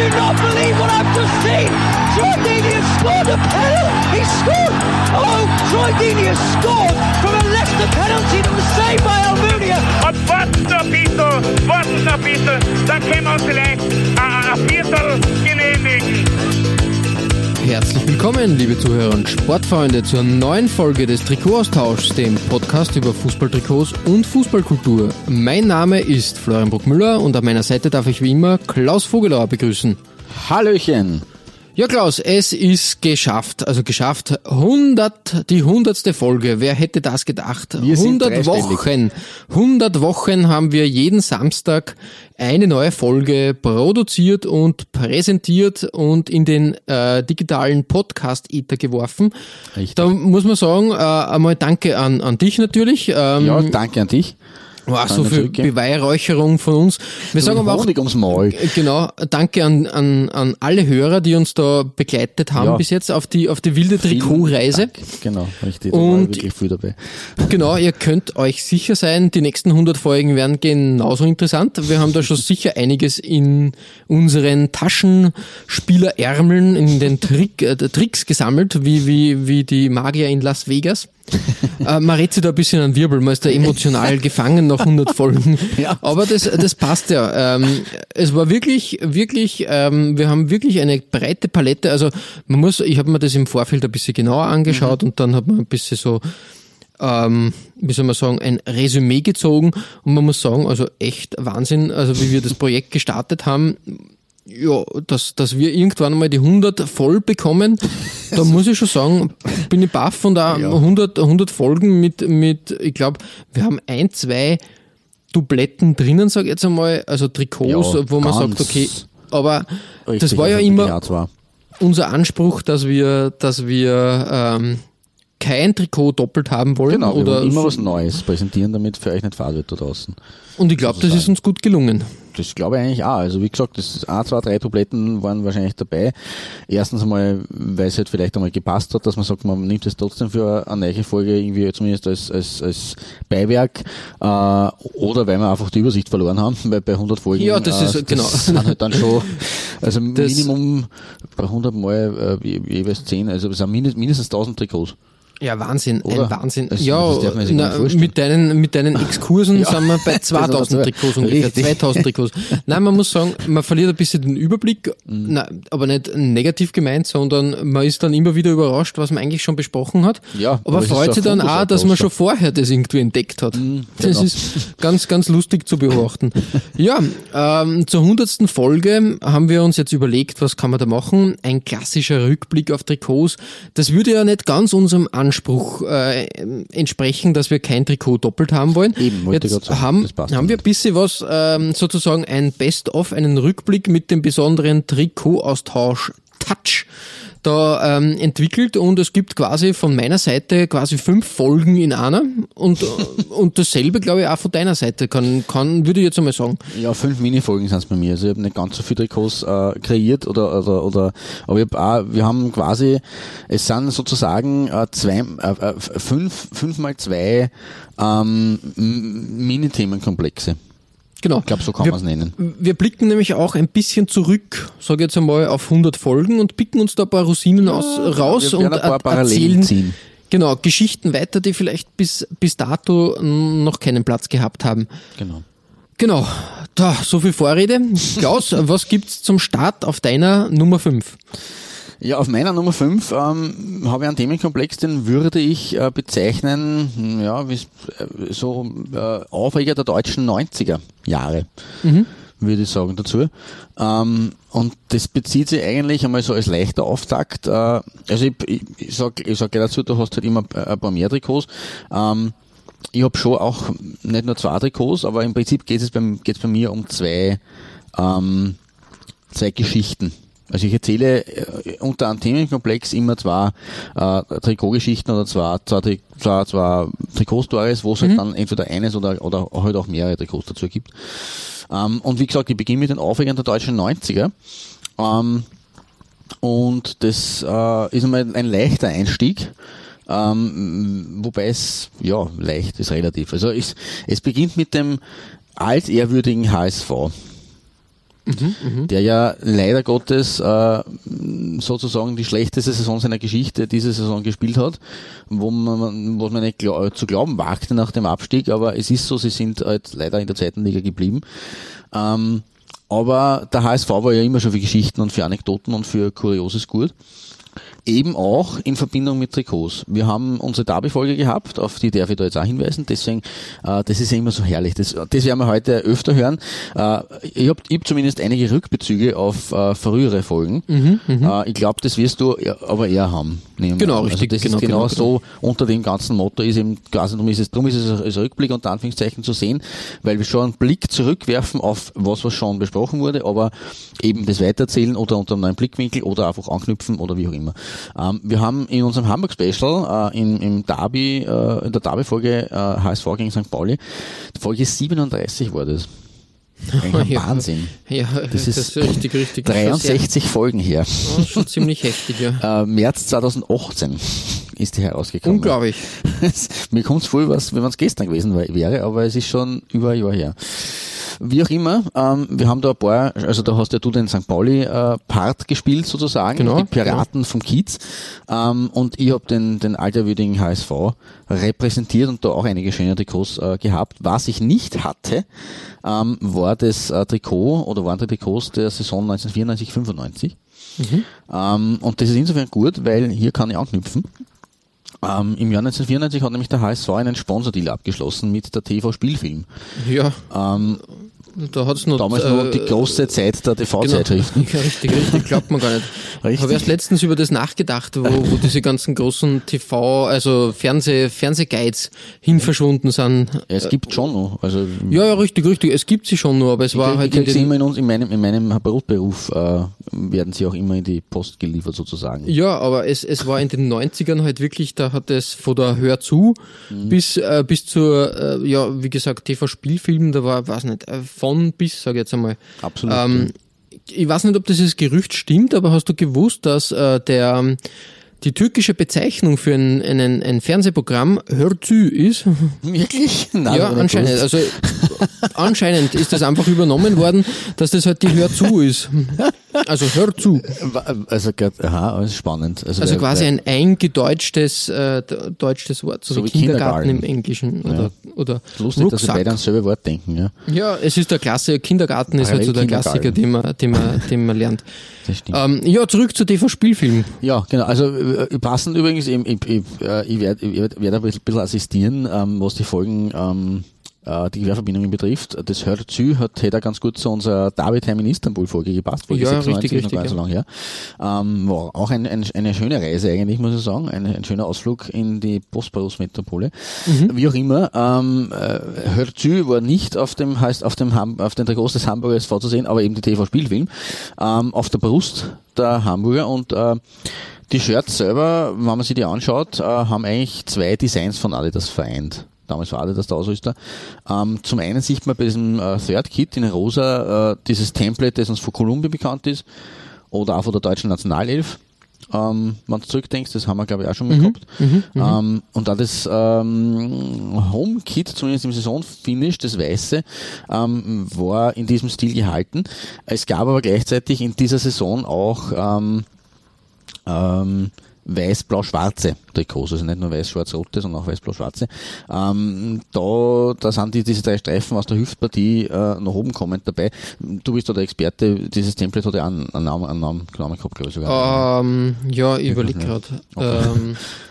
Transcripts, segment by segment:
Do not believe what I've just seen! Troy Deeney has scored a penalty! He scored! Oh, Troy Deeney has scored from a Leicester penalty that was saved by Almunia! Und warten noch ein bisschen, warten noch ein bisschen, dann können wir Herzlich willkommen, liebe Zuhörer und Sportfreunde, zur neuen Folge des Trikotaustauschs, dem Podcast über Fußballtrikots und Fußballkultur. Mein Name ist Florian Bruckmüller und an meiner Seite darf ich wie immer Klaus Vogelauer begrüßen. Hallöchen. Ja, Klaus, es ist geschafft, also geschafft. 100, die hundertste Folge. Wer hätte das gedacht? Wir sind 100 dreistellig. Wochen. 100 Wochen haben wir jeden Samstag eine neue Folge produziert und präsentiert und in den äh, digitalen Podcast-Ether geworfen. Richtig. Da muss man sagen, äh, einmal danke an, an dich natürlich. Ähm, Ja, danke an dich. Wow, so zurückgeben. Beweihräucherung von uns. Wir sagen aber auch ums Maul. Genau, danke an, an, an alle Hörer, die uns da begleitet haben Ja. bis jetzt auf die, auf die wilde Trikotreise. Genau, richtig. Und- wirklich viel dabei. Genau, ihr könnt euch sicher sein, die nächsten 100 Folgen werden genauso interessant. Wir haben da schon sicher einiges in unseren Taschenspielerärmeln, in den Trick, äh, Tricks gesammelt, wie, wie, wie die Magier in Las Vegas. äh, man redet sich da ein bisschen an Wirbel, man ist da emotional gefangen nach 100 Folgen. Ja. Aber das, das passt ja. Ähm, es war wirklich, wirklich, ähm, wir haben wirklich eine breite Palette. Also man muss, ich habe mir das im Vorfeld ein bisschen genauer angeschaut und dann hat man ein bisschen so ähm, wie soll man sagen, ein Resümee gezogen und man muss sagen, also echt Wahnsinn, also wie wir das Projekt gestartet haben, ja, dass, dass wir irgendwann mal die 100 voll bekommen, da muss ich schon sagen, bin ich baff von da 100, 100 Folgen mit, mit ich glaube, wir haben ein, zwei Dubletten drinnen, sag ich jetzt einmal, also Trikots, Ja, wo man sagt, okay, aber das war ja also immer, Ja, zwar. unser Anspruch, dass wir, dass wir ähm, kein Trikot doppelt haben wollen. Genau, oder immer so- was Neues präsentieren, damit für euch nicht fad wird da draußen. Und ich glaube, das ist uns gut gelungen. Das glaube ich eigentlich auch. Also wie gesagt, das A, zwei, drei Dubletten waren wahrscheinlich dabei. Erstens einmal, weil es halt vielleicht einmal gepasst hat, dass man sagt, man nimmt es trotzdem für eine neue Folge irgendwie zumindest als, als, als Beiwerk. Äh, oder weil wir einfach die Übersicht verloren haben, weil bei 100 Folgen Ja, das ist- genau. das sind halt dann schon, also Das- Minimum bei 100 Mal äh, je- jeweils 10, also es sind mindest- mindestens 1000 Trikots. Ja, Wahnsinn, Oder? ein Wahnsinn. Das- ja, das na, mit deinen, mit deinen Exkursen sind wir bei 2000 das- Trikots ungefähr, Richtig. 2000 Trikots. Nein, man muss sagen, man verliert ein bisschen den Überblick, Mhm. na, aber nicht negativ gemeint, sondern man ist dann immer wieder überrascht, was man eigentlich schon besprochen hat. Ja, aber aber freut sich dann auch, dass man schon vorher das irgendwie entdeckt hat. Das genau. ist ganz, ganz lustig zu beobachten. ja, ähm, zur hundertsten Folge haben wir uns jetzt überlegt, was kann man da machen? Ein klassischer Rückblick auf Trikots. Das würde ja nicht ganz unserem Anspruch äh, entsprechen, dass wir kein Trikot doppelt haben wollen. Eben, jetzt sagen, haben, haben wir ein bisschen was, ähm, sozusagen ein Best-of, einen Rückblick mit dem besonderen Trikotaustausch Touch da ähm, entwickelt und es gibt quasi von meiner Seite quasi fünf Folgen in einer und, und dasselbe glaube ich auch von deiner Seite kann, kann würde ich jetzt einmal sagen. Ja, fünf Minifolgen sind es bei mir. Also ich habe nicht ganz so viele Trikots äh, kreiert oder, oder, oder aber ich hab auch, wir haben quasi, es sind sozusagen äh, zwei, äh, äh, fünf, fünf mal zwei ähm, Mini-Themenkomplexe. Genau. Ich glaube, so kann man es nennen. Wir blicken nämlich auch ein bisschen zurück, sage jetzt einmal, auf 100 Folgen und picken uns da ein paar Rosinen aus, raus und werden ein paar er- Parallelen erzählen ziehen. genau Geschichten weiter, die vielleicht bis, bis dato noch keinen Platz gehabt haben. Genau. Genau, da, so viel Vorrede. Klaus, was gibt's zum Start auf deiner Nummer 5? Ja, auf meiner Nummer 5 ähm, habe ich einen Themenkomplex, den würde ich äh, bezeichnen, hm, ja, wie äh, so äh, Aufreger der deutschen 90er Jahre, würde ich sagen dazu. Ähm, und das bezieht sich eigentlich einmal so als leichter Auftakt. Äh, also ich, ich, ich sag, ich sag dazu, du hast halt immer ein paar mehr Trikots. Ähm, ich habe schon auch nicht nur zwei Trikots, aber im Prinzip geht es beim, geht's bei mir um zwei, ähm, zwei Geschichten Also ich erzähle äh, unter einem Themenkomplex immer zwei äh, Trikotgeschichten oder zwei, Tri- zwei, zwei Trikotstories, wo es halt dann entweder eines oder, oder halt auch mehrere Trikots dazu gibt. Ähm, und wie gesagt, ich beginne mit den Aufregern der deutschen 90er. Ähm, und das äh, ist einmal ein leichter Einstieg. Ähm, wobei es, ja, leicht ist relativ. Also es, es beginnt mit dem altehrwürdigen HSV der ja leider Gottes äh, sozusagen die schlechteste Saison seiner Geschichte diese Saison gespielt hat, wo man, was man nicht glau zu glauben wagte nach dem Abstieg, aber es ist so, sie sind halt leider in der zweiten Liga geblieben. Ähm, aber der HSV war ja immer schon für Geschichten und für Anekdoten und für Kurioses gut. Eben auch in Verbindung mit Trikots. Wir haben unsere Derby-Folge gehabt, auf die darf ich da jetzt auch hinweisen. Deswegen, äh, das ist ja immer so herrlich. Das, das werden wir heute öfter hören. Äh, ich habe ich hab zumindest einige Rückbezüge auf äh, frühere Folgen. Äh, ich glaube, das wirst du aber eher haben. Genau, an. richtig, Also das genau, ist genau, genau, so unter dem ganzen Motto ist eben quasi, darum ist es, darum ist es als Rückblick unter Anführungszeichen zu sehen, weil wir schon einen Blick zurückwerfen auf was, was schon besprochen wurde, aber eben das weitererzählen oder unter einem neuen Blickwinkel oder einfach anknüpfen oder wie auch immer. Ähm, wir haben in unserem Hamburg Special, äh, im, im Derby, äh, in der Derby-Folge äh, HSV gegen St. Pauli, Folge 37 war das. Eigentlich ein Ja. Wahnsinn. Ja, Das ist richtig, richtig. 63 Folgen her. Ja, schon ziemlich heftig, ja. Äh, März 2018 ist die herausgekommen. Unglaublich. Mir kommt es vor, was, wenn es gestern gewesen wär- wäre, aber es ist schon über ein Jahr her. Wie auch immer, ähm, wir haben da ein paar, also da hast ja du den St. Pauli-Part gespielt sozusagen, Genau, die Piraten vom Kiez ähm, und ich habe den, den alterwürdigen HSV repräsentiert und da auch einige schöne Trikots äh, gehabt. Was ich nicht hatte, ähm, war das äh, Trikot oder waren die Trikots der Saison 1994, 95. Ähm, und das ist insofern gut, weil hier kann ich anknüpfen. Ähm, Im Jahr 1994 hat nämlich der HSV einen Sponsordeal abgeschlossen mit der TV Spielfilm. Ja, Ähm, da hat's noch... damals äh, noch die große Zeit der Genau. TV-Zeitschriften. Ja, richtig, richtig, glaubt man gar nicht. Ich habe erst letztens über das nachgedacht, wo, wo diese ganzen großen TV, also Fernseh, Fernsehguides hin verschwunden sind. Ja, es gibt schon noch. Also Ja, ja, richtig, richtig. Es gibt sie schon nur, aber es war ich, halt ich in den, immer in, uns, in meinem, in meinem Brotberuf äh, werden sie auch immer in die Post geliefert sozusagen. Ja, aber es, es war in den 90ern halt wirklich, da hat es von der Hör zu Mhm. bis, äh, bis zur, äh, ja, wie gesagt, TV-Spielfilm, da war, weiß nicht, äh, von bis, sage ich jetzt einmal. Absolut. Ähm, ich weiß nicht, ob dieses Gerücht stimmt, aber hast du gewusst, dass äh, der die türkische Bezeichnung für ein, einen, ein Fernsehprogramm Hörtü ist? Wirklich? Nein, ja, anscheinend. Also anscheinend ist das einfach übernommen worden, dass das halt die Hör zu ist. Also Hör zu. Also, aha, spannend. Also, Also wer- quasi wer- ein eingedeutschtes äh, d- deutsches Wort, so, So wie Kindergarten, Kindergarten. im Englischen oder, oder lustig, dass wir Rucksack. beide ans selbe Wort denken. Ja, Ja, es ist der Klasse, Kindergarten ist halt so der. Klassiker, den man, den man, den man lernt. das stimmt. Ähm, ja, zurück zu TV-Spielfilm. Ja, genau. Also äh, passend übrigens, ich, ich, ich, äh, ich werde werd, ein bisschen bisschen assistieren, ähm, was die Folgen ähm, äh, die Querverbindungen betrifft. Das hört zu, hat hätte ganz gut zu unserer David Time in Istanbul Folge gepasst. Folge Ja, 96, richtig, noch gar nicht richtig, so lange her. Ähm, war auch ein, ein, eine schöne Reise eigentlich, muss ich sagen. Ein, ein schöner Ausflug in die Bosporus-Metropole. Mhm. Wie auch immer, ähm, äh, hört zu war nicht auf dem, heißt auf dem Ham, auf den Trikots des Hamburger SV zu sehen, aber eben die TV-Spielfilm, ähm, auf der Brust der Hamburger und äh, die Shirts selber, wenn man sich die anschaut, äh, haben eigentlich zwei Designs von Adidas vereint. Damals war Adidas der Ausrüster. Ähm, zum einen sieht man bei diesem äh, Third Kit in rosa äh, dieses Template, das uns von Kolumbien bekannt ist oder auch von der deutschen Nationalelf. Ähm, wenn du zurückdenkst, das haben wir glaube ich auch schon mal gehabt. Ähm, und dann das ähm, Home Kit, zumindest im Saisonfinish, das Weiße, ähm, war in diesem Stil gehalten. Es gab aber gleichzeitig in dieser Saison auch ähm, ähm, weiß-blau-schwarze Trikots, also nicht nur weiß-schwarz-rote, sondern auch weiß-blau-schwarze. Ähm, da, da sind die, diese drei Streifen aus der Hüftpartie äh, nach oben kommend dabei. Du bist da der Experte, dieses Template hat ja einen, einen Namen, einen Namen, Namen gehabt, glaube ich sogar. Ähm, ja, ich überlege gerade. Ähm,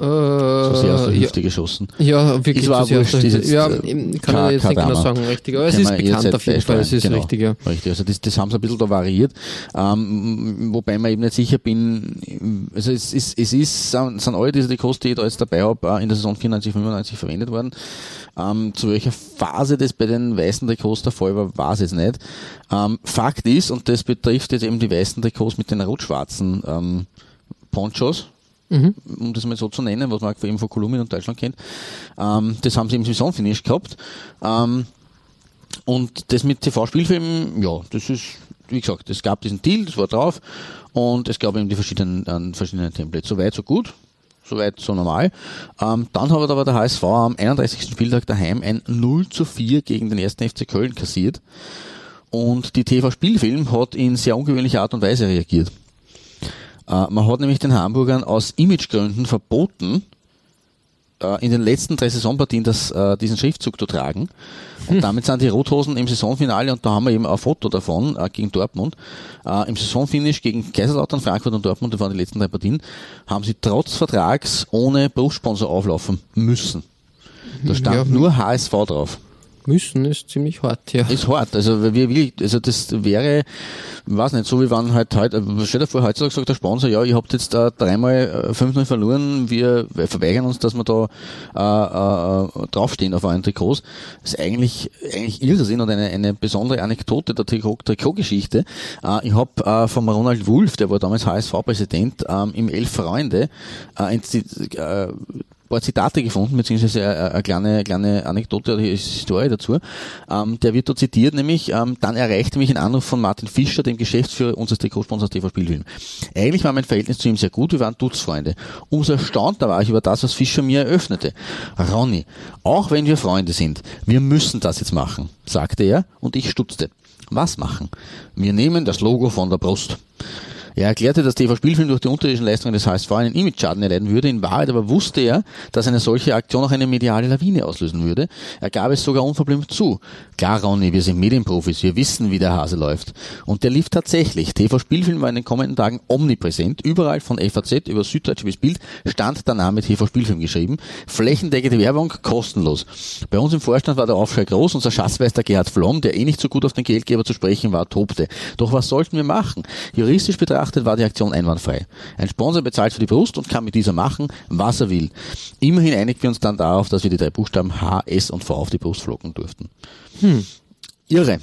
Äh, So sehr aus der ja, Hüfte geschossen. ja, wirklich. Ist sehr wurscht, ist jetzt, ja, äh, kann ich jetzt nicht genau sagen, richtig. Aber es ist bekannt auf jeden Fall, es ist beisteuern, richtig, ja. Richtig, also das, das haben sie ein bisschen da variiert, ähm, wobei man eben nicht sicher bin, also es ist, es ist, sind alle diese Trikots, die ich da jetzt dabei habe, in der Saison 94, 95 verwendet worden. Ähm, zu welcher Phase das bei den weißen Trikots der Fall war, weiß ich nicht. Ähm, Fakt ist, und das betrifft jetzt eben die weißen Trikots mit den rot-schwarzen ähm, Ponchos, um das mal so zu nennen, was man eben von Kolumbien und Deutschland kennt. Ähm, das haben sie im Saisonfinish gehabt. Ähm, und das mit TV-Spielfilmen, ja, das ist, wie gesagt, es gab diesen Deal, das war drauf und es gab eben die verschiedenen, äh, verschiedenen Templates. So weit, so gut. Soweit so normal. Ähm, dann hat aber der HSV am 31. Spieltag daheim ein 0 zu 4 gegen den 1. FC Köln kassiert. Und die TV-Spielfilm hat in sehr ungewöhnlicher Art und Weise reagiert. Äh, man hat nämlich den Hamburgern aus Imagegründen verboten, äh, in den letzten drei Saisonpartien das, äh, diesen Schriftzug zu tragen. Und damit sind die Rothosen im Saisonfinale, und da haben wir eben ein Foto davon, gegen Dortmund, im Saisonfinish gegen Kaiserslautern, Frankfurt und Dortmund, das waren die letzten drei Partien, haben sie trotz Vertrags ohne Berufssponsor auflaufen müssen. Da stand Ja. nur HSV drauf. Müssen ist ziemlich hart, ja. Ist hart. Also wie will, also das wäre, weiß nicht, so wie wenn halt heute, stell dir vor, heutzutage sagt der Sponsor, ja, ihr habt jetzt äh, dreimal äh, 5-0 verloren, wir verweigern uns, dass wir da äh, äh, draufstehen auf euren Trikots. Das ist eigentlich, eigentlich Irrsinn und eine, eine besondere Anekdote der Trikot, Trikotgeschichte. Äh, ich habe äh, vom Ronald Wulff, der war damals HSV-Präsident, ähm, im Elf Freunde äh, äh, paar Zitate gefunden, beziehungsweise eine, eine kleine, kleine Anekdote oder Historie dazu. Ähm, der wird dort zitiert, nämlich, ähm, dann erreichte mich ein Anruf von Martin Fischer, dem Geschäftsführer unseres Trikotsponsors TV Spielfilm. Eigentlich war mein Verhältnis zu ihm sehr gut, wir waren Dutzfreunde. Umso erstaunter war ich über das, was Fischer mir eröffnete. Ronny, auch wenn wir Freunde sind, wir müssen das jetzt machen, sagte er, und ich stutzte. Was machen? Wir nehmen das Logo von der Brust. Er erklärte, dass TV Spielfilm durch die unterirdischen Leistungen des HSV einen Image-Schaden erleiden würde. In Wahrheit aber wusste er, dass eine solche Aktion auch eine mediale Lawine auslösen würde. Er gab es sogar unverblümt zu. Klar, Ronny, wir sind Medienprofis, wir wissen, wie der Hase läuft. Und der lief tatsächlich. TV Spielfilm war in den kommenden Tagen omnipräsent. Überall von FAZ über Süddeutsche bis Bild stand der Name TV Spielfilm geschrieben. Flächendeckende Werbung, kostenlos. Bei uns im Vorstand war der Aufschrei groß. Unser Schatzmeister Gerhard Flom, der eh nicht so gut auf den Geldgeber zu sprechen war, tobte. Doch was sollten wir machen? Juristisch betrachtet war die Aktion einwandfrei. Ein Sponsor bezahlt für die Brust und kann mit dieser machen, was er will. Immerhin einigten wir uns dann darauf, dass wir die drei Buchstaben H, S und V auf die Brust flocken durften. Irre.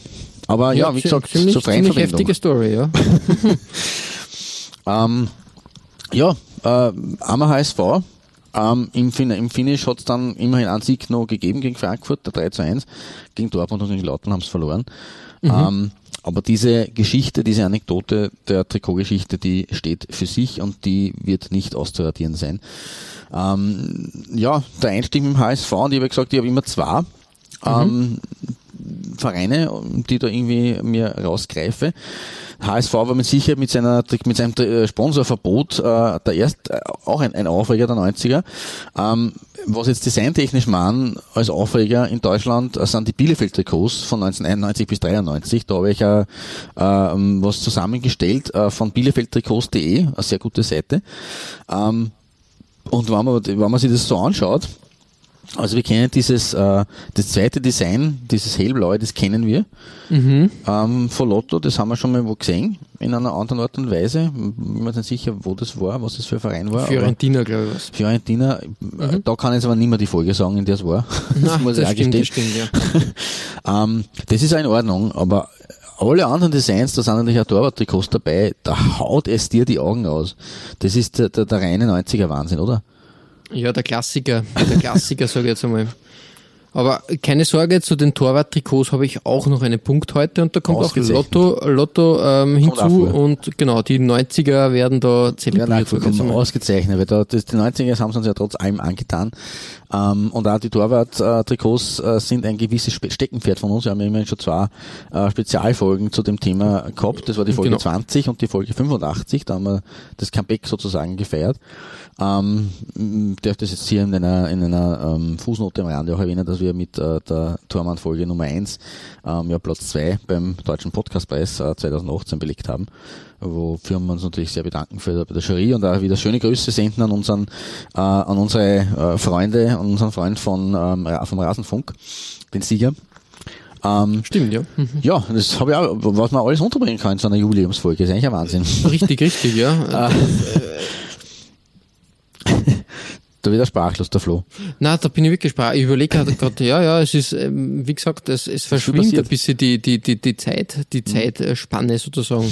Aber ja, wie zi- gesagt, ziemlich, zur freien ziemlich heftige Story, ja. Ähm, ja, äh, einmal HSV. Ähm, im, fin Im Finish hat es dann immerhin einen Sieg noch gegeben gegen Frankfurt, der 3 zu 1. Gegen Dortmund und gegen Lautern haben es verloren. Ähm, aber diese Geschichte, diese Anekdote der Trikotgeschichte, die steht für sich und die wird nicht auszuradieren sein. Ähm, ja, der Einstieg mit dem HSV und ich habe gesagt, ich habe immer zwei. Ähm, Vereine, die da irgendwie mir rausgreife. HSV war mit Sicherheit mit seiner mit seinem Sponsorverbot äh, der erst äh, auch ein, ein Aufreger der 90er. Ähm, was jetzt designtechnisch man als Aufreger in Deutschland äh, sind die Bielefeld-Trikots von 1991 bis 93. Da habe ich äh, ähm, was zusammengestellt äh, von bielefeldtrikots.de, eine sehr gute Seite. Ähm, und wenn man, wenn man sich das so anschaut, also wir kennen dieses, äh, das zweite Design, dieses hellblaue, das kennen wir ähm, von Lotto, das haben wir schon mal wo gesehen, in einer anderen Art und Weise. Ich bin mir nicht sicher, wo das war, was das für ein Verein war. Fiorentina, glaube ich. Fiorentina, äh, da kann ich jetzt aber nicht mehr die Folge sagen, in der es war. Na, muss ich das auch stimmt, das stimmt, ja. Ähm, das ist auch in Ordnung, aber alle anderen Designs, da sind natürlich auch Torwart-Trikots dabei, da haut es dir die Augen aus. Das ist der, der, der reine 90er Wahnsinn, oder? Ja, der Klassiker. Der Klassiker, sage ich jetzt einmal. Aber keine Sorge, zu den Torwart-Trikots habe ich auch noch einen Punkt heute und da kommt auch. Lotto, Lotto ähm, hinzu und genau, die 90er werden da Ja, zelebriert. nein, vollkommen einmal. ausgezeichnet, weil da, das, die 90er haben sie uns ja trotz allem angetan. Ähm, und auch die Torwart-Trikots äh, sind ein gewisses Spe- Steckenpferd von uns. Wir haben ja immerhin schon zwei äh, Spezialfolgen zu dem Thema gehabt. Das war die Folge Genau. 20 und die Folge 85. Da haben wir das Comeback sozusagen gefeiert. Ähm, darf das jetzt hier in einer, in einer ähm, Fußnote am Rande auch erwähnen, dass wir mit äh, der Tormann-Folge Nummer 1 ähm, ja Platz 2 beim Deutschen Podcastpreis äh, 2018 belegt haben, wofür wir uns natürlich sehr bedanken für bei der Jury und auch wieder schöne Grüße senden an unseren äh, an unsere äh, Freunde, an unseren Freund von ähm, vom Rasenfunk, den Sieger. Ähm, Stimmt, ja. Mhm. ja, das habe ich auch, was man alles unterbringen kann in so einer Jubiläumsfolge, ist eigentlich ein Wahnsinn. Richtig, richtig, ja. Da wird er sprachlos, der Flo. Na, da bin ich wirklich sprachlos. Ich überlege gerade, ja, ja, es ist, ähm, wie gesagt, es, es verschwimmt passiert. ein bisschen die, die, die, die Zeit, die Zeitspanne sozusagen.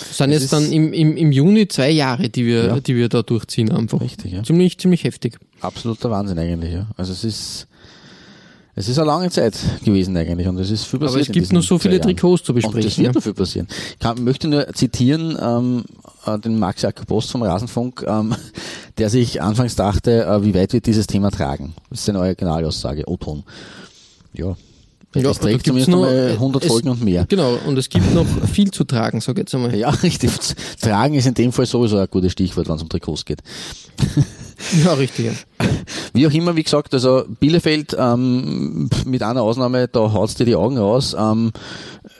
Es sind jetzt dann im, im, im Juni zwei Jahre, die wir, Ja. die wir da durchziehen einfach. Richtig, ja. Ziemlich, ziemlich heftig. Absoluter Wahnsinn eigentlich, ja. Also es ist, es ist eine lange Zeit gewesen eigentlich und es ist viel passiert. Aber es gibt noch so viele. Trikots zu Und das besprechen. wird Ja. noch viel passieren. Ich kann, möchte nur zitieren ähm, äh, den Max Jakob Post vom Rasenfunk, ähm, der sich anfangs dachte, äh, wie weit wird dieses Thema tragen? Das ist seine Originalaussage, O-Ton. Ja. Ja, es trägt zumindest noch- einmal 100 es- Folgen und mehr. Genau, und es gibt noch viel zu tragen, sag ich jetzt einmal. Ja, richtig. Tragen ist in dem Fall sowieso ein gutes Stichwort, wenn es um Trikots geht. Ja, richtig. Wie auch immer, wie gesagt, also Bielefeld ähm, mit einer Ausnahme, da haut's dir die Augen raus. Ähm,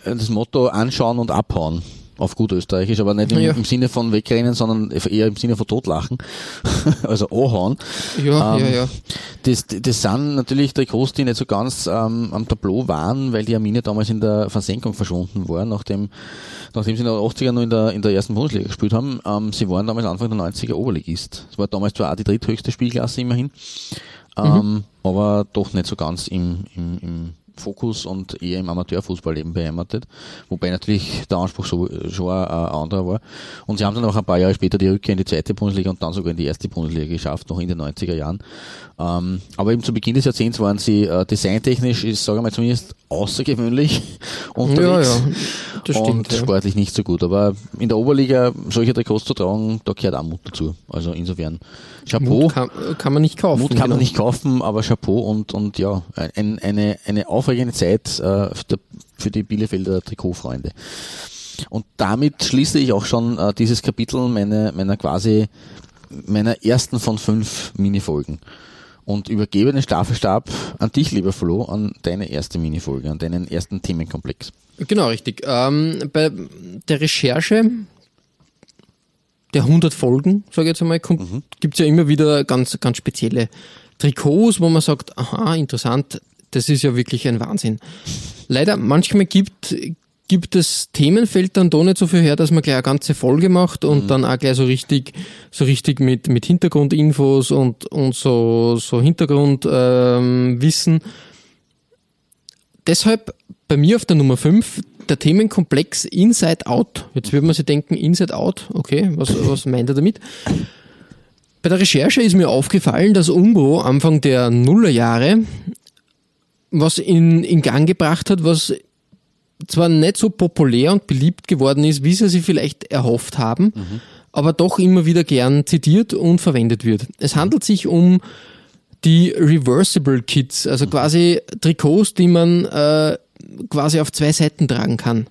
das Motto anschauen und abhauen. Auf gut österreichisch, aber nicht im, Ja. im Sinne von wegrennen, sondern eher im Sinne von totlachen. also anhauen. Ja, Ähm, ja, ja. Das, das sind natürlich Trikots, die nicht so ganz ähm, am Tableau waren, weil die Arminia damals in der Versenkung verschwunden war, nachdem, nachdem sie in den 80er noch in der, in der ersten Bundesliga gespielt haben. Ähm, sie waren damals Anfang der 90er Oberligist. Es war damals zwar auch die dritthöchste Spielklasse immerhin, ähm, aber doch nicht so ganz im, im, im Fokus und eher im Amateurfußball eben beheimatet, wobei natürlich der Anspruch so, schon ein, anderer war. Und sie haben dann auch ein paar Jahre später die Rückkehr in die zweite Bundesliga und dann sogar in die erste Bundesliga geschafft, noch in den 90er Jahren. Ähm, aber eben zu Beginn des Jahrzehnts waren sie äh, designtechnisch, ist, sagen wir mal zumindest außergewöhnlich unterwegs. Ja, ja, das und stimmt. Ja. sportlich nicht so gut. Aber in der Oberliga solche Trikots zu tragen, da gehört auch Mut dazu. Also insofern Chapeau. Mut kann, kann man nicht kaufen. Mut kann genau. man nicht kaufen, aber Chapeau und, und ja, ein, eine, eine aufregende Zeit äh, für, die Bielefelder Trikotfreunde. Und damit schließe ich auch schon äh, dieses Kapitel meiner, meiner quasi, meiner ersten von fünf Minifolgen. Und übergebe den Staffelstab an dich, lieber Flo, an deine erste Minifolge, an deinen ersten Themenkomplex. Genau, richtig. Ähm, bei der Recherche der 100 Folgen, sage ich jetzt einmal, Mhm. gibt es ja immer wieder ganz, ganz spezielle Trikots, wo man sagt, aha, interessant, das ist ja wirklich ein Wahnsinn. Leider, manchmal gibt, gibt Themenfeld dann doch nicht so viel her, dass man gleich eine ganze Folge macht und Mhm. dann auch gleich so richtig, so richtig mit, mit Hintergrundinfos und, und so, so Hintergrundwissen ähm, deshalb bei mir auf der Nummer 5 der Themenkomplex Inside Out. Jetzt würde man sich denken, Inside Out, okay, was, was meint er damit? Bei der Recherche ist mir aufgefallen, dass Umbro Anfang der Nullerjahre was in, in Gang gebracht hat, was zwar nicht so populär und beliebt geworden ist, wie sie sich vielleicht erhofft haben, aber doch immer wieder gern zitiert und verwendet wird. Es handelt sich um die Reversible Kits, also quasi Trikots, die man äh, quasi auf zwei Seiten tragen kann.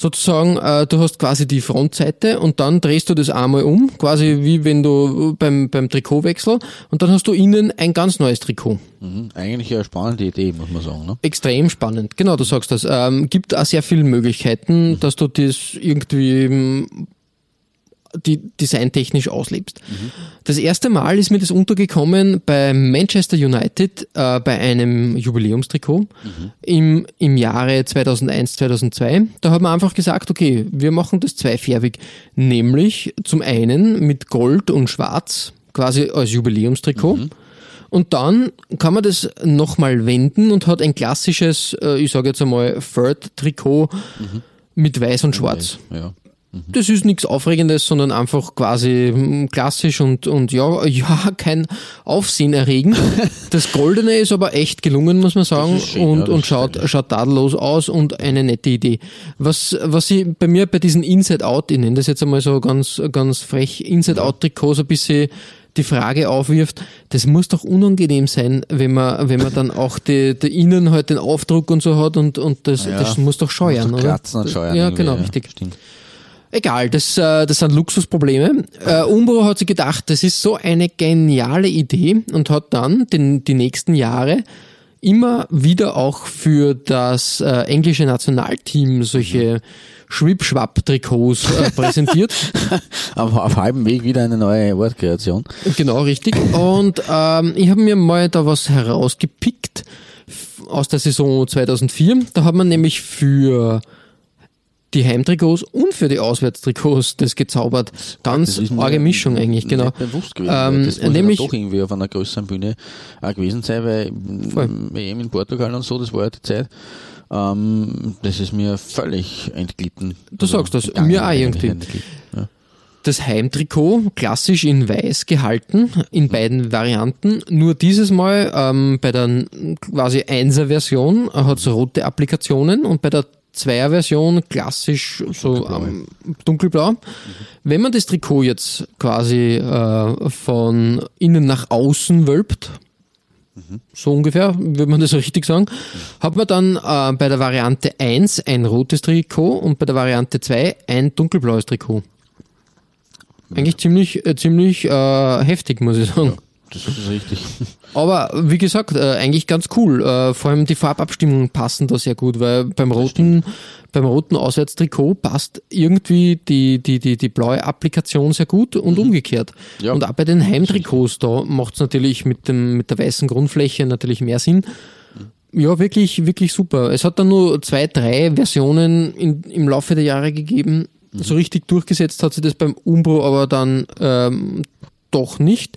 Sozusagen, äh, du hast quasi die Frontseite und dann drehst du das einmal um, quasi wie wenn du beim, beim Trikotwechsel und dann hast du innen ein ganz neues Trikot. Mhm. Eigentlich eine spannende Idee, muss man sagen. Ne? Extrem spannend, genau, du sagst das. Ähm, gibt auch sehr viele Möglichkeiten, dass du das irgendwie ähm, die designtechnisch auslebst. Das erste Mal ist mir das untergekommen bei Manchester United äh, bei einem Jubiläumstrikot im, im Jahre 2001, 2002. Da haben wir einfach gesagt, okay, wir machen das zweifärbig, nämlich zum einen mit Gold und Schwarz, quasi als Jubiläumstrikot. Und dann kann man das nochmal wenden und hat ein klassisches, äh, ich sage jetzt einmal, Third-Trikot mit Weiß und Schwarz. Ja. Das ist nichts Aufregendes, sondern einfach quasi mm, klassisch und, und ja, ja, kein Aufsehen erregen. Das Goldene ist aber echt gelungen, muss man sagen, schön, und, ja, und schaut, schaut tadellos aus und eine nette Idee. Was, was ich bei mir bei diesen Inside-Out, ich nenne das jetzt einmal so ganz, ganz frech, Inside-Out-Trikots ein bisschen die Frage aufwirft, das muss doch unangenehm sein, wenn man, wenn man dann auch die, die innen halt den Aufdruck und so hat und, und das, Ja, das muss doch scheuern, Muss doch oder? und scheuern Ja, genau, richtig. Stimmt. Egal, das, äh, das sind Luxusprobleme. Äh, Umbro hat sich gedacht, das ist so eine geniale Idee und hat dann den, die nächsten Jahre immer wieder auch für das äh, englische Nationalteam solche Schwip-Schwapp-Trikots äh, präsentiert. auf, auf halbem Weg wieder eine neue Wortkreation. Genau, richtig. Und ähm, ich habe mir mal da was herausgepickt aus der Saison 2004. Da hat man nämlich für die Heimtrikots und für die Auswärtstrikots das gezaubert. Ganz Das arge Mischung eigentlich, genau. Bewusst gewesen. Ähm, das muss nämlich- ja doch irgendwie auf einer größeren Bühne auch gewesen sein, weil Voll. WM in Portugal und so, das war ja die Zeit. Ähm, das ist mir völlig entglitten. Du sagst das, entgangen, mir auch irgendwie. Ja. Das Heimtrikot klassisch in weiß gehalten, in beiden Varianten. Nur dieses Mal ähm, bei der quasi 1er Version hat es rote Applikationen und bei der Zweier Version klassisch so ähm, dunkelblau. Wenn man das Trikot jetzt quasi äh, von innen nach außen wölbt, so ungefähr, würde man das richtig sagen, hat man dann äh, bei der Variante 1 ein rotes Trikot und bei der Variante 2 ein dunkelblaues Trikot. Eigentlich ziemlich, äh, ziemlich äh, heftig, muss ich sagen. Das ist richtig. Aber wie gesagt, äh, eigentlich ganz cool. Äh, vor allem die Farbabstimmungen passen da sehr gut, weil beim roten, beim roten Auswärtstrikot passt irgendwie die, die, die, die blaue Applikation sehr gut und umgekehrt. Ja. Und auch bei den Heimtrikots, da macht es natürlich mit, dem, mit der weißen Grundfläche natürlich mehr Sinn. Ja, wirklich, wirklich super. Es hat dann nur zwei, drei Versionen in, im Laufe der Jahre gegeben. So richtig durchgesetzt hat sich das beim Umbro aber dann ähm, doch nicht.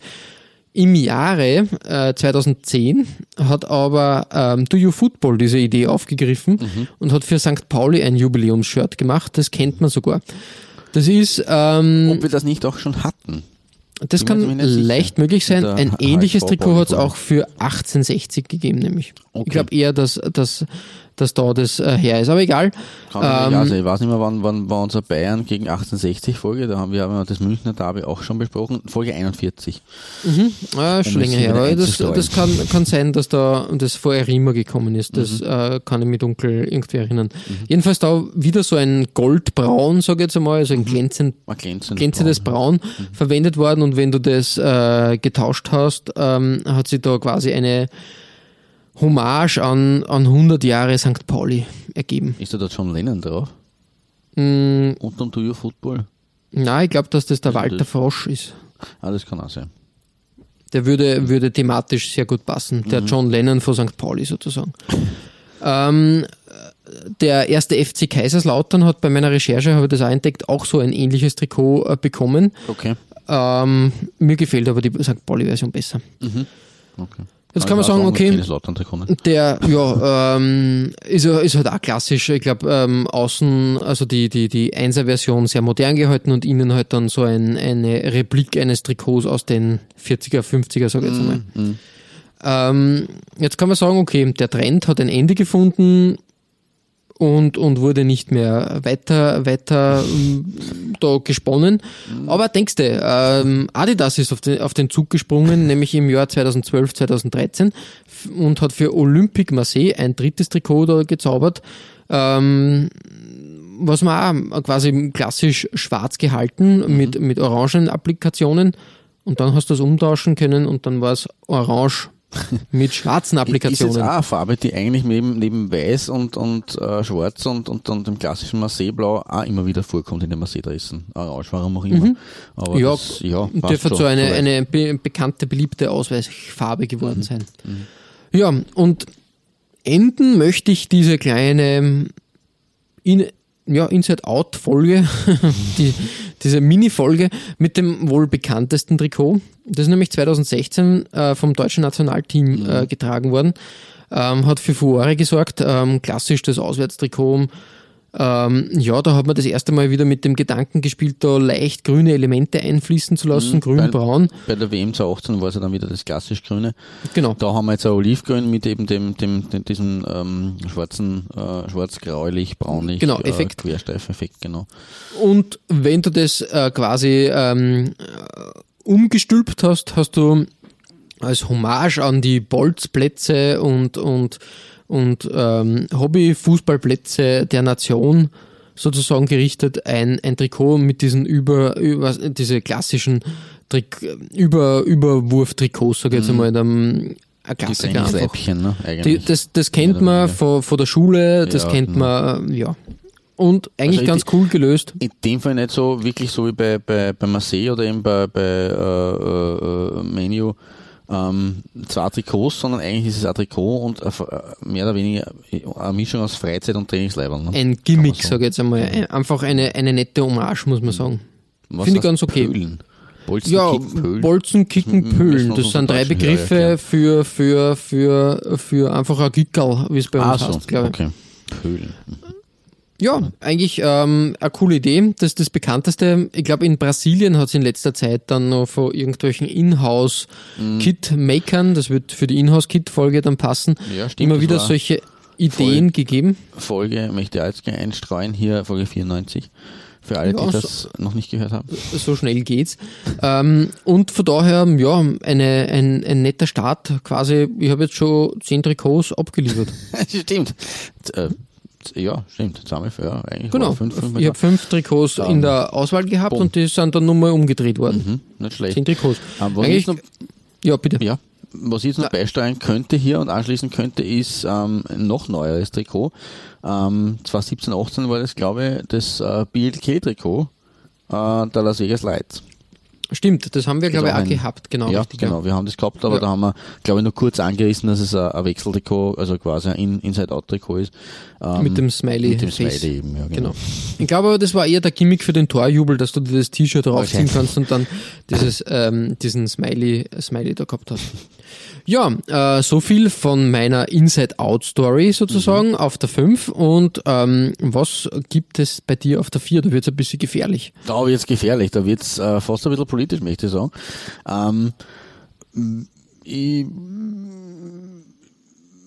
Im Jahre äh, 2010 hat aber ähm, Do You Football diese Idee aufgegriffen und hat für St. Pauli ein Jubiläumsshirt gemacht. Das kennt man sogar. Das ist, ähm, Ob wir das nicht auch schon hatten. das mir kann leicht möglich sein. Ein ähnliches Trikot hat es auch für 1860 gegeben, nämlich. Okay. Ich glaube eher, dass, dass, dass da das äh, her ist. Aber egal. Ähm, also ich weiß nicht mehr, wann, wann war unser Bayern gegen 1860 Folge, da haben wir aber das Münchner Derby auch schon besprochen, Folge 41. Ah, schon Um länger her. Aber das, das kann, kann sein, dass da das vorher Riemer gekommen ist. Das Mhm. äh, kann ich mir dunkel irgendwie erinnern. Jedenfalls da wieder so ein Goldbraun, sage ich jetzt einmal, also ein glänzend, War glänzend. glänzendes Braun Mhm. verwendet worden. Und wenn du das äh, getauscht hast, ähm, hat sich da quasi eine Hommage an, an 100 Jahre St. Pauli ergeben. Ist da da John Lennon drauf? Mm, Und dann Do Football? na, ich glaube, dass das der Also Walter das- Frosch ist. Ah, das kann auch sein. Der würde, würde thematisch sehr gut passen. Der John Lennon von St. Pauli sozusagen. Ähm, der erste FC Kaiserslautern hat bei meiner Recherche, habe ich das auch entdeckt, auch so ein ähnliches Trikot äh, bekommen. Okay. Ähm, mir gefällt aber die St. Pauli-Version besser. okay. Jetzt kann man sagen, okay, der ja, ähm, ist, ja- ist halt auch klassisch. Ich glaube, ähm, außen, also die, die, die 1er-Version sehr modern gehalten und innen halt dann so ein, eine Replik eines Trikots aus den 40er, 50er, sag ich jetzt einmal. Ähm, jetzt kann man sagen, okay, der Trend hat ein Ende gefunden und, und wurde nicht mehr weiter, weiter ähm, da gesponnen. Aber denkst du, ähm, Adidas ist auf den, auf den Zug gesprungen, nämlich im Jahr 2012, 2013 f- und hat für Olympique Marseille ein drittes Trikot da gezaubert. Ähm, was man auch quasi klassisch schwarz gehalten mit, mit orangen Applikationen und dann hast du es umtauschen können und dann war es orange mit schwarzen Ist Applikationen. jetzt auch eine Farbe, die eigentlich neben, neben Weiß und, und äh, Schwarz und, und, und dem klassischen Marseilleblau auch immer wieder vorkommt in den Marseille-Dressen. Orange, warum auch immer. Aber Mhm. Ja, das, ja dürfte so eine, eine be bekannte, beliebte Ausweisfarbe geworden Mhm. sein. Ja, und enden möchte ich diese kleine in, ja, Inside-Out-Folge, die, diese Mini-Folge mit dem wohl bekanntesten Trikot. Das ist nämlich 2016 äh, vom deutschen Nationalteam äh, getragen worden. Ähm, hat für Furore gesorgt, ähm, klassisch das Auswärtstrikot. Ähm, ja, da hat man das erste Mal wieder mit dem Gedanken gespielt, da leicht grüne Elemente einfließen zu lassen, grün-braun. Bei der WM 2018 war es ja dann wieder das klassisch Grüne. Genau. Da haben wir jetzt ein Olivgrün mit eben dem, dem, dem diesem ähm, schwarzen, äh, schwarz-graulich, braunlich Genau, äh, Effekt. Querstreifeffekt, genau. Und wenn du das äh, quasi ähm, äh, umgestülpt hast, hast du als Hommage an die Bolzplätze und, und, und ähm, Hobby-Fußballplätze der Nation sozusagen gerichtet ein, ein Trikot mit diesen über, über diese klassischen Trik über Überwurf-Trikots, sag ich jetzt einmal, ein Die Klassiker einfach. Trainingsleibchen, ne? Die, das, das kennt man von, von der Schule, das Ja, kennt genau. man, äh, ja. Und eigentlich Also ganz cool gelöst. in dem Fall nicht so wirklich so wie bei, bei, bei Marseille oder eben bei, bei äh, äh, äh, Menu ähm, zwei Trikots, sondern eigentlich ist es ein Trikot und äh, mehr oder weniger eine Mischung aus Freizeit und Trainingsleibern. Ne? Ein Gimmick, Kann man so. sag ich jetzt einmal. Ein- Einfach eine, eine nette Hommage, muss man sagen. Was finde ich ganz okay. Pölen? Bolzen, Ja, Kicken, Pölen? Bolzen, Kicken, Pölen. Das sind drei Begriffe erklären. für, für, für, für einfach ein Gickerl, wie es bei Ah, uns so, heißt, glaube ich. okay. Pölen. Ja, eigentlich ähm, eine coole Idee. Das ist das bekannteste. Ich glaube, in Brasilien hat es in letzter Zeit dann noch von irgendwelchen Inhouse-Kit-Makern, das wird für die Inhouse-Kit-Folge dann passen, Ja, stimmt, immer wieder solche Ideen gegeben. Folge möchte ich jetzt gerne einstreuen, hier Folge 94. Für alle, Ja, die so- das noch nicht gehört haben. So schnell geht's. Ähm, und von daher, ja, eine, ein, ein netter Start. Quasi, ich habe jetzt schon zehn Trikots abgeliefert. stimmt. Äh, ja, stimmt. Für, ja, eigentlich. Genau. fünf, fünf ich habe fünf Trikots in der Auswahl gehabt Bumm. und die sind dann nochmal umgedreht worden. Mhm, nicht schlecht. Zehn Trikots. Ähm, was, Eigentlich, ich noch, ja, bitte. ja, was ich jetzt noch beisteuern könnte hier und anschließen könnte, ist ähm, ein noch neueres Trikot. Ähm, 2017, 18 war das, glaube ich, das äh, BLK-Trikot äh, der Las Vegas Lights. Stimmt, das haben wir, glaube ich, auch gehabt. Genau, ja, richtig. genau. Wir haben das gehabt, aber Ja. da haben wir, glaube ich, nur kurz angerissen, dass es ein, ein Wechseltrikot, also quasi ein In- Inside-Out-Trikot ist. Ähm, Mit dem Smiley. Mit dem. Smiley eben, ja, Genau. Ich glaube aber, das war eher der Gimmick für den Torjubel, dass du dir das T-Shirt draufziehen kannst und dann dieses, ähm, diesen Smiley, Smiley da gehabt hast. Ja, äh, so viel von meiner Inside-Out-Story sozusagen Mhm. auf der 5. Und ähm, was gibt es bei dir auf der 4? Da wird es ein bisschen gefährlich. Da wird's gefährlich, da wird's äh, fast ein bisschen politisch, möchte ich sagen. Ähm, ich,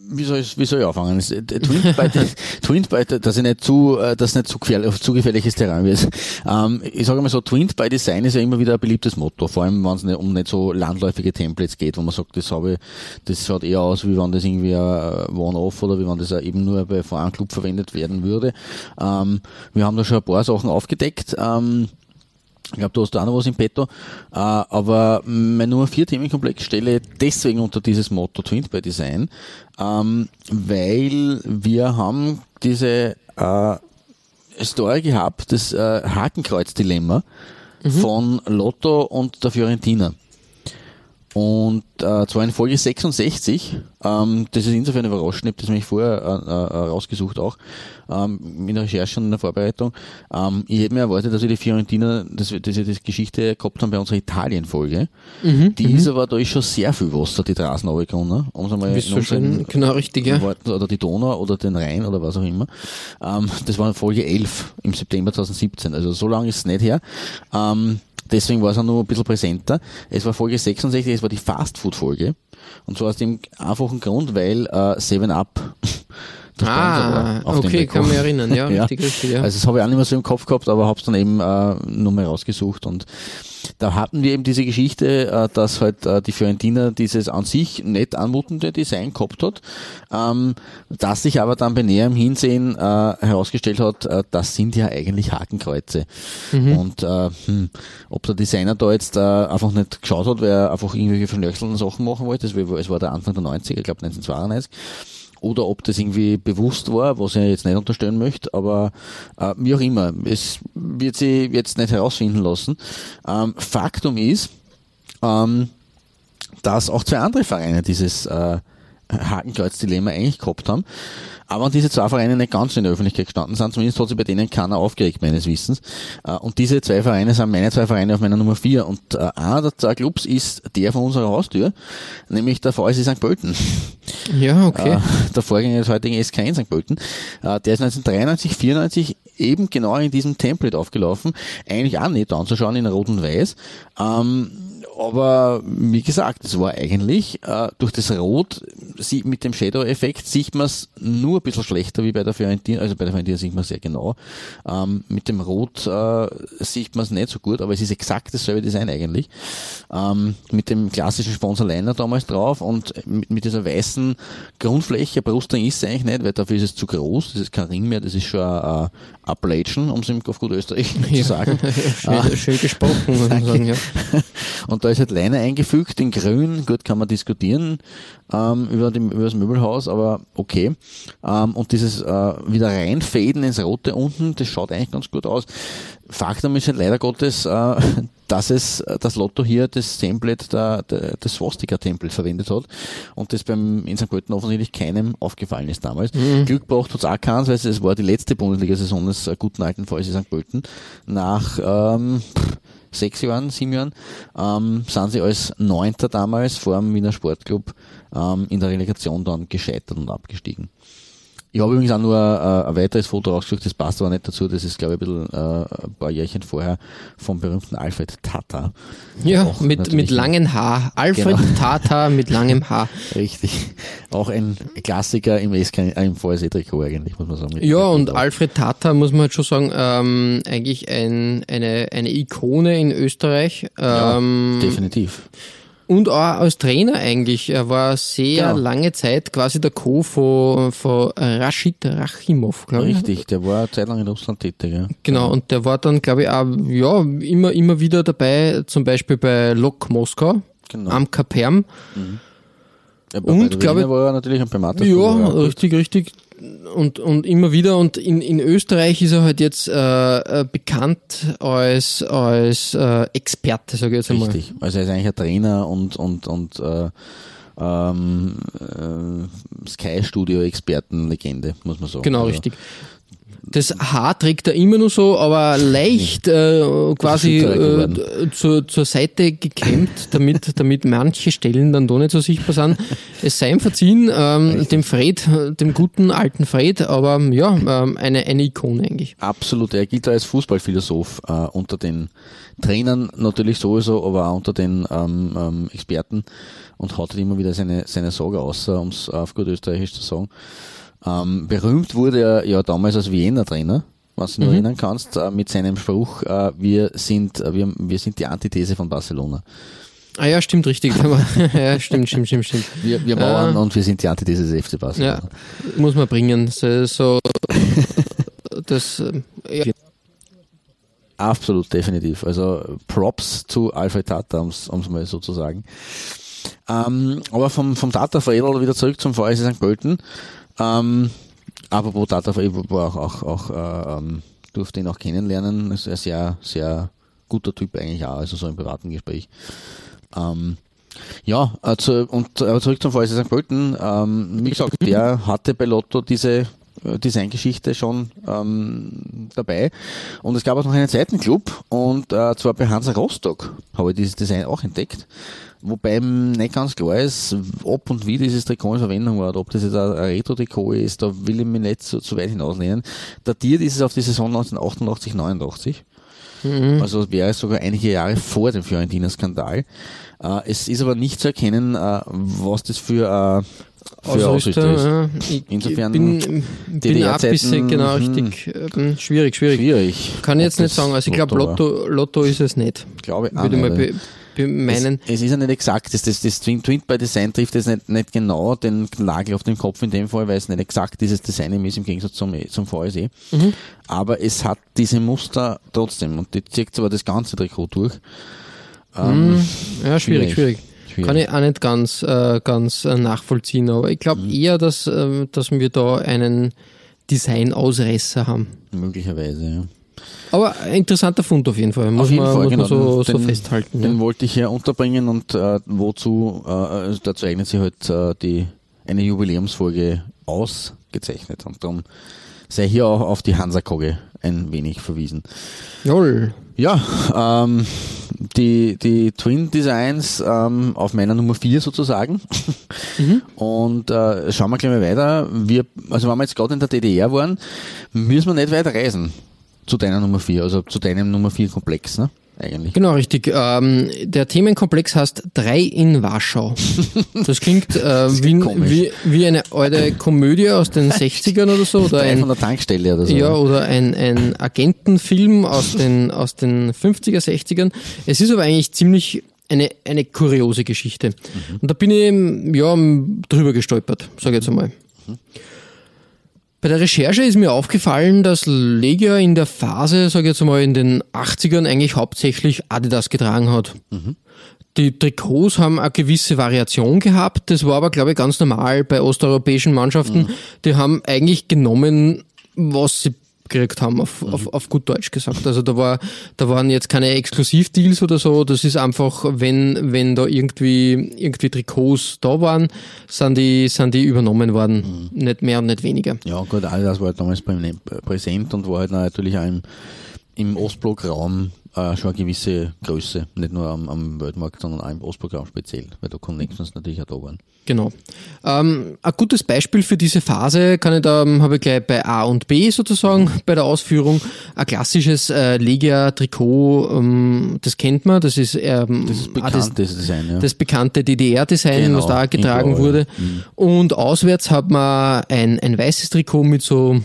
wie soll ich, wie soll ich anfangen? Es- äh, Twint bei, Twint bei, dass ich nicht zu, äh, dass nicht zu gefährlich, zu gefährliches Terrain wird. Ähm, ich sage mal so, Twint by Design ist ja immer wieder ein beliebtes Motto, vor allem wenn es nicht, um nicht so landläufige Templates geht, wo man sagt, das habe ich, das schaut eher aus, wie wenn das irgendwie ein One-Off oder wie wenn das eben nur bei vor einem Club verwendet werden würde. Ähm, wir haben da schon ein paar Sachen aufgedeckt. Ähm, ich glaube, du hast da auch noch was im Petto. Äh, aber mein Nummer 4 Themenkomplex stelle ich deswegen unter dieses Motto Twint by Design, ähm, weil wir haben diese äh, Story gehabt, das äh, Hakenkreuz-Dilemma von Lotto und der Fiorentina. Und äh, zwar in Folge 66, ähm, das ist insofern überraschend, ich habe das nämlich vorher äh, äh, rausgesucht auch, ähm, in der Recherche und in der Vorbereitung. Ähm, ich hätte mir erwartet, dass wir die Fiorentina, dass wir diese das Geschichte gehabt haben bei unserer Italien-Folge. die ist aber, da ist schon sehr viel Wasser, die Straßen runtergegangen, um es es in unseren genau richtig, ja. Worten, oder die Donau oder den Rhein oder was auch immer. Ähm, das war Folge 11 im September 2017, also so lange ist es nicht her. Ähm, deswegen war es auch noch ein bisschen präsenter. Es war Folge 66, es war die Fastfood-Folge. Und zwar aus dem einfachen Grund, weil äh, 7-Up der Sponsor Ah, okay, kann mich erinnern, ja, richtig, richtig, ja. Also das habe ich auch nicht mehr so im Kopf gehabt, aber habe es dann eben äh, nur mal rausgesucht und da hatten wir eben diese Geschichte, äh, dass halt äh, die Fiorentina dieses an sich nett anmutende Design gehabt hat, ähm, das sich aber dann bei näherem Hinsehen äh, herausgestellt hat, das sind ja eigentlich Hakenkreuze. Und äh, hm, ob der Designer da jetzt einfach nicht geschaut hat, weil er einfach irgendwelche vernöchselten Sachen machen wollte, das war, es war der Anfang der 90er, ich glaube 1992, oder ob das irgendwie bewusst war, was ich jetzt nicht unterstellen möchte, aber äh, wie auch immer, es wird sie jetzt nicht herausfinden lassen. Ähm, Faktum ist, ähm, dass auch zwei andere Vereine dieses äh, Hakenkreuz-Dilemma eigentlich gehabt haben. Aber diese zwei Vereine nicht ganz in der Öffentlichkeit gestanden sind, zumindest hat sich bei denen keiner aufgeregt, meines Wissens. Äh, Und diese zwei Vereine sind meine zwei Vereine auf meiner Nummer vier. Und äh, einer der zwei Clubs ist der von unserer Haustür, nämlich der VSC St. Pölten. Ja, okay. Äh, der Vorgänger des heutigen SK in St. Pölten. Der ist 1993, 94 eben genau in diesem Template aufgelaufen. Eigentlich auch nicht anzuschauen in Rot und Weiß. Aber wie gesagt, es war eigentlich äh, durch das Rot sie, mit dem Shadow-Effekt sieht man es nur ein bisschen schlechter wie bei der Fiorentina, also bei der Fiorentina sieht man sehr genau. Ähm, mit dem Rot äh, sieht man es nicht so gut, aber es ist exakt dasselbe Design eigentlich. Ähm, mit dem klassischen Sponsor Liner damals drauf und mit, mit dieser weißen Grundfläche, Brustring ist es eigentlich nicht, weil dafür ist es zu groß, das ist kein Ring mehr, das ist schon ein Appalachian, um es auf gut Österreich ja. zu sagen. schön, ah. schön gesprochen, muss man sagen, ja. Und da ist halt Leine eingefügt in grün, gut kann man diskutieren ähm, über, dem, über das Möbelhaus, aber okay. Ähm, und dieses äh, wieder reinfaden ins Rote unten, das schaut eigentlich ganz gut aus. Faktum ist halt leider Gottes, äh, dass es das Lotto hier das Template der, der, des Swastika-Template verwendet hat und das beim in St. Pölten offensichtlich keinem aufgefallen ist damals. Mhm. Glück braucht es auch keins, weil es war die letzte Bundesliga-Saison des äh, guten alten VfC St. Pölten nach ähm, sechs Jahren, sieben Jahren, ähm, sind sie als Neunter damals vor dem Wiener Sportclub ähm, in der Relegation dann gescheitert und abgestiegen. Ich habe übrigens auch nur äh, ein weiteres Foto rausgesucht, das passt aber nicht dazu, das ist glaube ich ein bisschen äh, ein paar Jährchen vorher vom berühmten Alfred Tata. Ja, mit, mit langen Haar. Alfred genau. Tata mit langem Haar. Richtig. Auch ein Klassiker im, SK, äh, im VSE-Trikot eigentlich, muss man sagen. Ja, und Alfred Tata, muss man halt schon sagen, ähm, eigentlich ein, eine, eine Ikone in Österreich. Ähm, ja, definitiv. Und auch als Trainer eigentlich. Er war sehr genau. lange Zeit quasi der Co. von, von Rashid Rachimov, glaube ich. Richtig, der war eine Zeit lang in Russland tätig. Ja. Genau, und der war dann, glaube ich, auch ja, immer, immer wieder dabei, zum Beispiel bei Lok Moskau, genau. am Kaperm. Mhm. Ja, und glaube ich, war er natürlich ein Primat. Ja, richtig, richtig und, und immer wieder und in, in Österreich ist er halt jetzt äh, äh bekannt als, als äh, Experte, sage ich jetzt einmal. Richtig, also er ist eigentlich ein Trainer und, und, und äh, ähm, äh, Sky Studio Expertenlegende, muss man sagen. Genau, also, richtig das Haar trägt er immer nur so, aber leicht äh, quasi äh, zur, zur Seite gekämmt, damit, damit manche Stellen dann doch nicht so sichtbar sind. Es sei ihm verziehen, ähm, dem Fred, dem guten alten Fred, aber ja, ähm, eine, eine Ikone eigentlich. Absolut, er gilt als Fußballphilosoph äh, unter den Trainern natürlich sowieso, aber auch unter den ähm, ähm, Experten und hat halt immer wieder seine, seine Sorge außer, um es auf gut österreichisch zu sagen. Ähm, berühmt wurde er ja damals als Wiener-Trainer, was du mhm. noch erinnern kannst, äh, mit seinem Spruch, äh, wir, sind, äh, wir, wir sind die Antithese von Barcelona. Ah ja, stimmt, richtig. ja, stimmt, stimmt, stimmt, stimmt. Wir, wir Mauern äh, und wir sind die Antithese des FC Barcelona. Ja, muss man bringen. So, so das, ja. Absolut, definitiv. Also Props zu Alfred Tata, um es mal so zu sagen. Ähm, aber vom, vom Tata veredelt wieder zurück zum VSC St. Pölten. Ähm, apropos Data war auch, auch, auch äh, ähm, durfte ihn auch kennenlernen. Ist ein sehr, sehr guter Typ eigentlich auch, also so im privaten Gespräch. Ähm, ja, also, und aber zurück zum VfC St. Pölten. Ähm, wie gesagt, der hatte bei Lotto diese äh, Designgeschichte schon ähm, dabei. Und es gab auch noch einen zweiten Club, und äh, zwar bei Hansa Rostock habe ich dieses Design auch entdeckt. Wobei nicht ganz klar ist, ob und wie dieses Trikot in Verwendung war, ob das jetzt ein Retro-Trikot ist, da will ich mich nicht so, zu weit hinauslehnen. Datiert ist es auf die Saison 1988, 89. Mhm. Also wäre es sogar einige Jahre vor dem Fiorentina-Skandal. Äh, es ist aber nicht zu erkennen, äh, was das für äh, für Ausrüster. Ja. Ich, Insofern bin, bin auch ein bisschen, genau, hm. richtig äh, schwierig, schwierig. Schwierig. Kann ich jetzt nicht sagen. Also ich glaube, Lotto, Lotto ist es nicht. Glaube ich Würde meinen. Es, es, ist ja nicht exakt, das, das, das Twin, Twin by Design trifft jetzt nicht, nicht genau den Nagel auf den Kopf in dem Fall, weil es nicht exakt dieses Design ist im Gegensatz zum, zum VSE. Mhm. Aber es hat diese Muster trotzdem und die zieht zwar das ganze Trikot durch. Ähm, mhm. ja, schwierig, schwierig. schwierig. Kann ich auch nicht ganz, äh, ganz äh, nachvollziehen, aber ich glaube mhm. eher, dass, äh, dass wir da einen Design-Ausreißer haben. Möglicherweise, ja. Aber ein interessanter Fund auf jeden Fall, muss, auf jeden man, Fall, muss genau. man so, den, so festhalten. Den ja. wollte ich hier unterbringen und äh, wozu, äh, also dazu eignet sich halt äh, die, eine Jubiläumsfolge ausgezeichnet und darum sei hier auch auf die Hansa-Kogge ein wenig verwiesen. Jawohl. Ja, ähm, die, die Twin Designs ähm, auf meiner Nummer 4 sozusagen. Mhm. Und äh, schauen wir gleich mal weiter. Wir, also wenn wir jetzt gerade in der DDR waren, müssen wir nicht weit reisen zu deiner Nummer 4, also zu deinem Nummer 4 Komplex, ne? eigentlich. Genau, richtig. Ähm, der Themenkomplex heißt Drei in Warschau. Das klingt, äh, wie, komisch. wie, wie eine alte Komödie aus den 60ern oder so. Oder Drei ein, von der Tankstelle oder so. Ja, oder ein, ein Agentenfilm aus den, aus den 50er, 60ern. Es ist aber eigentlich ziemlich eine, eine kuriose Geschichte. Und da bin ich ja, drüber gestolpert, sage ich jetzt einmal. Bei der Recherche ist mir aufgefallen, dass Legia in der Phase, sage ich jetzt mal, in den 80ern eigentlich hauptsächlich Adidas getragen hat. Die Trikots haben eine gewisse Variation gehabt. Das war aber, glaube ich, ganz normal bei osteuropäischen Mannschaften. Die haben eigentlich genommen, was sie gekriegt haben, auf, auf, auf gut Deutsch gesagt. Also da war, da waren jetzt keine Exklusivdeals oder so. Das ist einfach, wenn, wenn da irgendwie, irgendwie Trikots da waren, sind die, sind die übernommen worden. Nicht mehr und nicht weniger. Ja, gut, Adidas war halt damals prä- präsent und war halt natürlich auch im, im Ostblockraum äh, schon eine gewisse Größe. Nicht nur am, am Weltmarkt, sondern auch im Ostblockraum speziell, weil da Connections natürlich auch da waren. Genau. Ähm, ein gutes Beispiel für diese Phase kann ich da, ähm, habe ich gleich bei A und B sozusagen bei der Ausführung. Ein klassisches äh, Legia-Trikot, ähm, das kennt man, das ist, ähm, Das ist ah, bekannt, das, Design, ja. das bekannte DDR-Design, Genau, was da getragen überall, wurde. Und auswärts hat man ein, ein weißes Trikot mit so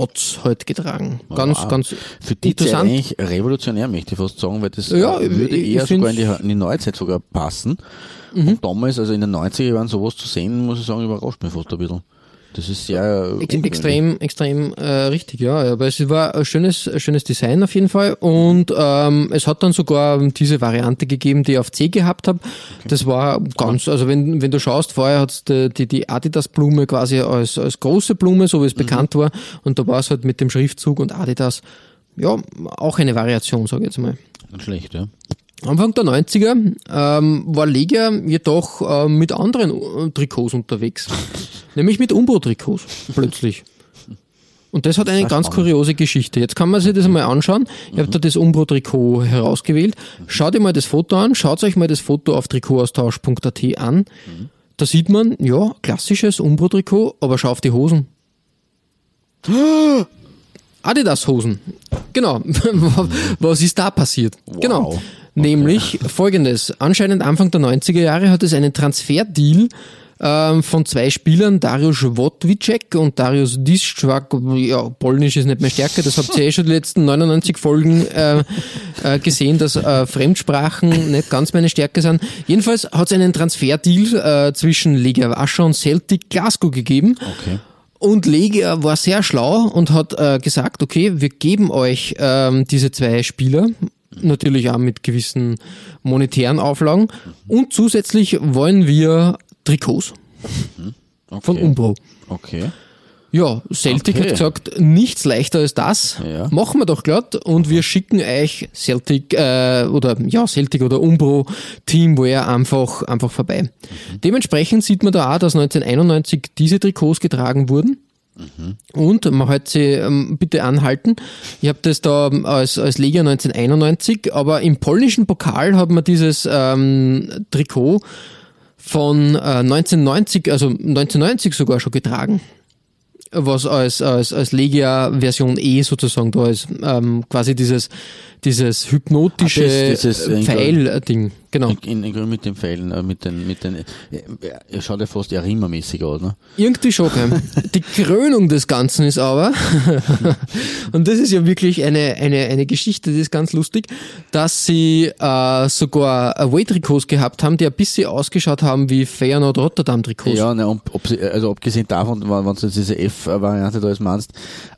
Dots halt getragen. Ganz, ganz Für die Zeit interessant. eigentlich revolutionär, möchte ich fast sagen, weil das Ja, würde eher sogar in die, in die Neuzeit sogar passen. Mhm. Und damals, also in den 90er Jahren sowas zu sehen, muss ich sagen, überrascht mich fast ein bisschen. Das ist ungewöhnlich. extrem, extrem äh, richtig, ja. Aber es war ein schönes, schönes Design auf jeden Fall. Und ähm, es hat dann sogar diese Variante gegeben, die ich auf C gehabt habe. Das war ganz, also wenn, wenn du schaust, vorher hat's die, die, die Adidas-Blume quasi als, als große Blume, so wie es bekannt war. Und da war es halt mit dem Schriftzug und Adidas, ja, auch eine Variation, sage ich jetzt mal. Nicht schlecht, ja. Anfang der 90er ähm, war Legia jedoch äh, mit anderen äh, Trikots unterwegs. nämlich mit Umbro-Trikots plötzlich. Und das hat eine sehr ganz spannend. kuriose Geschichte. Jetzt kann man sich das einmal anschauen. Ich habe da das Umbro-Trikot herausgewählt. Schaut ihr mal das Foto an, schaut euch mal das Foto auf trikotaustausch.at an. Da sieht man, ja, klassisches Umbro-Trikot, aber schau auf die Hosen. Adidas-Hosen. Genau. Was ist da passiert? Genau. Nämlich folgendes. Anscheinend Anfang der 90er Jahre hat es einen Transferdeal ähm, von zwei Spielern, Dariusz Wotwicek und Dariusz Diszczak. Ja, Polnisch ist nicht mehr stärker, das habt ihr eh schon die letzten 99 Folgen äh, äh, gesehen, dass äh, Fremdsprachen nicht ganz meine Stärke sind. Jedenfalls hat es einen Transferdeal äh, zwischen Legia Warschau und Celtic Glasgow gegeben. Okay. Und Legia war sehr schlau und hat äh, gesagt, okay, wir geben euch ähm, diese zwei Spieler, natürlich auch mit gewissen monetären Auflagen. Und zusätzlich wollen wir Trikots okay. von Umbro. Okay. Ja, Celtic Okay. hat gesagt, nichts leichter als das. Ja. Machen wir doch glatt und wir schicken euch Celtic äh, oder ja Celtic oder Umbro Teamwear einfach einfach vorbei. Mhm. Dementsprechend sieht man da auch, dass 1991 diese Trikots getragen wurden. Mhm. Und man hat sie ähm, bitte anhalten. Ich habe das da ähm, als, als Legia 1991, aber im polnischen Pokal hat man dieses ähm, Trikot von äh, 1990, also 1990 sogar schon getragen. Was als, als, als Legia Version E sozusagen da ist. Ähm, quasi dieses, dieses hypnotische Ah, das- dieses, äh, Pfeil-Ding. Genau. In, in Grün mit den Pfeilen, äh, mit den, mit den, äh, er schaut ja fast ja Riemermäßig aus, ne? Irgendwie schon? Die Krönung des Ganzen ist aber, und das ist ja wirklich eine, eine, eine Geschichte, die ist ganz lustig, dass sie äh, sogar Away-Trikots gehabt haben, die ein bisschen ausgeschaut haben wie Feyenoord Rotterdam-Trikots. Ja, ne, ob, ob sie, also abgesehen davon, wenn wenn du jetzt diese F-Variante da jetzt meinst,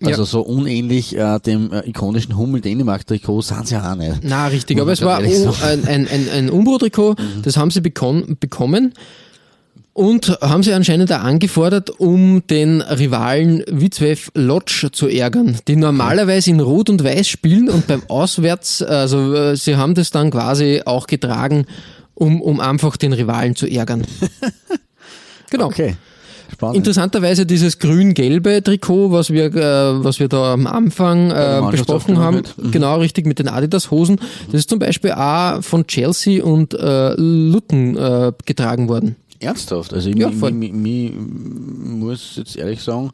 also Ja. so unähnlich äh, dem äh, ikonischen Hummel-Dänemark-Trikot sind sie auch nicht. Na, richtig, aber es war oh, ein, ein, ein, ein Umbro-Trikot, das haben sie bekommen und haben sie anscheinend auch angefordert, um den Rivalen Witzwev Lodz zu ärgern, die normalerweise in Rot und Weiß spielen und beim Auswärts, also äh, sie haben das dann quasi auch getragen, um, um einfach den Rivalen zu ärgern. Genau. Okay. Spannend. Interessanterweise dieses grün-gelbe Trikot, was wir, äh, was wir da am Anfang äh, besprochen haben. Mhm. genau richtig mit den Adidas-Hosen, das ist zum Beispiel auch von Chelsea und äh, Luton äh, getragen worden. Ernsthaft? Also ich Ja, mi, mi, mi, muss jetzt ehrlich sagen,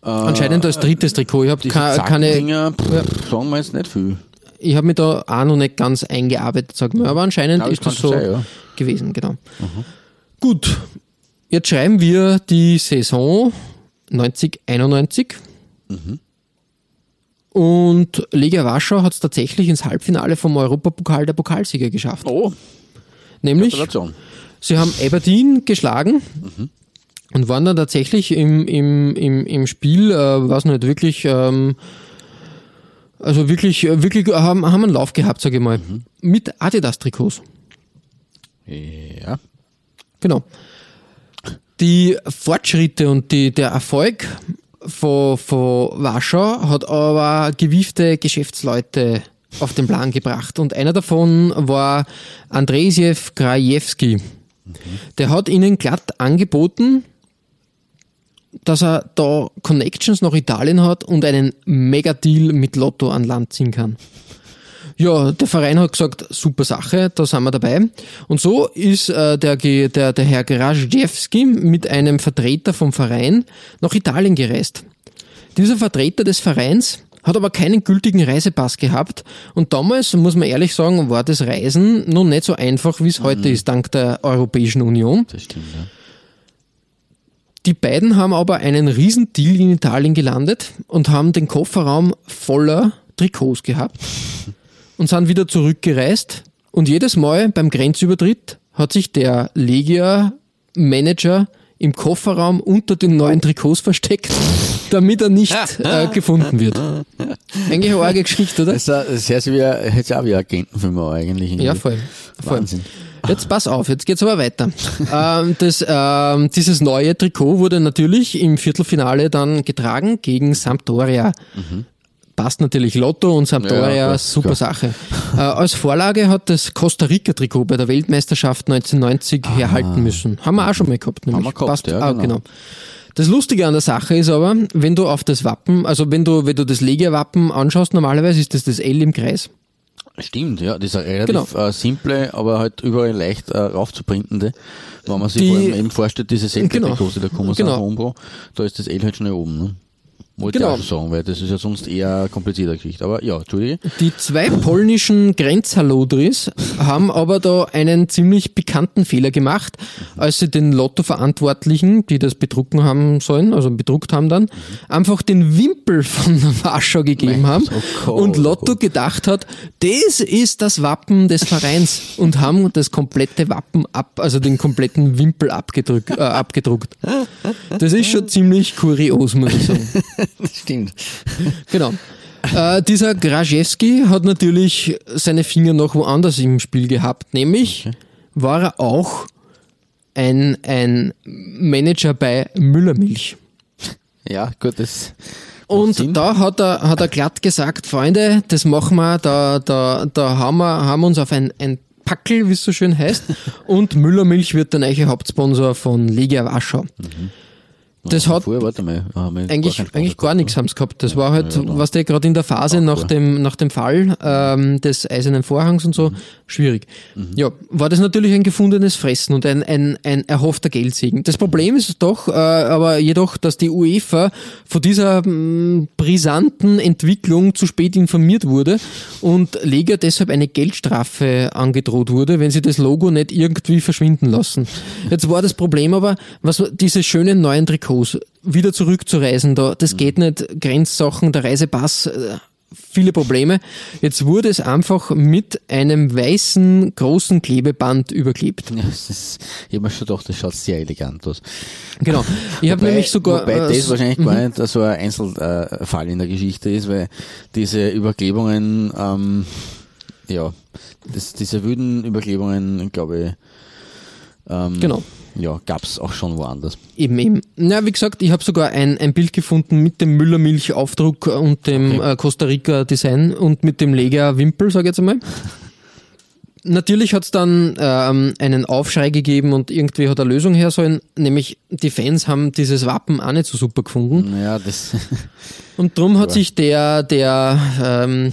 Anscheinend als drittes Trikot. Ich habe keine, keine Dinger, pff, sagen wir jetzt nicht viel. Ich habe mich da auch noch nicht ganz eingearbeitet, sag mal, aber anscheinend Ja, ist das so sein, ja. gewesen, genau. Gut, jetzt schreiben wir die Saison 90-91 und Legia Warschau hat es tatsächlich ins Halbfinale vom Europapokal der Pokalsieger geschafft. Oh, Nämlich, sie haben Aberdeen geschlagen und waren dann tatsächlich im, im, im, im Spiel, äh, was nicht, wirklich, ähm, also wirklich, äh, wirklich haben, haben einen Lauf gehabt, sage ich mal, mit Adidas-Trikots. Ja. Genau. Die Fortschritte und die, der Erfolg von, von Warschau hat aber gewiefte Geschäftsleute auf den Plan gebracht. Und einer davon war Andrzej Krajewski. Der hat ihnen glatt angeboten, dass er da Connections nach Italien hat und einen Megadeal mit Lotto an Land ziehen kann. Ja, der Verein hat gesagt, super Sache, da sind wir dabei. Und so ist äh, der, der, der Herr Grażdżewski mit einem Vertreter vom Verein nach Italien gereist. Dieser Vertreter des Vereins hat aber keinen gültigen Reisepass gehabt und damals, muss man ehrlich sagen, war das Reisen noch nicht so einfach, wie es heute ist, dank der Europäischen Union. Das stimmt, ja. Die beiden haben aber einen riesen Deal in Italien gelandet und haben den Kofferraum voller Trikots gehabt und sind wieder zurückgereist. Und jedes Mal beim Grenzübertritt hat sich der Legia-Manager im Kofferraum unter den neuen Trikots versteckt, damit er nicht äh, gefunden wird. Eigentlich eine arge Geschichte, oder? Das ist, wie, ein- sich auch wie ein Agentenfilm eigentlich. Ja, voll. voll. Wahnsinn. Jetzt pass auf, jetzt geht's aber weiter. ähm, das, ähm, dieses neue Trikot wurde natürlich im Viertelfinale dann getragen gegen Sampdoria. Passt natürlich Lotto und Sampdoria. Ja, super klar. Sache. Äh, als Vorlage hat das Costa Rica-Trikot bei der Weltmeisterschaft 1990 herhalten müssen. Haben wir auch schon mal gehabt. Nämlich. wir gehabt, Passt, ja, ah, genau. genau. Das Lustige an der Sache ist aber, wenn du auf das Wappen, also wenn du, wenn du das Legia-Wappen anschaust, normalerweise ist das das L im Kreis. Stimmt, ja, das ist eine relativ Genau. äh, simple, aber halt überall leicht äh, raufzuprintende. Wenn man sich Die- vor allem eben vorstellt, diese Genau. Selfie-Trikots, da kommen Genau. genau. Umbro, da ist das L halt schnell oben. Ne? Wollte Genau. ich auch schon sagen, weil das ist ja sonst eher eine komplizierte Geschichte. Aber ja, Entschuldige. Die zwei polnischen Grenzhalodris haben aber da einen ziemlich bekannten Fehler gemacht, als sie den Lotto-Verantwortlichen, die das bedrucken haben sollen, also bedruckt haben dann, einfach den Wimpel von Warschau gegeben Mein haben Gott, oh und oh Lotto gedacht hat, das ist das Wappen des Vereins und haben das komplette Wappen ab, also den kompletten Wimpel abgedrückt, äh, abgedruckt. Das ist schon ziemlich kurios, muss ich sagen. Stimmt. Genau. Äh, dieser Grajewski hat natürlich seine Finger noch woanders im Spiel gehabt, nämlich war er auch ein, ein Manager bei Müllermilch. Ja, gut, das Und Sinn. da hat er, hat er glatt gesagt, Freunde, das machen wir, da, da, da haben wir, haben uns auf ein, ein Packel, wie es so schön heißt, und Müllermilch wird der neue Hauptsponsor von Legia Warschau. Das hat vorher, warte mal, eigentlich, keinen eigentlich gar nichts haben sie gehabt. Das war halt, Ja, ja, was der gerade in der Phase nach dem, nach dem Fall ähm, des Eisernen Vorhangs und Mhm. so, schwierig. Ja, war das natürlich ein gefundenes Fressen und ein, ein, ein erhoffter Geldsegen. Das Problem ist doch, äh, aber jedoch, dass die UEFA von dieser mh, brisanten Entwicklung zu spät informiert wurde und Lega deshalb eine Geldstrafe angedroht wurde, wenn sie das Logo nicht irgendwie verschwinden lassen. Jetzt war das Problem aber, was diese schönen neuen Trikots wieder zurückzureisen, da, das geht nicht, Grenzsachen, der Reisepass, äh, viele Probleme. Jetzt wurde es einfach mit einem weißen großen Klebeband überklebt. Ja, das ist, ich habe mir schon gedacht, das schaut sehr elegant aus. Genau. Ich habe Wobei- nämlich sogar Wobei äh, das wahrscheinlich gar nicht so ein Einzelfall in der Geschichte ist, weil diese Überklebungen, ähm, ja, das, diese wüden Überklebungen, glaube ich, ähm, Genau. Ja, gab's auch schon woanders. Eben, eben. Na, wie gesagt, ich habe sogar ein, ein Bild gefunden mit dem Müllermilch-Aufdruck und dem Okay. äh, Costa Rica-Design und mit dem Lega-Wimpel, sage ich jetzt einmal. Natürlich hat es dann ähm, einen Aufschrei gegeben und irgendwie hat eine Lösung her sollen, nämlich die Fans haben dieses Wappen auch nicht so super gefunden. Naja, das, Und drum hat sich der, der ähm,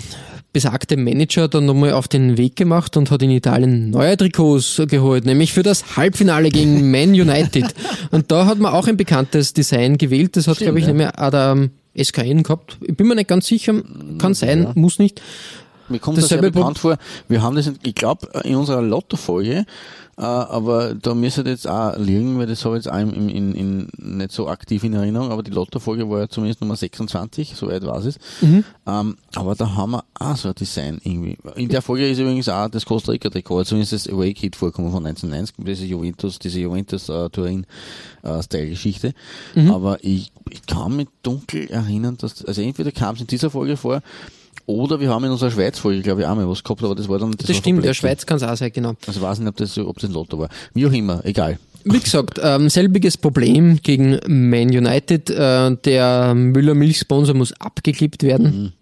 besagte Manager dann nochmal auf den Weg gemacht und hat in Italien neue Trikots geholt, nämlich für das Halbfinale gegen Man United. Und da hat man auch ein bekanntes Design gewählt, das hat, glaube ich, ja. nämlich der ähm, SKN gehabt. Ich bin mir nicht ganz sicher, kann sein, muss nicht. Mir kommt das sehr bekannt vor. Wir haben das, ich glaube, in unserer Lotto-Folge, aber da müsste jetzt auch liegen, weil das habe ich jetzt auch in, in, in, nicht so aktiv in Erinnerung, aber die Lotto-Folge war ja zumindest Nummer 26, soweit weiß ich. Mhm. Ähm, aber da haben wir auch so ein Design irgendwie. In der Folge ist übrigens auch das Costa Rica-Trikot, also zumindest das Away-Kit vorkommen von 1990, diese Juventus, diese Juventus äh. Mhm. Aber ich, ich kann mich dunkel erinnern, dass, also entweder kam es in dieser Folge vor, oder wir haben in unserer Schweiz-Folge, glaube ich, auch mal was gehabt, aber das war dann Das war stimmt, der. Schweiz kann es auch sein, genau. Also weiß nicht, ob das, ob das ein Lotto war. Wie auch immer, egal. Wie gesagt, ähm, selbiges Problem gegen Man United. Äh, der Müller-Milch-Sponsor muss abgeklebt werden.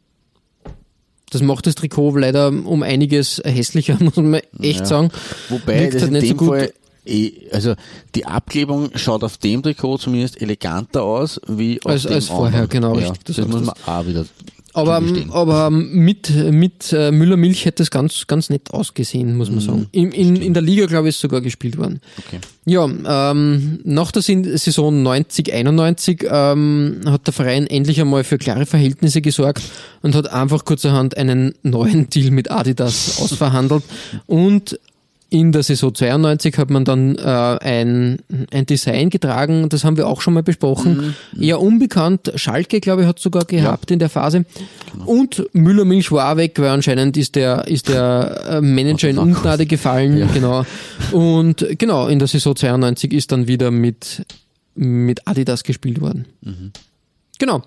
Das macht das Trikot leider um einiges hässlicher, muss man echt Ja. sagen. Wobei Wirkt das halt in nicht so gut. Fall, eh, also die Abklebung schaut auf dem Trikot zumindest eleganter aus, wie auf Als- dem als vorher, anderen. genau, ja, Das sagst muss das. man auch wieder Aber, zugestehen. aber mit, mit äh, Müller-Milch hätte es ganz, ganz nett ausgesehen, muss man sagen. In, in, in der Liga, glaube ich, ist sogar gespielt worden. Okay. Ja, ähm, nach der Saison 90-91 ähm, hat der Verein endlich einmal für klare Verhältnisse gesorgt und hat einfach kurzerhand einen neuen Deal mit Adidas ausverhandelt. Und in der Saison 92 hat man dann äh, ein, ein Design getragen, das haben wir auch schon mal besprochen. Eher unbekannt, Schalke, glaube ich, hat sogar gehabt in der Phase. Und Müller-Milch war auch weg, weil anscheinend ist der, ist der äh, Manager in Ungnade gefallen. Genau. Und genau, in der Saison 92 ist dann wieder mit, mit Adidas gespielt worden. Genau.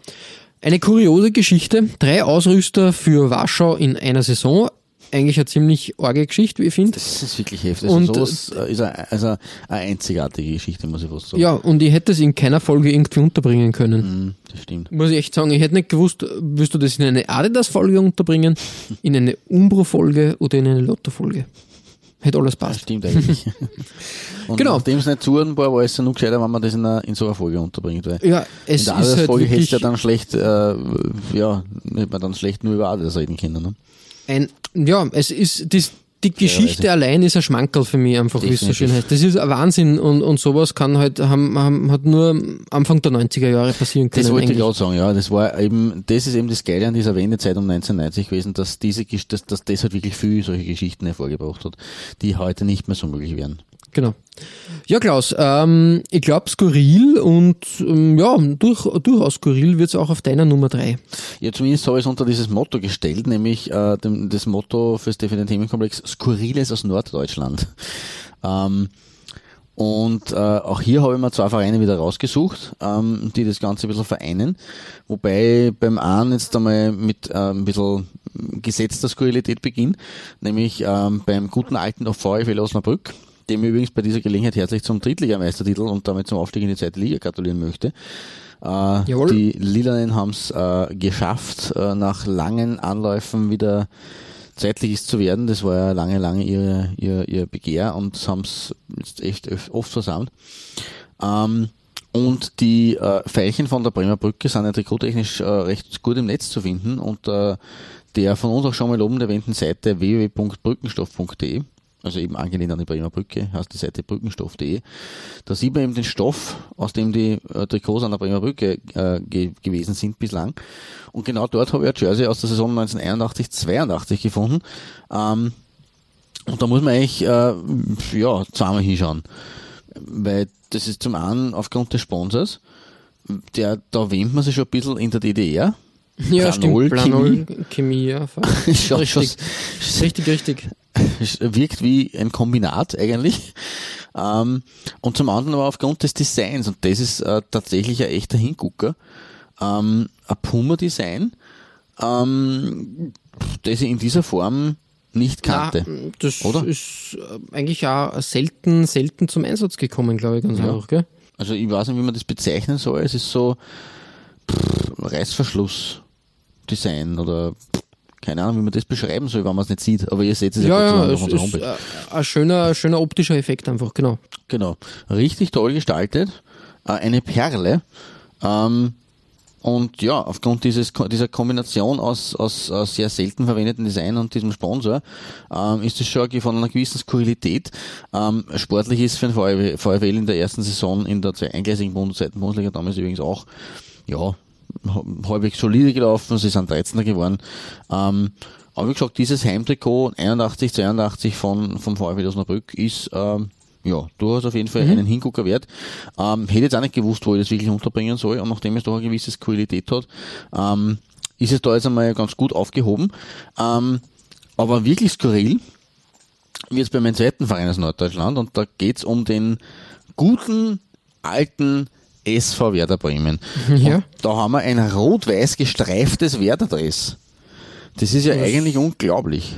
Eine kuriose Geschichte. Drei Ausrüster für Warschau in einer Saison. Eigentlich eine ziemlich arge Geschichte, wie ich finde. Das ist wirklich heftig. Und, Also sowas äh, ist eine, also eine einzigartige Geschichte, muss ich fast sagen. Ja, und ich hätte es in keiner Folge irgendwie unterbringen können. Mhm, das stimmt. Muss ich echt sagen, ich hätte nicht gewusst, wirst du das in eine Adidas-Folge unterbringen, in eine Umbro-Folge oder in eine Lotto-Folge. Hätte alles Das passt. stimmt eigentlich. Und Genau. nachdem es nicht zuordnenbar war, ist es ja noch gescheiter, wenn man das in, einer, in so einer Folge unterbringt. Weil Ja, es in der halt Adidas-Folge hättest wirklich du ja dann schlecht, äh, ja, hätte man dann schlecht nur über Adidas reden können. Ne? Ein, ja, es ist, das, die Geschichte allein ist ein Schmankerl für mich einfach, wie es so schön heißt. Das ist ein Wahnsinn und, und sowas kann halt, haben, haben, hat nur Anfang der 90er Jahre passieren können. Das wollte ich eigentlich. gerade sagen, ja. Das war eben, das ist eben das Geile an dieser Wendezeit um 1990 gewesen, dass diese, dass, dass das halt wirklich viel solche Geschichten hervorgebracht hat, die heute nicht mehr so möglich wären. Genau. Ja, Klaus, ähm, ich glaube skurril und ähm, ja, durch, durchaus skurril wird es auch auf deiner Nummer drei. Ja, zumindest habe ich es unter dieses Motto gestellt, nämlich äh, dem, das Motto fürs definitive Themenkomplex Skurriles aus Norddeutschland. Ähm, und äh, auch hier habe ich mir zwei Vereine wieder rausgesucht, ähm, die das Ganze ein bisschen vereinen. Wobei beim einen jetzt einmal mit äh, ein bisschen gesetzter Skurrilität beginnt, nämlich ähm, beim guten alten VfL Osnabrück, dem übrigens bei dieser Gelegenheit herzlich zum Drittligameistertitel und damit zum Aufstieg in die zweite Liga gratulieren möchte. Äh, die Lilanen haben es äh, geschafft, äh, nach langen Anläufen wieder Zweitligist zu werden. Das war ja lange, lange ihre, ihr, ihr Begehr und haben es jetzt echt oft versammelt. Ähm, und die äh, Veilchen von der Bremer Brücke sind ja trikottechnisch äh, recht gut im Netz zu finden unter der von uns auch schon mal oben erwähnten Seite www.brückenstoff.de also eben angelehnt an die Bremer Brücke, heißt die Seite brückenstoff.de. Da sieht man eben den Stoff, aus dem die äh, Trikots an der Bremer Brücke äh, ge gewesen sind bislang. Und genau dort habe ich ein Jersey aus der Saison 1981-82 gefunden. Ähm, und da muss man eigentlich äh, ja, zweimal hinschauen. Weil das ist zum einen aufgrund des Sponsors, der, da wähnt man sich schon ein bisschen in der DDR. Ja, Planol, stimmt. Planol, Chemie, ja. voll. Schaut richtig, richtig, richtig. Es wirkt wie ein Kombinat eigentlich. Ähm, und zum anderen aber aufgrund des Designs, und das ist äh, tatsächlich ein echter Hingucker, ähm, ein Puma-Design, ähm, das ich in dieser Form nicht kannte. Na, das oder? ist äh, eigentlich auch selten, selten zum Einsatz gekommen, glaube ich, ganz Ja. einfach, gell? Also ich weiß nicht, wie man das bezeichnen soll. Es ist so pff, Reißverschluss-Design oder pff, keine Ahnung, wie man das beschreiben soll, wenn man es nicht sieht. Aber ihr seht es ja, Ja, ja, es auf unserer ist Homepage. ein schöner, schöner optischer Effekt einfach, genau. Genau. Richtig toll gestaltet. Äh, eine Perle. Ähm, und ja, aufgrund dieses, dieser Kombination aus, aus, aus sehr selten verwendeten Design und diesem Sponsor ähm, ist es schon von einer gewissen Skurrilität. Ähm, sportlich ist für den VfL, in der ersten Saison in der zwei- eingleisigen Bund zweiten Bundesliga damals übrigens auch ja, halbwegs solide gelaufen. Sie sind 13er geworden. Ähm, Aber wie gesagt, dieses Heimtrikot 81, 82 von, vom VfB Osnabrück ist, ähm, ja, du hast auf jeden Fall mhm. einen Hingucker wert. Ähm, hätte jetzt auch nicht gewusst, wo ich das wirklich unterbringen soll, und nachdem es doch eine gewisse Qualität hat, ähm, ist es da jetzt einmal ganz gut aufgehoben. Ähm, aber wirklich skurril wie jetzt bei meinem zweiten Verein aus Norddeutschland und da geht's um den guten alten SV Werder Bremen. Ja. da haben wir ein rot-weiß gestreiftes Werder-Dress. Das ist ja Was? eigentlich unglaublich.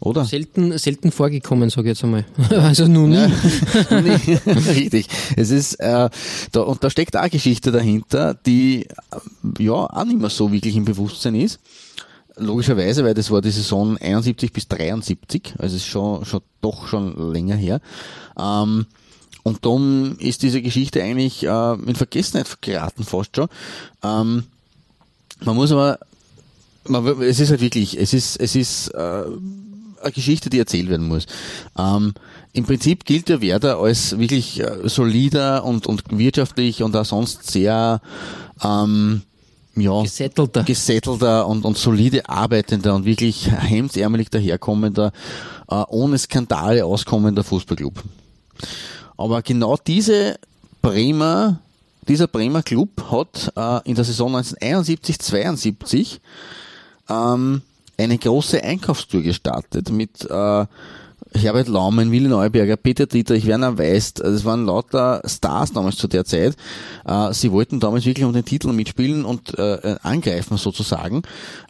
Oder? Selten, selten vorgekommen, sage ich jetzt einmal. Also nun nie. Ja, Richtig. Es ist, äh, da, und da steckt auch eine Geschichte dahinter, die äh, ja auch nicht mehr so wirklich im Bewusstsein ist. Logischerweise, weil das war die Saison 71 bis 73, also ist schon, schon doch schon länger her. Ähm, und darum ist diese Geschichte eigentlich äh, in Vergessenheit geraten fast schon. Ähm, man muss aber, man, es ist halt wirklich, es ist, es ist äh, eine Geschichte, die erzählt werden muss. Ähm, Im Prinzip gilt der Werder als wirklich äh, solider und, und wirtschaftlich und auch sonst sehr ähm, ja, gesettelter, gesettelter und, und solide arbeitender und wirklich hemdsärmelig daherkommender, äh, ohne Skandale auskommender Fußballclub. Aber genau diese Bremer, dieser Bremer Club hat äh, in der Saison 1971-72 ähm, eine große Einkaufstour gestartet mit äh, Herbert Laumann, Willi Neuberger, Peter Dietrich, Werner Weist, das waren lauter Stars damals zu der Zeit. Äh, sie wollten damals wirklich um den Titel mitspielen und äh, angreifen sozusagen.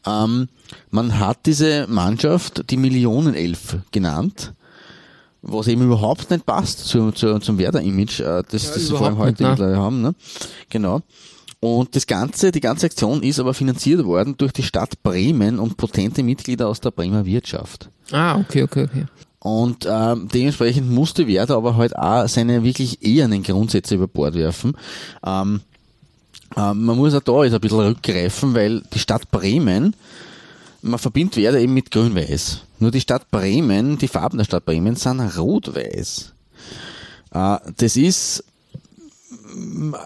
Ähm, man hat diese Mannschaft die Millionenelf genannt was eben überhaupt nicht passt zu, zu, zum Werder-Image, äh, das, ja, das sie vor allem heute nicht, ne? haben. Ne? Genau. Und das Ganze, die ganze Aktion ist aber finanziert worden durch die Stadt Bremen und potente Mitglieder aus der Bremer Wirtschaft. Ah, okay, okay, okay. Und ähm, dementsprechend musste Werder aber halt auch seine wirklich ehernen Grundsätze über Bord werfen. Ähm, ähm, man muss auch da jetzt ein bisschen rückgreifen, weil die Stadt Bremen, man verbindet Werder eben mit Grün-Weiß. Nur die Stadt Bremen, die Farben der Stadt Bremen sind rot-weiß. Äh, das ist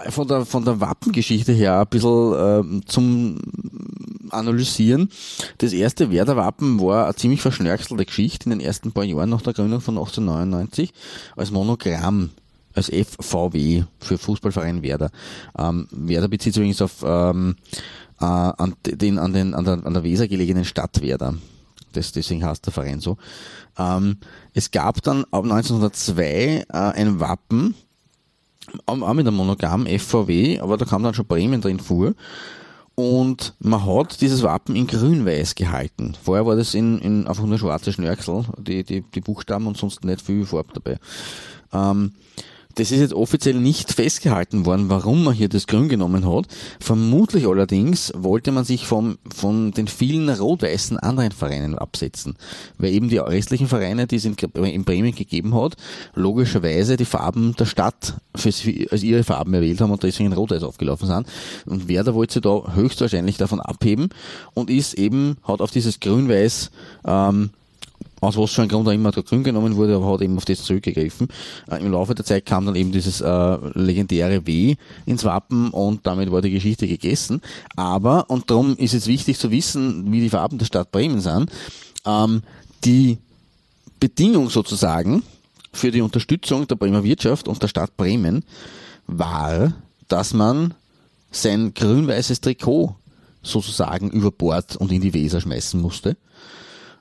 von der, von der Wappengeschichte her ein bisschen äh, zum Analysieren. Das erste Werder-Wappen war eine ziemlich verschnörkelte Geschichte in den ersten paar Jahren nach der Gründung von 1899 als Monogramm als FVW für Fußballverein Werder. Ähm, Werder bezieht sich übrigens auf ähm, äh, an, den, an, den, an, der, an der Weser gelegenen Stadt Werder. Das, deswegen heißt der Verein so. Ähm, es gab dann ab 1902 äh, ein Wappen, auch mit einem Monogramm FVW, aber da kam dann schon Bremen drin vor. Und man hat dieses Wappen in grün-weiß gehalten. Vorher war das in, in einfach nur schwarze Schnörkel, die, die, die Buchstaben und sonst nicht viel Farbe dabei. Ähm, das ist jetzt offiziell nicht festgehalten worden, warum man hier das Grün genommen hat. Vermutlich allerdings wollte man sich vom, von den vielen rot-weißen anderen Vereinen absetzen. Weil eben die restlichen Vereine, die es in, in Bremen gegeben hat, logischerweise die Farben der Stadt für, als ihre Farben erwählt haben und deswegen in rot-weiß aufgelaufen sind. Und Werder wollte sich da höchstwahrscheinlich davon abheben und ist eben, hat auf dieses grün-weiß ähm, aus was für ein Grund auch immer grün genommen wurde, aber hat eben auf das zurückgegriffen. Äh, Im Laufe der Zeit kam dann eben dieses äh, legendäre W ins Wappen und damit war die Geschichte gegessen. Aber, und darum ist es wichtig zu wissen, wie die Farben der Stadt Bremen sind, ähm, die Bedingung sozusagen für die Unterstützung der Bremer Wirtschaft und der Stadt Bremen war, dass man sein grün-weißes Trikot sozusagen über Bord und in die Weser schmeißen musste.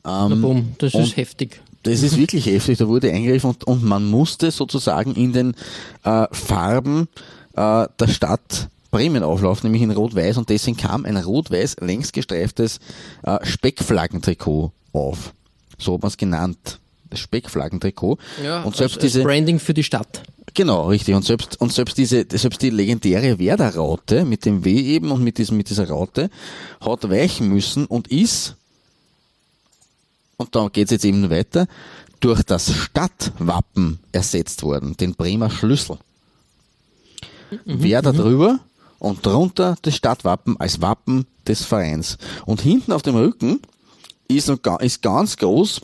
Ähm, boom, das ist heftig. Das ist wirklich heftig, da wurde eingegriffen und, und man musste sozusagen in den äh, Farben äh, der Stadt Bremen auflaufen, nämlich in Rot-Weiß und deswegen kam ein rot-weiß längs gestreiftes äh, Speckflaggentrikot auf. So hat man es genannt. Das Speckflaggentrikot. Ja, und selbst als, als diese Branding für die Stadt. Genau, richtig. Und selbst, und selbst diese, selbst die legendäre Werder-Raute mit dem W eben und mit diesem, mit dieser Raute hat weichen müssen und ist und da geht es jetzt eben weiter, durch das Stadtwappen ersetzt worden, den Bremer Schlüssel. Mhm, Wer da mhm. drüber und drunter das Stadtwappen als Wappen des Vereins. Und hinten auf dem Rücken ist, ist ganz groß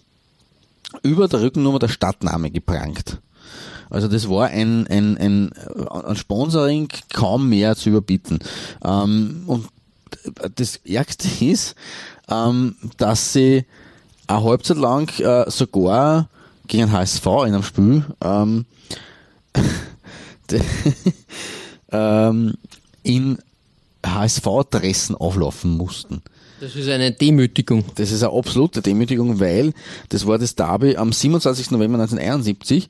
über der Rückennummer der Stadtname geprangt. Also das war ein, ein, ein, ein Sponsoring kaum mehr zu überbieten. Ähm, und das Ärgste ist, ähm, dass sie eine Halbzeit lang äh, sogar gegen HSV in einem Spiel ähm, ähm, in HSV-Adressen auflaufen mussten. Das ist eine Demütigung. Das ist eine absolute Demütigung, weil das war das Derby am 27. November 1971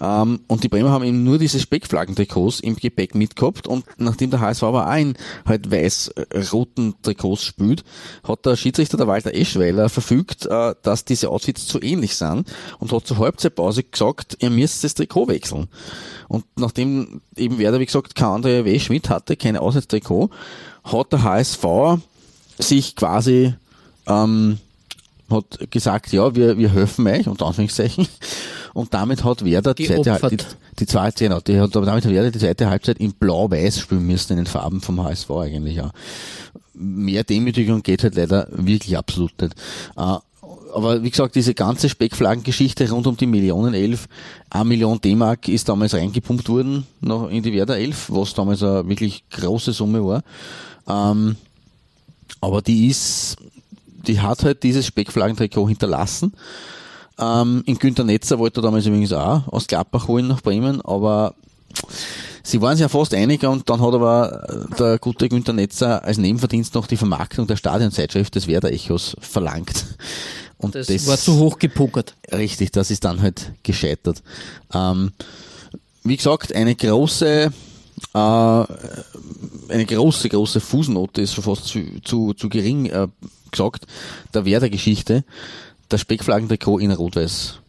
ähm, und die Bremer haben eben nur diese Speckflaggentrikots im Gepäck mitgehabt und nachdem der HSV aber auch in halt weiß-roten Trikots spielt, hat der Schiedsrichter der Walter Eschweiler verfügt, äh, dass diese Outfits zu ähnlich sind und hat zur Halbzeitpause gesagt, ihr müsst das Trikot wechseln. Und nachdem eben Werder, wie gesagt, kein anderer W. Schmidt hatte, kein Auswärtstrikot, hat der HSV sich quasi ähm, hat gesagt, ja, wir, wir helfen euch, unter Anführungszeichen. Und damit hat Werder die zweite, die, die zweite, genau, die hat, damit hat Werder die zweite Halbzeit in Blau-Weiß spielen müssen, in den Farben vom HSV eigentlich, ja. Mehr Demütigung geht halt leider wirklich absolut nicht. Äh, aber wie gesagt, diese ganze Speckflaggengeschichte rund um die Millionen Elf, eine Million D-Mark ist damals reingepumpt worden noch in die Werder Elf, was damals eine wirklich große Summe war. Ähm, aber die ist, die hat halt dieses Speckflaggentrikot hinterlassen. Ähm, in Günter Netzer wollte er damals übrigens auch aus Gladbach holen nach Bremen, aber sie waren sich ja fast einig und dann hat aber der gute Günter Netzer als Nebenverdienst noch die Vermarktung der Stadionzeitschrift des Werder Echos verlangt. Und das, das war zu hoch gepokert. Richtig, das ist dann halt gescheitert. Ähm, wie gesagt, eine große äh, eine große, große Fußnote ist schon fast zu, zu, zu gering äh, gesagt, der Werder-Geschichte, der Speckflaggentrikot in Rot-Weiß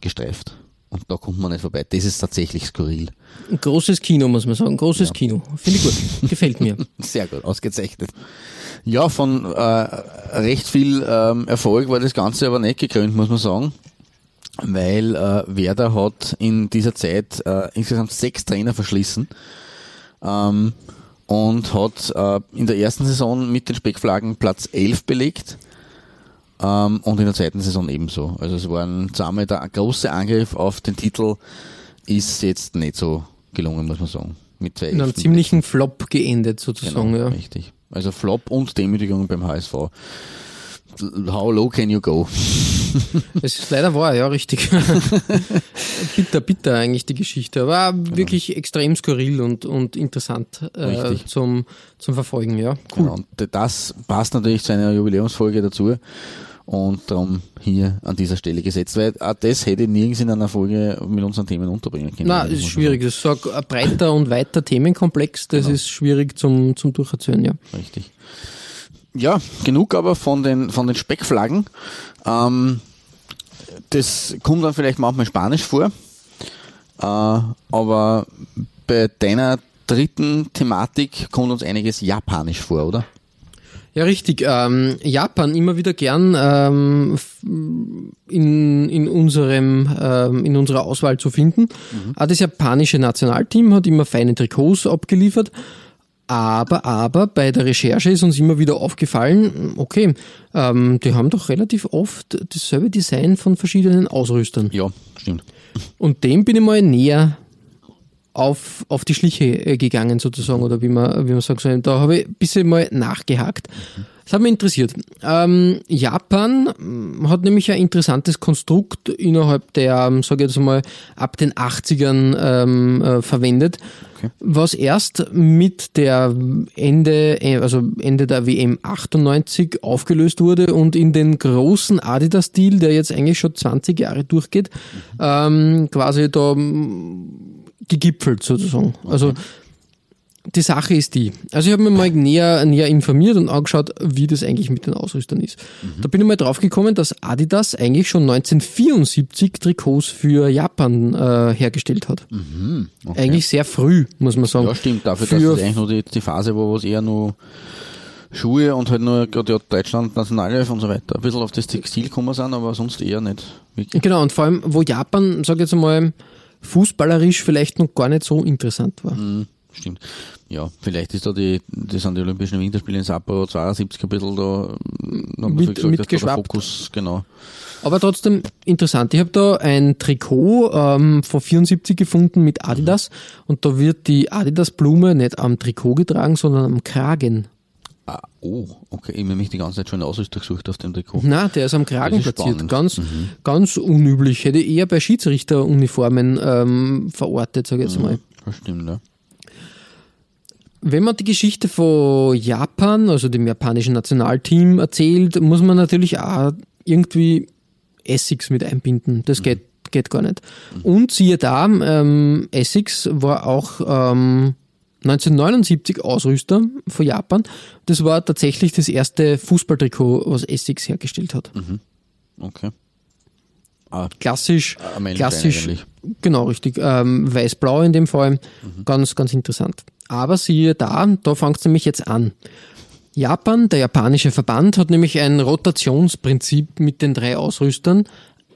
gestreift. Und da kommt man nicht vorbei. Das ist tatsächlich skurril. Ein großes Kino, muss man sagen. Großes ja. Kino. Finde ich gut. Gefällt mir. Sehr gut, ausgezeichnet. Ja, von äh, recht viel ähm, Erfolg war das Ganze aber nicht gekrönt, muss man sagen. Weil äh, Werder hat in dieser Zeit äh, insgesamt sechs Trainer verschlissen ähm, und hat äh, in der ersten Saison mit den Speckflaggen Platz 11 belegt ähm, und in der zweiten Saison ebenso. Also es war ein, zusammen der große Angriff auf den Titel ist jetzt nicht so gelungen, muss man sagen. Mit zwei in einem ziemlichen Flop geendet sozusagen. Genau, ja. Richtig. Also Flop und Demütigung beim HSV. How low can you go? Es ist leider wahr, ja, richtig. bitter, bitter eigentlich die Geschichte. Aber genau. wirklich extrem skurril und, und interessant äh, zum, zum Verfolgen, ja. Cool. Genau. Und das passt natürlich zu einer Jubiläumsfolge dazu und darum hier an dieser Stelle gesetzt, weil auch das hätte ich nirgends in einer Folge mit unseren Themen unterbringen können. Nein, das ist schwierig. Das ist so ein breiter und weiter Themenkomplex, das genau. ist schwierig zum, zum Durcherzählen, ja. Richtig. Ja, genug aber von den, von den Speckflaggen. Ähm, das kommt dann vielleicht manchmal Spanisch vor. Äh, aber bei deiner dritten Thematik kommt uns einiges Japanisch vor, oder? Ja, richtig. Ähm, Japan immer wieder gern ähm, in, in, unserem, ähm, in unserer Auswahl zu finden. Mhm. Das japanische Nationalteam hat immer feine Trikots abgeliefert. Aber, aber bei der Recherche ist uns immer wieder aufgefallen, okay, ähm, die haben doch relativ oft dasselbe Design von verschiedenen Ausrüstern. Ja, stimmt. Und dem bin ich mal näher auf, auf die Schliche äh, gegangen sozusagen, oder wie man, wie man sagen soll. Da habe ich ein bisschen mal nachgehakt. Das hat mich interessiert. Ähm, Japan hm, hat nämlich ein interessantes Konstrukt innerhalb der, ähm, sage ich jetzt mal, ab den 80ern ähm, äh, verwendet, okay. was erst mit der Ende, äh, also Ende der WM 98 aufgelöst wurde und in den großen Adidas-Stil, der jetzt eigentlich schon 20 Jahre durchgeht, mhm. ähm, quasi da gegipfelt sozusagen. Also okay. die Sache ist die. Also ich habe mir mal näher, näher informiert und angeschaut, wie das eigentlich mit den Ausrüstern ist. Mhm. Da bin ich mal drauf gekommen, dass Adidas eigentlich schon 1974 Trikots für Japan äh, hergestellt hat. Mhm. Okay. Eigentlich sehr früh, muss man sagen. Ja, stimmt. Dafür, für, dass das eigentlich nur die, die Phase war, wo es eher nur Schuhe und halt nur gerade ja, Deutschland, Nationalelf und so weiter ein bisschen auf das Textil gekommen sind, aber sonst eher nicht. Wirklich. Genau, und vor allem, wo Japan, sag ich jetzt mal, fußballerisch vielleicht noch gar nicht so interessant war. Mhm, stimmt. Ja, vielleicht ist da die, das sind die Olympischen Winterspiele in Sapporo 72 ein bisschen da mit, gesagt, mitgeschwappt. Fokus, genau. Aber trotzdem interessant. Ich habe da ein Trikot ähm, von 74 gefunden mit Adidas mhm. und da wird die Adidas-Blume nicht am Trikot getragen, sondern am Kragen. Ah, oh, okay. Ich habe nämlich die ganze Zeit schon Ausrüster gesucht auf dem Trikot. Na, der ist am Kragen ist platziert. Ganz, Mhm. ganz unüblich. Hätte eher bei Schiedsrichteruniformen ähm, verortet, sage ich Mhm. jetzt mal. Das stimmt, ja. Wenn man die Geschichte von Japan, also dem japanischen Nationalteam, erzählt, muss man natürlich auch irgendwie Essex mit einbinden. Das geht, geht gar nicht. Und siehe da, ähm, Essex war auch ähm, 1979 Ausrüster von Japan. Das war tatsächlich das erste Fußballtrikot, was Essex hergestellt hat. Okay. Ah, Klassisch, klassisch, eigentlich. genau richtig, ähm, weiß-blau in dem Fall, ganz, ganz interessant. Aber siehe da, da fängt es nämlich jetzt an. Japan, der japanische Verband, hat nämlich ein Rotationsprinzip mit den drei Ausrüstern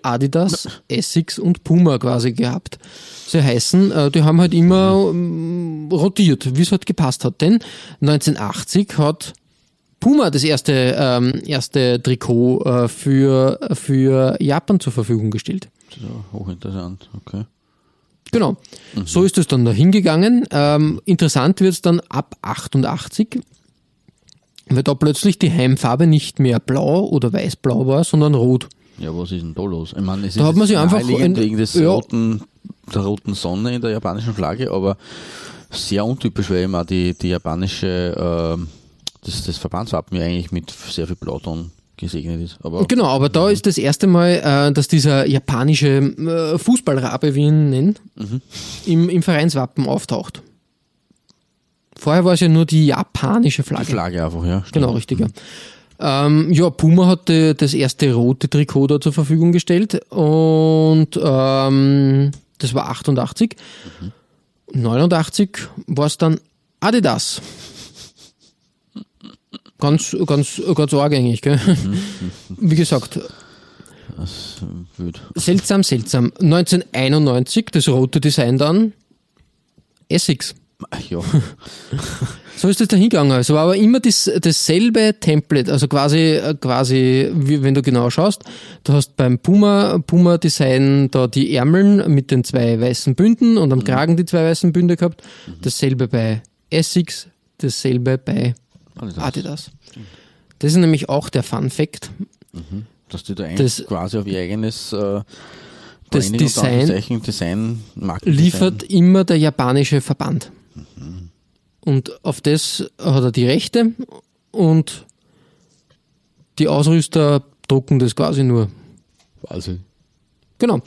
Adidas, Essex und Puma quasi gehabt. Sie heißen, äh, die haben halt immer ähm, rotiert, wie es halt gepasst hat. Denn 1980 hat Puma das erste, ähm, erste Trikot äh, für, für Japan zur Verfügung gestellt. das ist ja hochinteressant. Okay. Genau. So ist es dann da hingegangen. Ähm, interessant wird es dann ab 88, weil da plötzlich die Heimfarbe nicht mehr blau oder weiß-blau war, sondern rot. Ja, was ist denn da los? Ich meine, es Da ist hat man sich einfach ein- wegen des ja. roten, der roten Sonne in der japanischen Flagge, aber sehr untypisch, weil immer die, die japanische, ähm, das, das Verbandswappen ja eigentlich mit sehr viel Blauton gesegnet ist. Aber Genau, aber da ist das erste Mal, äh, dass dieser japanische äh, Fußballrabe, wie ihn nenne, im, im Vereinswappen auftaucht. Vorher war es ja nur die japanische die Flagge. Flagge einfach, ja. stimmt. Genau, richtig. Ja. Ähm, ja, Puma hat äh, das erste rote Trikot da zur Verfügung gestellt und ähm, das war 88. 89 war es dann Adidas. Ganz, ganz, ganz eigentlich, gell? Wie gesagt, seltsam, seltsam. 1991, das rote Design dann, Essex. Ja, So ist es da hingegangen. Es war aber immer das, dasselbe Template, also quasi, äh, quasi, wenn du genau schaust, du hast beim Puma, Puma Design da die Ärmeln mit den zwei weißen Bünden und am Kragen die zwei weißen Bünde gehabt. Dasselbe bei Essex, dasselbe bei Adidas. Adidas. Das ist nämlich auch der Fun Fact. dass die da eigentlich Das- quasi auf ihr eigenes äh, Das Design Design, liefert immer der japanische Verband. Und auf das hat er die Rechte und die Ausrüster drucken das quasi nur. Also, Genau.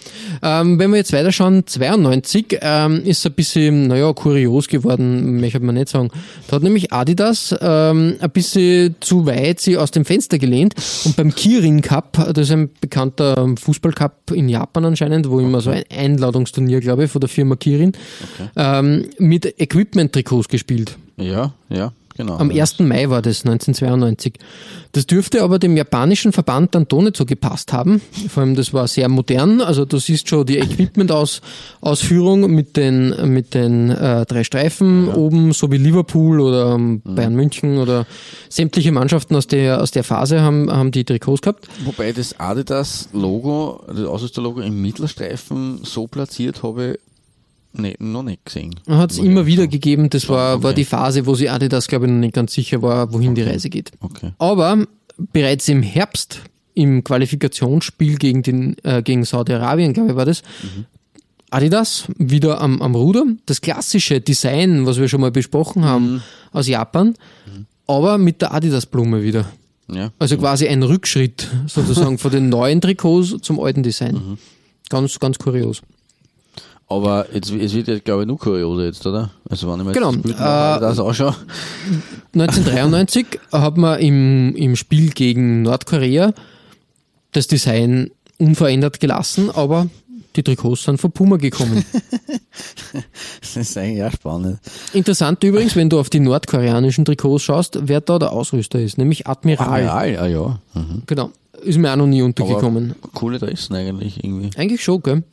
Ähm, wenn wir jetzt weiterschauen, 92 ähm, ist ein bisschen, naja, kurios geworden, möchte man nicht sagen. Da hat nämlich Adidas ähm, ein bisschen zu weit sie aus dem Fenster gelehnt und beim Kirin Cup, das ist ein bekannter Fußballcup in Japan anscheinend, wo immer so ein Einladungsturnier, glaube ich, von der Firma Kirin, ähm, mit Equipment-Trikots gespielt. ja, ja, genau. Am 1. Mai war das, 1992. Das dürfte aber dem japanischen Verband dann doch nicht so gepasst haben. Vor allem, das war sehr modern. Also du siehst schon die Equipment-Ausführung mit den, mit den äh, drei Streifen oben, so wie Liverpool oder ähm, Bayern München oder sämtliche Mannschaften aus der, aus der Phase haben, haben die Trikots gehabt. Wobei das Adidas-Logo, das Ausrüster-Logo im Mittelstreifen so platziert habe nee, noch nicht gesehen. Man hat es immer wieder sagen. gegeben. Das war, war okay. die Phase, wo sie Adidas, glaube ich, noch nicht ganz sicher war, wohin die Reise geht. Okay. Aber bereits im Herbst im Qualifikationsspiel gegen, den, äh, gegen Saudi-Arabien, glaube ich, war das, Adidas wieder am, am Ruder. Das klassische Design, was wir schon mal besprochen haben, aus Japan, aber mit der Adidas-Blume wieder. Ja. Also quasi ein Rückschritt sozusagen von den neuen Trikots zum alten Design. Ganz, ganz kurios. Aber jetzt, es wird jetzt, glaube ich, nur kurioser jetzt, oder? Also, wenn ich mir Genau, das Bild äh, das anschaue. 1993 hat man im, im Spiel gegen Nordkorea das Design unverändert gelassen, aber die Trikots sind von Puma gekommen. Das ist eigentlich auch spannend. Interessant übrigens, wenn du auf die nordkoreanischen Trikots schaust, wer da der Ausrüster ist, nämlich Admiral. Real, ah ja. Mhm. Genau. Ist mir auch noch nie untergekommen. Aber coole Dressen eigentlich irgendwie. Eigentlich schon, gell?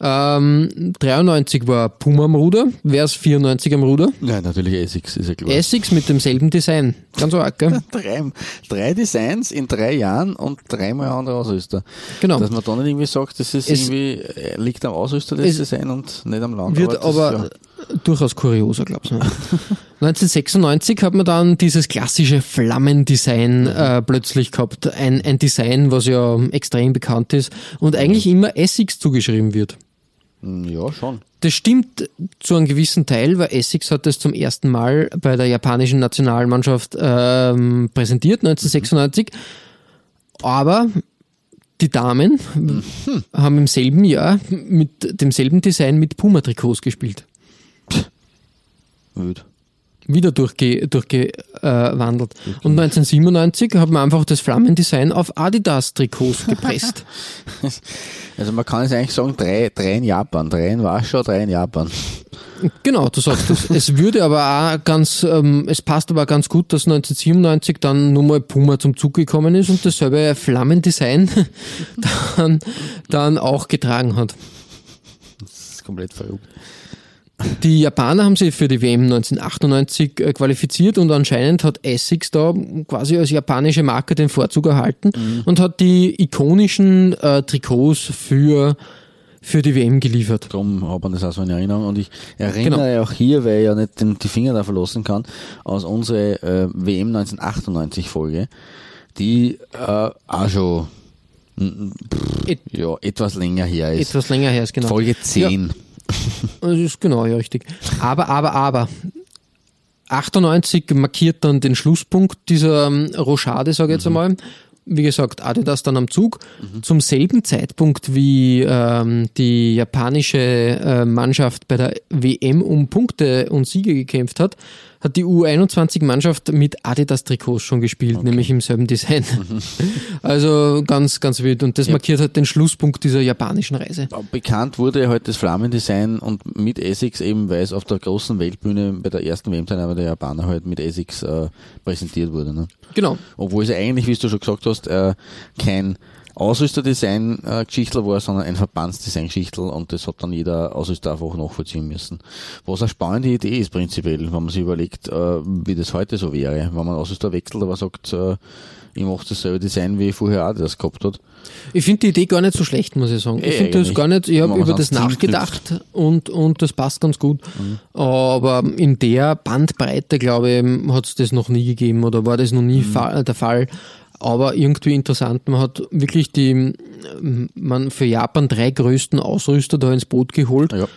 Ähm, 93 war Puma am Ruder, wer ist 94 am Ruder? Ja, natürlich Essex, ist ja klar. Essex mit demselben Design. Ganz arg, gell? Drei, drei Designs in drei Jahren und dreimal andere Ausrüster. Genau. Dass man da nicht irgendwie sagt, das ist Es- irgendwie, äh, liegt am Ausrüster das Es Design und nicht am Land. Wird das, aber ja. Durchaus kurioser, glaubst du. 1996 hat man dann dieses klassische Flammendesign äh, plötzlich gehabt. Ein, ein Design, was ja extrem bekannt ist und eigentlich immer Essex zugeschrieben wird. Ja, schon. Das stimmt zu einem gewissen Teil, weil Essex hat das zum ersten Mal bei der japanischen Nationalmannschaft ähm, präsentiert, 1996. Aber die Damen haben im selben Jahr mit demselben Design mit Puma-Trikots gespielt. Wild. Wieder durchgewandelt. Durchge, äh. Und 1997 hat man einfach das Flammendesign auf Adidas-Trikots gepresst. Also man kann jetzt eigentlich sagen, drei, drei in Japan, drei in Warschau, drei in Japan. Genau, du sagst das. Es würde aber auch ganz, ähm, es passt aber ganz gut, dass 1997 dann nur mal Puma zum Zug gekommen ist und dasselbe Flammendesign dann, dann auch getragen hat. Das ist komplett verrückt. Die Japaner haben sich für die WM 1998 äh, qualifiziert und anscheinend hat Essex da quasi als japanische Marke den Vorzug erhalten und hat die ikonischen äh, Trikots für, für die WM geliefert. Darum hat man das auch so in Erinnerung. Und ich erinnere genau. auch hier, weil ich ja nicht den, die Finger da verlassen kann, aus unserer äh, WM 1998 Folge, die äh, auch schon pff, Et ja, etwas länger her ist. Etwas länger her ist, genau. Folge 10. Das ist genau, ja, richtig. Aber, aber, aber. 98 markiert dann den Schlusspunkt dieser ähm, Rochade, sage ich jetzt einmal. Wie gesagt, Adidas dann am Zug. Zum selben Zeitpunkt, wie ähm, die japanische äh, Mannschaft bei der WM um Punkte und Siege gekämpft hat, hat die U21-Mannschaft mit Adidas-Trikots schon gespielt, nämlich im selben Design. Also ganz, ganz wild. Und das Ja. markiert halt den Schlusspunkt dieser japanischen Reise. Bekannt wurde halt das Flammendesign und mit Essex eben, weil es auf der großen Weltbühne bei der ersten WM-Teilnahme der Japaner halt mit Essex äh, präsentiert wurde. Ne? Genau. Obwohl es eigentlich, wie du schon gesagt hast, äh, kein Ausrüsterdesign-Geschichtel war, sondern ein Verbandsdesign-Geschichtel und das hat dann jeder Ausrüster einfach nachvollziehen müssen. Was eine spannende Idee ist prinzipiell, wenn man sich überlegt, äh, wie das heute so wäre. Wenn man Ausrüster wechselt, aber sagt, äh, ich mache dasselbe Design, wie vorher auch das gehabt hat. Ich finde die Idee gar nicht so schlecht, muss ich sagen. Ich finde das gar nicht, ich habe über das nachgedacht und, und das passt ganz gut. Mhm. Aber in der Bandbreite, glaube ich, hat es das noch nie gegeben oder war das noch nie Mhm. der Fall. Aber irgendwie interessant, man hat wirklich die, ähm, man für Japan drei größten Ausrüster da ins Boot geholt Ja.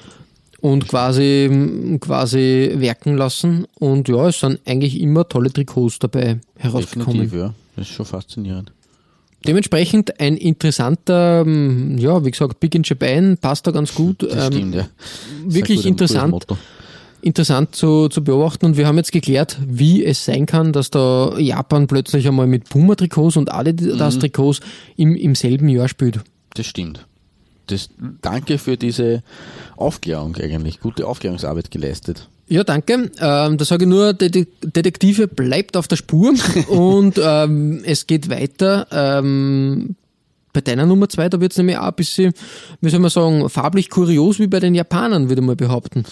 und quasi, quasi werken lassen. Und ja, es sind eigentlich immer tolle Trikots dabei herausgekommen. Definitiv, ja. Das ist schon faszinierend. Dementsprechend ein interessanter, ähm, ja, wie gesagt, Big in Japan passt da ganz gut. Das Ähm, stimmt, ja. wirklich interessant. Interessant zu, zu beobachten und wir haben jetzt geklärt, wie es sein kann, dass da Japan plötzlich einmal mit Puma-Trikots und Mhm. Adidas-Trikots im, im selben Jahr spielt. Das stimmt. Das, danke für diese Aufklärung eigentlich. Gute Aufklärungsarbeit geleistet. Ja, danke. Ähm, da sage ich nur, Dete- Detektive bleibt auf der Spur und ähm, es geht weiter. Ähm, bei deiner Nummer zwei, da wird es nämlich auch ein bisschen, wie soll man sagen, farblich kurios wie bei den Japanern, würde mal behaupten.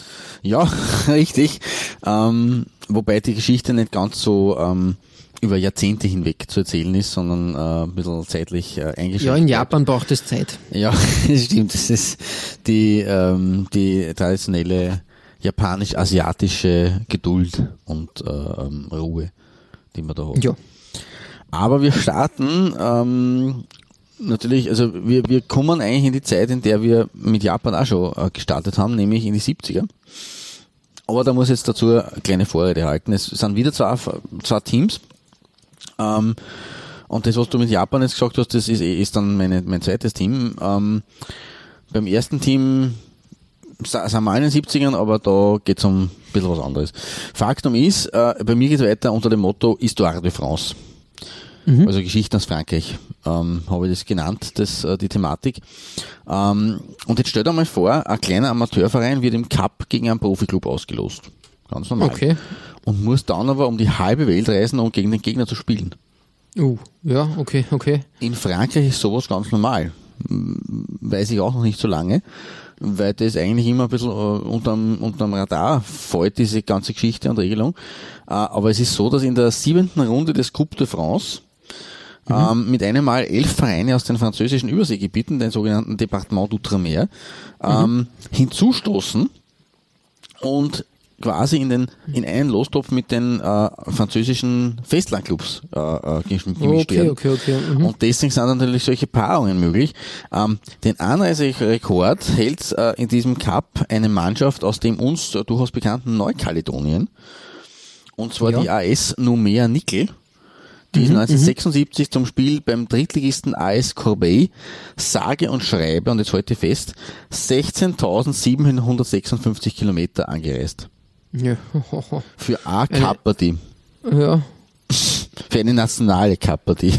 Ja, richtig. Ähm, wobei die Geschichte nicht ganz so ähm, über Jahrzehnte hinweg zu erzählen ist, sondern äh, ein bisschen zeitlich äh, eingeschränkt. Ja, in. Japan braucht es Zeit. Ja, das stimmt. Das ist die, ähm, die traditionelle japanisch-asiatische Geduld und äh, ähm, Ruhe, die man da hat. Ja. Aber wir starten ähm, natürlich, also wir, wir kommen eigentlich in die Zeit, in der wir mit Japan auch schon äh, gestartet haben, nämlich in die 70er. Aber da muss ich jetzt dazu eine kleine Vorrede halten. Es sind wieder zwei, zwei Teams. Ähm, und das, was du mit Japan jetzt gesagt hast, das ist, ist dann meine, mein zweites Team. Ähm, beim ersten Team sind wir in den 70ern, aber da geht's um ein bisschen was anderes. Faktum ist, äh, bei mir geht weiter unter dem Motto Histoire de France. Also Geschichten aus Frankreich, ähm, habe ich das genannt, das, äh, die Thematik. Ähm, und jetzt stell dir mal vor, ein kleiner Amateurverein wird im Cup gegen einen Profiklub ausgelost. Ganz normal. Okay. Und muss dann aber um die halbe Welt reisen, um gegen den Gegner zu spielen. Uh, ja, okay, okay. In Frankreich ist sowas ganz normal. Hm, Weiß ich auch noch nicht so lange, weil das eigentlich immer ein bisschen äh, unterm, unterm Radar fällt, diese ganze Geschichte und Regelung. Äh, aber es ist so, dass in der siebenten Runde des Coupe de France ähm, mit einem Mal elf Vereine aus den französischen Überseegebieten, den sogenannten Departement d'Outre-mer, ähm, hinzustoßen und quasi in den in einen Lostopf mit den äh, französischen Festlandclubs äh, äh, gemischt Okay, werden. okay, okay. Mhm. Und deswegen sind natürlich solche Paarungen möglich. Ähm, den Anreiserekord hält äh, in diesem Cup eine Mannschaft aus dem uns äh, durchaus bekannten Neukaledonien. Und zwar Ja. die AS Numea Nickel. Die ist 1976 zum Spiel beim Drittligisten AS Corbeil sage und schreibe, und jetzt ich fest, 16.756 Kilometer angereist. Ja. Für eine Cup-Partie. ja, Für eine nationale Cup-Partie.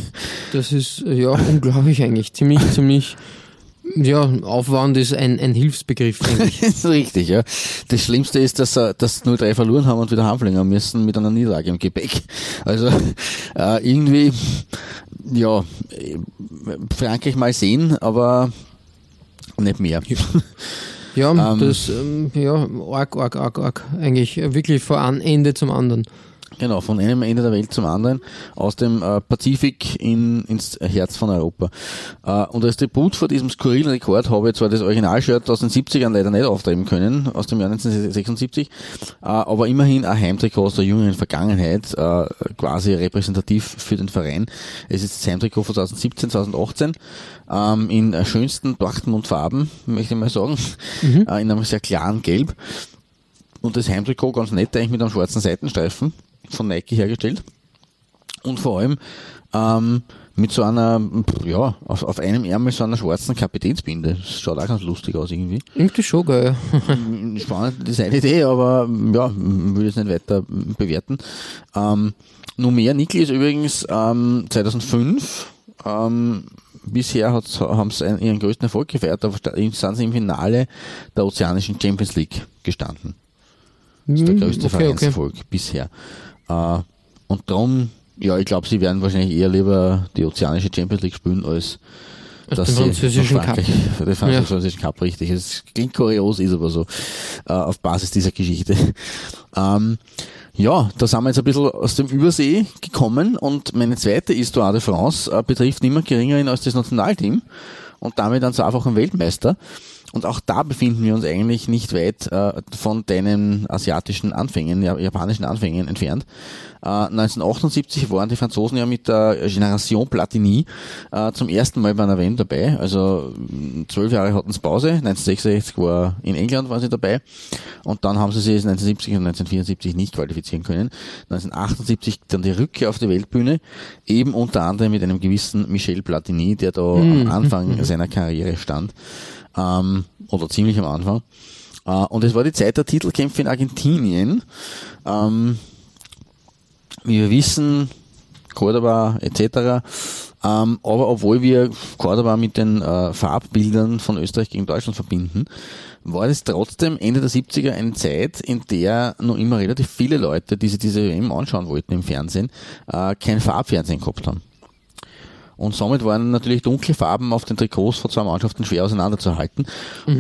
das ist ja unglaublich eigentlich. Ziemlich, ziemlich, ja, Aufwand ist ein, ein Hilfsbegriff eigentlich. Das ist richtig, ja. Das Schlimmste ist, dass sie das 0-3 verloren haben und wieder heimfliegen müssen mit einer Niederlage im Gepäck. Also äh, irgendwie, ja, äh, Frankreich mal sehen, aber nicht mehr. Ja, Ähm. das, ähm, ja, arg, arg, arg, arg. Eigentlich äh, wirklich von einem Ende zum anderen. Genau, von einem Ende der Welt zum anderen, aus dem äh, Pazifik in, ins Herz von Europa. Äh, und als Debut vor diesem skurrilen Rekord habe ich zwar das Originalshirt aus den 70ern leider nicht auftreiben können, aus dem Jahr 1976, äh, aber immerhin ein Heimtrikot aus der jüngeren Vergangenheit, äh, quasi repräsentativ für den Verein. Es ist das Heimtrikot von 2017, 2018, ähm, in schönsten Dortmund-Farben, möchte ich mal sagen, äh, in einem sehr klaren Gelb. Und das Heimtrikot ganz nett eigentlich mit einem schwarzen Seitenstreifen von Nike hergestellt. Und vor allem ähm, mit so einer, ja, auf, auf einem Ärmel so einer schwarzen Kapitänsbinde. Das schaut auch ganz lustig aus irgendwie. Irgendwie schon geil. Spannende Designidee, aber ja, will jetzt nicht weiter bewerten. Ähm, Numea Nickel ist übrigens ähm, 2005 ähm, bisher haben sie ihren größten Erfolg gefeiert, aber sind sie im Finale der Ozeanischen Champions League gestanden. Das ist der größte Mhm, okay, okay. Vereinserfolg bisher. Äh, und darum, ja, ich glaube, sie werden wahrscheinlich eher lieber die Ozeanische Champions League spielen, als dass den französischen Frankreich, Cup. den französischen Cup, richtig. Es klingt kurios, ist aber so, äh, auf Basis dieser Geschichte. Ähm, ja, da sind wir jetzt ein bisschen aus dem Übersee gekommen und meine zweite Histoire de France äh, betrifft niemand geringerin als das Nationalteam und damit einen zweifachen Weltmeister. Und auch da befinden wir uns eigentlich nicht weit äh, von deinen asiatischen Anfängen, ja, japanischen Anfängen entfernt. Äh, 1978 waren die Franzosen ja mit der Generation Platini äh, zum ersten Mal bei einer WM dabei. Also zwölf Jahre hatten sie Pause. 1966 war in England waren sie dabei. Und dann haben sie sich 1970 und 1974 nicht qualifizieren können. 1978 dann die Rückkehr auf die Weltbühne, eben unter anderem mit einem gewissen Michel Platini, der da am Anfang seiner Karriere stand ähm, oder ziemlich am Anfang. Äh, und es war die Zeit der Titelkämpfe in Argentinien. Ähm, wie wir wissen, Cordoba etc. Ähm, aber obwohl wir Cordoba mit den äh, Farbbildern von Österreich gegen Deutschland verbinden, war es trotzdem Ende der 70er eine Zeit, in der noch immer relativ viele Leute, die sich diese WM anschauen wollten im Fernsehen, äh, kein Farbfernsehen gehabt haben. Und somit waren natürlich dunkle Farben auf den Trikots von zwei Mannschaften schwer auseinanderzuhalten.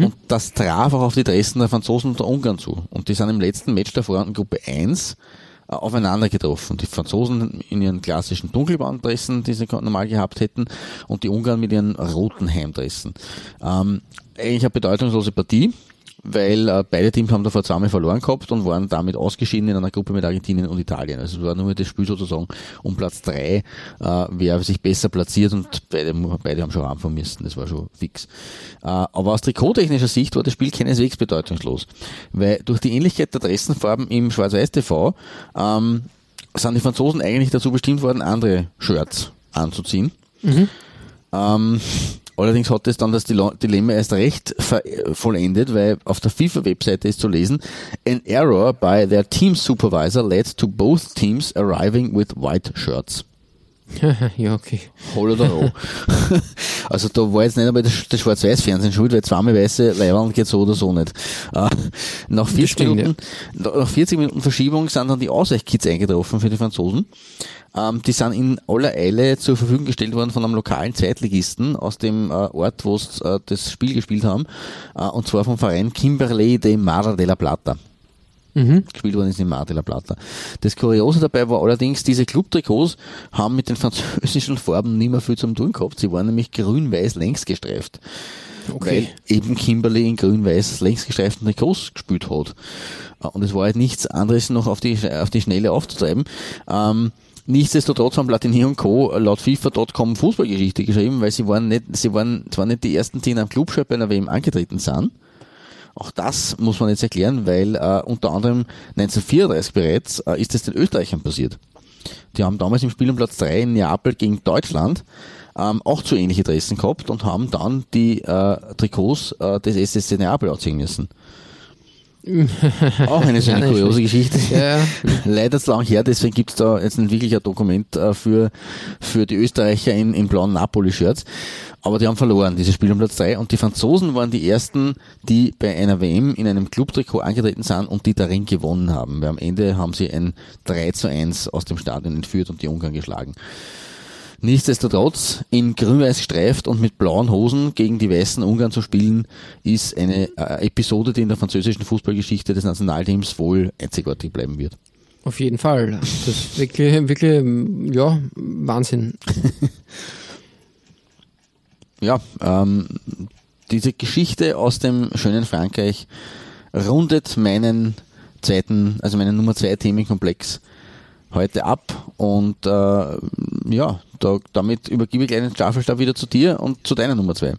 Und das traf auch auf die Dressen der Franzosen und der Ungarn zu. Und die sind im letzten Match der Vorhanden Gruppe 1 äh, aufeinander getroffen. Die Franzosen in ihren klassischen Dunkelbahndressen, die sie normal gehabt hätten, und die Ungarn mit ihren roten Heimdressen. Ähm, eigentlich eine bedeutungslose Partie, weil äh, beide Teams haben davor zweimal verloren gehabt und waren damit ausgeschieden in einer Gruppe mit Argentinien und Italien. Also es war nur das Spiel sozusagen um Platz drei, äh, wer sich besser platziert und beide, beide haben schon anfangen müssen, das war schon fix. Äh, aber aus trikottechnischer Sicht war das Spiel keineswegs bedeutungslos, weil durch die Ähnlichkeit der Dressenfarben im Schwarz-Weiß-TV ähm, sind die Franzosen eigentlich dazu bestimmt worden, andere Shirts anzuziehen. Ähm, allerdings hat es dann das Dile- Dilemma erst recht vollendet, weil auf der FIFA-Webseite ist zu lesen, an error by their team supervisor led to both teams arriving with white shirts. ja, okay. Hol oder roh. also da war jetzt nicht einmal das, das Schwarz-Weiß-Fernsehen schuld, weil zweimal weiße Leihwand geht so oder so nicht. Äh, nach, 40 stimmt, Minuten, nach 40 Minuten Verschiebung sind dann die Ausweichkits eingetroffen für die Franzosen. Ähm, die sind in aller Eile zur Verfügung gestellt worden von einem lokalen Zweitligisten aus dem äh, Ort, wo sie äh, das Spiel gespielt haben, äh, und zwar vom Verein Kimberley de Mar de la Plata gespielt worden ist in Mar de la Plata. Das Kuriose dabei war allerdings, diese Clubtrikots haben mit den französischen Farben nicht mehr viel zum tun gehabt. Sie waren nämlich grün-weiß längs gestreift. Okay. weil eben Kimberly in grün-weiß längs gestreiften Trikots gespielt hat. Äh, Und es war halt nichts anderes noch auf die, auf die Schnelle aufzutreiben. Ähm, Nichtsdestotrotz haben Platini und Co. laut FIFA.com Fußballgeschichte geschrieben, weil sie waren nicht, sie waren zwar nicht die ersten, die in einem Clubshop bei einer WM angetreten sind. Auch das muss man jetzt erklären, weil äh, unter anderem 1934 bereits äh, ist es den Österreichern passiert. Die haben damals im Spiel um Platz 3 in Neapel gegen Deutschland ähm, auch zu ähnliche Dressen gehabt und haben dann die äh, Trikots äh, des SSC Neapel anziehen müssen. Auch eine Ja, nicht kuriose Geschichte. Ja. Leider zu lang her, deswegen gibt's da jetzt nicht wirklich ein Dokument äh, für, für die Österreicher in, in blauen Napoli-Shirts. Aber die haben verloren, dieses Spiel um Platz 3. Und die Franzosen waren die ersten, die bei einer WM in einem Clubtrikot angetreten sind und die darin gewonnen haben. Weil am Ende haben sie ein 3 zu 1 aus dem Stadion entführt und die Ungarn geschlagen. Nichtsdestotrotz, in grün-weiß gestreift und mit blauen Hosen gegen die weißen Ungarn zu spielen, ist eine äh, Episode, die in der französischen Fußballgeschichte des Nationalteams wohl einzigartig bleiben wird. Auf jeden Fall. Das ist wirklich, wirklich, ja, Wahnsinn. ja, ähm, diese Geschichte aus dem schönen Frankreich rundet meinen zweiten, also meinen Nummer zwei Themenkomplex heute ab und äh, ja, da, damit übergebe ich gleich den Staffelstab wieder zu dir und zu deiner Nummer zwei.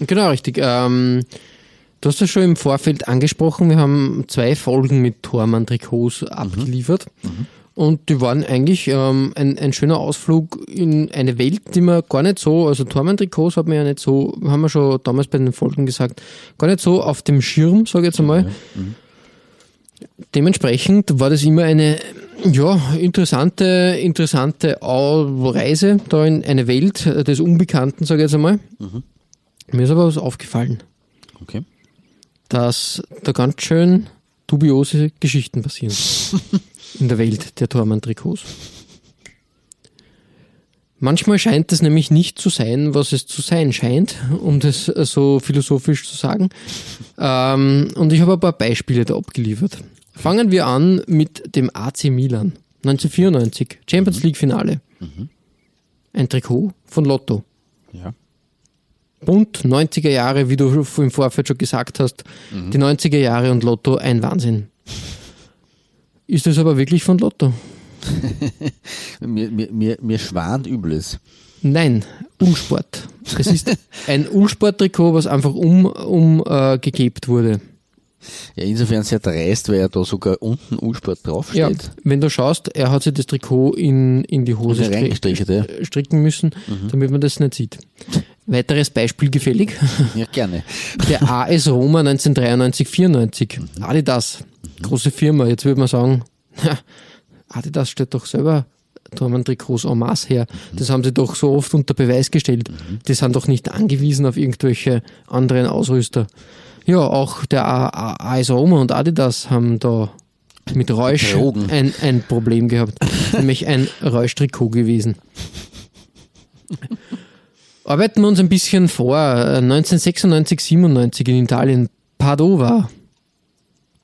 Genau, richtig. Ähm, du hast das schon im Vorfeld angesprochen. Wir haben zwei Folgen mit Tormann-Trikots abgeliefert. Und die waren eigentlich ähm, ein, ein schöner Ausflug in eine Welt, die man gar nicht so, also Tormann-Trikots hat man ja nicht so, haben wir schon damals bei den Folgen gesagt, gar nicht so auf dem Schirm, sage ich jetzt einmal. Dementsprechend war das immer eine ja, interessante, interessante Reise da in eine Welt des Unbekannten, sage ich jetzt einmal. Mir ist aber was aufgefallen, Okay. dass da ganz schön dubiose Geschichten passieren in der Welt der Tormann-Trikots. Manchmal scheint es nämlich nicht zu sein, was es zu sein scheint, um das so philosophisch zu sagen. Ähm, und ich habe ein paar Beispiele da abgeliefert. Fangen wir an mit dem AC Milan. 1994, Champions League Finale. Ein Trikot von Lotto. Ja. Bunt, 90er Jahre, wie du im Vorfeld schon gesagt hast, die 90er Jahre und Lotto, ein Wahnsinn. Ist das aber wirklich von Lotto? Mir, mir, mir, mir schwant Übles. Nein, Ulsport. Es ist ein Ulsport-Trikot, was einfach um, um äh, wurde. Ja, insofern sehr dreist, weil ja da sogar unten U-Sport Ja, draufsteht. wenn du schaust, er hat sich das Trikot in, in die Hose reingestrichen, ja. Mhm. stricken müssen, damit man das nicht sieht. Weiteres Beispiel gefällig. Ja, gerne. Der AS Roma 1993, 94. Mhm. Adidas. Große Firma. Jetzt würde man sagen, ja, Adidas stellt doch selber Tormann-Trikots en masse her. Mhm. Das haben sie doch so oft unter Beweis gestellt. Die sind doch nicht angewiesen auf irgendwelche anderen Ausrüster. Ja, auch der AS Roma und Adidas haben da mit Räusch ein, ein Problem gehabt. nämlich ein Räuschtrikot gewesen. Arbeiten wir uns ein bisschen vor. Äh, 1996, 97 in Italien. Padova.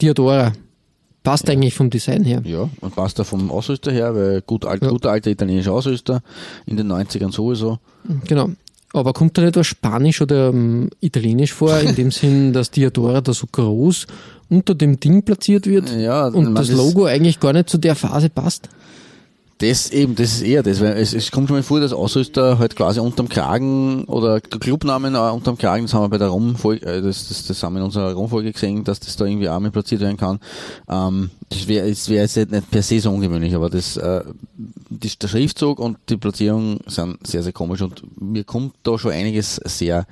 Diodora. Passt eigentlich vom Design her. Ja, und passt da vom Ausrüster her, weil gut, alt, guter alter italienischer Ausrüster, in den 90ern sowieso. Genau. Aber kommt da nicht was Spanisch oder ähm, Italienisch vor, in dem Sinn, dass Diodora da so groß unter dem Ding platziert wird Ja, und das- Logo eigentlich gar nicht zu der Phase passt? Das eben, das ist eher das, weil es, es kommt schon mal vor, dass Ausrüster halt quasi unterm Kragen oder der Clubnamen unterm Kragen, das haben wir bei der Rumfolge, äh, das, das, das haben wir in unserer Rumfolge gesehen, dass das da irgendwie auch mit platziert werden kann. Ähm, das wäre das wär jetzt nicht per se so ungewöhnlich, aber das, äh, das, der Schriftzug und die Platzierung sind sehr, sehr komisch und mir kommt da schon einiges sehr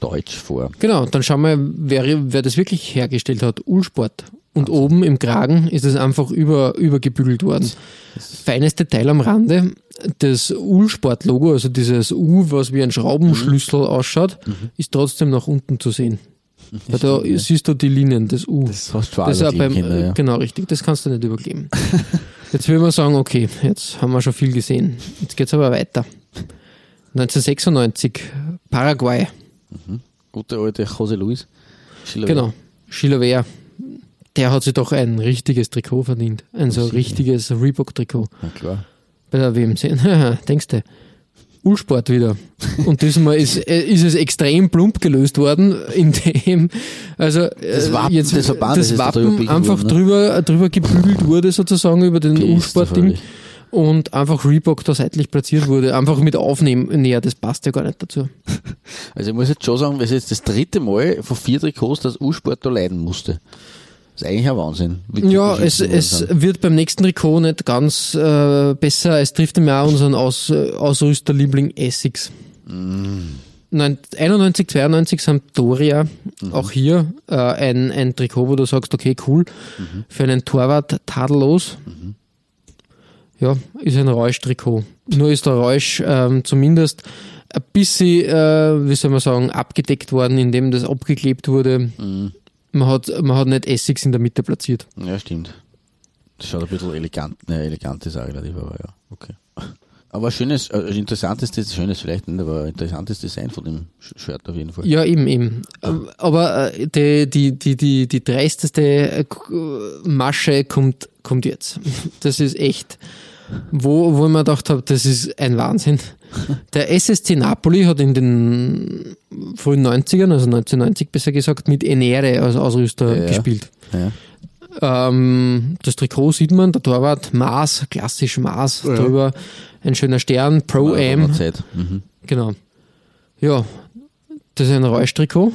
deutsch vor. Genau, dann schauen wir, wer, wer das wirklich hergestellt hat. Ulsport. Und oben im Kragen ist es einfach über, übergebügelt worden. Feines Detail am Rande, das Ulsport-Logo, also dieses U, was wie ein Schraubenschlüssel ausschaut, ist trotzdem nach unten zu sehen. Weil da siehst du die Linien, das U. Das hast du Das ja beim, Kinder, ja. Genau, richtig. Das kannst du nicht überkleben. Jetzt will man sagen, okay, jetzt haben wir schon viel gesehen. Jetzt geht's aber weiter. 1996, Paraguay. Gute alte Jose Luis. Schiller- Genau, Chilavert. Der hat sich doch ein richtiges Trikot verdient. Ein so richtiges Reebok-Trikot. Ja, klar. Bei der WMC. Denkst du? Ulsport wieder. Und diesmal ist, äh, ist es extrem plump gelöst worden, indem also Das äh, Wappen jetzt das ist da Wappen drüber biegen einfach worden, ne? drüber, drüber gebügelt wurde sozusagen über den Ulsport-Ding völlig. und einfach Reebok da seitlich platziert wurde. Einfach mit Aufnehmen. Naja, das passt ja gar nicht dazu. Also ich muss jetzt schon sagen, es ist jetzt das dritte Mal von vier Trikots, dass U-Sport da leiden musste. Das ist eigentlich ein Wahnsinn. Ja, es, es wird beim nächsten Trikot nicht ganz äh, besser. Es trifft ja auch unseren Aus, äh, Ausrüsterliebling Essex. Nein, 91, 92 Sampdoria, auch hier äh, ein, ein Trikot, wo du sagst, okay, cool, für einen Torwart tadellos. Ja, ist ein Reusch-Trikot. Nur ist der Reusch ähm, zumindest ein bisschen, äh, wie soll man sagen, abgedeckt worden, indem das abgeklebt wurde. Man, hat, man hat nicht Essex in der Mitte platziert. Ja, stimmt. Das schaut ein bisschen elegant, ne, elegant ist auch relativ, aber ja, okay. Aber schönes, äh, interessantes, schönes vielleicht nicht, aber interessantes Design von dem Shirt auf jeden Fall. Ja, eben, eben. Ähm, Aber äh, die, die, die, die, die dreisteste äh, Masche kommt, kommt jetzt. Das ist echt, wo, wo ich mir gedacht habe, das ist ein Wahnsinn. Der SSC Napoli hat in den frühen 90ern, also 1990 besser gesagt, mit Enere als Ausrüster Ja, ja. gespielt. Ja. Ähm, das Trikot sieht man, der Torwart, Maß, klassisch Maß drüber, ein schöner Stern, Pro War Am. noch Zeit. Mhm. Genau. Ja, das ist ein Reusch-Trikot.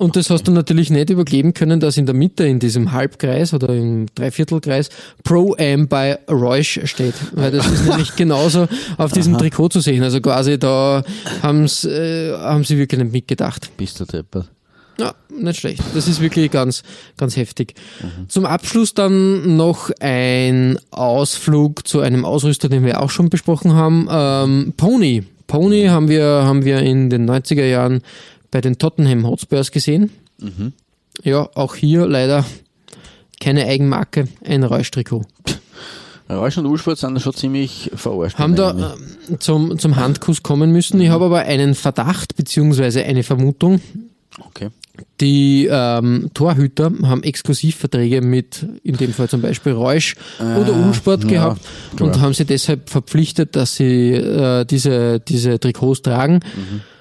Und das hast du natürlich nicht überkleben können, dass in der Mitte in diesem Halbkreis oder im Dreiviertelkreis Pro-Am bei Reusch steht. Weil das ist nämlich genauso auf diesem Trikot zu sehen. Also quasi da haben's, äh, haben sie wirklich nicht mitgedacht. Bist du deppert. Ja, nicht schlecht. Das ist wirklich ganz, ganz heftig. Zum Abschluss dann noch ein Ausflug zu einem Ausrüster, den wir auch schon besprochen haben. Ähm, Pony. Pony haben wir, haben wir in den 90er Jahren bei den Tottenham Hotspurs gesehen. Ja, auch hier leider keine Eigenmarke, ein Reusch-Trikot. Rausch und Ursport sind schon ziemlich verarscht. Haben da ähm, zum, zum Handkuss kommen müssen. Ich habe aber einen Verdacht beziehungsweise eine Vermutung. Okay. Die ähm, Torhüter haben Exklusivverträge mit, in dem Fall zum Beispiel Reusch oder Unsport ja, gehabt klar. und haben sie deshalb verpflichtet, dass sie äh, diese, diese Trikots tragen.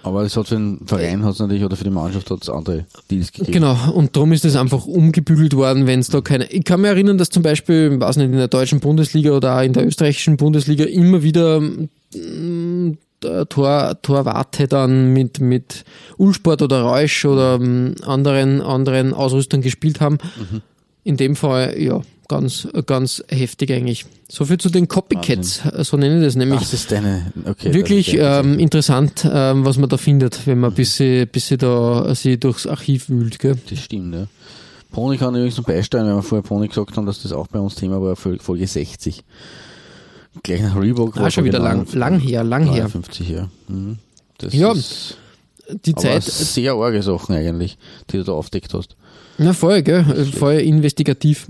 Aber es hat für den Verein hat's natürlich oder für die Mannschaft hat es andere Deals gegeben. Genau, und darum ist es einfach umgebügelt worden, wenn es da keine. Ich kann mich erinnern, dass zum Beispiel, ich weiß nicht, in der deutschen Bundesliga oder auch in der österreichischen Bundesliga immer wieder mm, Tor, Torwarte dann mit, mit Ulsport oder Reusch oder ähm, anderen, anderen Ausrüstern gespielt haben. In dem Fall, ja, ganz, ganz heftig eigentlich. So viel zu den Copycats, so nenne ich das nämlich. Das ist deine, okay. Wirklich ähm, interessant, ähm, was man da findet, wenn man bis sie, bis sie da sie durchs Archiv wühlt. Gell? Das stimmt, ja. Pony kann ich übrigens noch beisteuern, wenn wir vorher Pony gesagt haben, dass das auch bei uns Thema war, Fol- Folge 60. Gleich nach Reebok. Ah, schon wieder lang, 59, lang her, lang her. 59 her. Mhm. Das Ja, ist Die Zeit, sehr arge Sachen eigentlich, die du da aufdeckt hast. na voll, gell? voll investigativ.